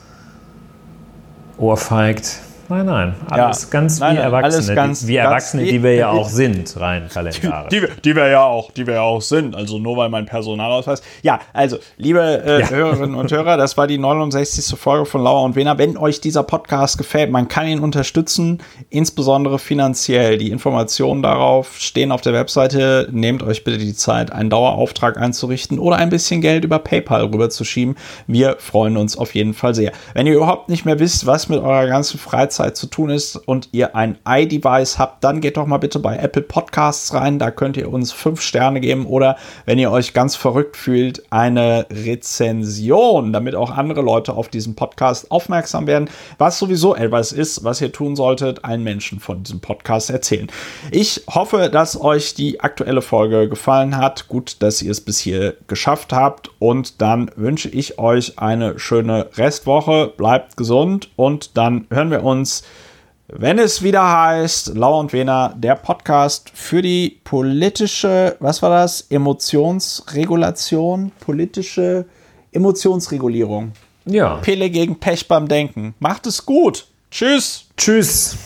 [SPEAKER 2] ohrfeigt. Nein, nein. Alles ja. ganz nein, wie nein, Erwachsene. Ganz, die, wie Erwachsene, die wir ja auch sind, rein kalendarisch.
[SPEAKER 1] Die, die, die, wir ja auch, die wir ja auch sind. Also nur weil mein Personalausweis. Ja, also, liebe äh, ja. Hörerinnen und Hörer, das war die 69. Folge von Lauer und Wena. Wenn euch dieser Podcast gefällt, man kann ihn unterstützen, insbesondere finanziell. Die Informationen darauf stehen auf der Webseite. Nehmt euch bitte die Zeit, einen Dauerauftrag einzurichten oder ein bisschen Geld über PayPal rüberzuschieben. Wir freuen uns auf jeden Fall sehr. Wenn ihr überhaupt nicht mehr wisst, was mit eurer ganzen Freizeit Zeit zu tun ist und ihr ein iDevice habt, dann geht doch mal bitte bei Apple Podcasts rein. Da könnt ihr uns fünf Sterne geben oder wenn ihr euch ganz verrückt fühlt, eine Rezension, damit auch andere Leute auf diesen Podcast aufmerksam werden. Was sowieso etwas ist, was ihr tun solltet, allen Menschen von diesem Podcast erzählen. Ich hoffe, dass euch die aktuelle Folge gefallen hat. Gut, dass ihr es bis hier geschafft habt. Und dann wünsche ich euch eine schöne Restwoche. Bleibt gesund und dann hören wir uns uns, wenn es wieder heißt, Lau und Wena, der Podcast für die politische, was war das? Emotionsregulation, politische Emotionsregulierung.
[SPEAKER 2] Ja.
[SPEAKER 1] Pille gegen Pech beim Denken. Macht es gut. Tschüss.
[SPEAKER 2] Tschüss.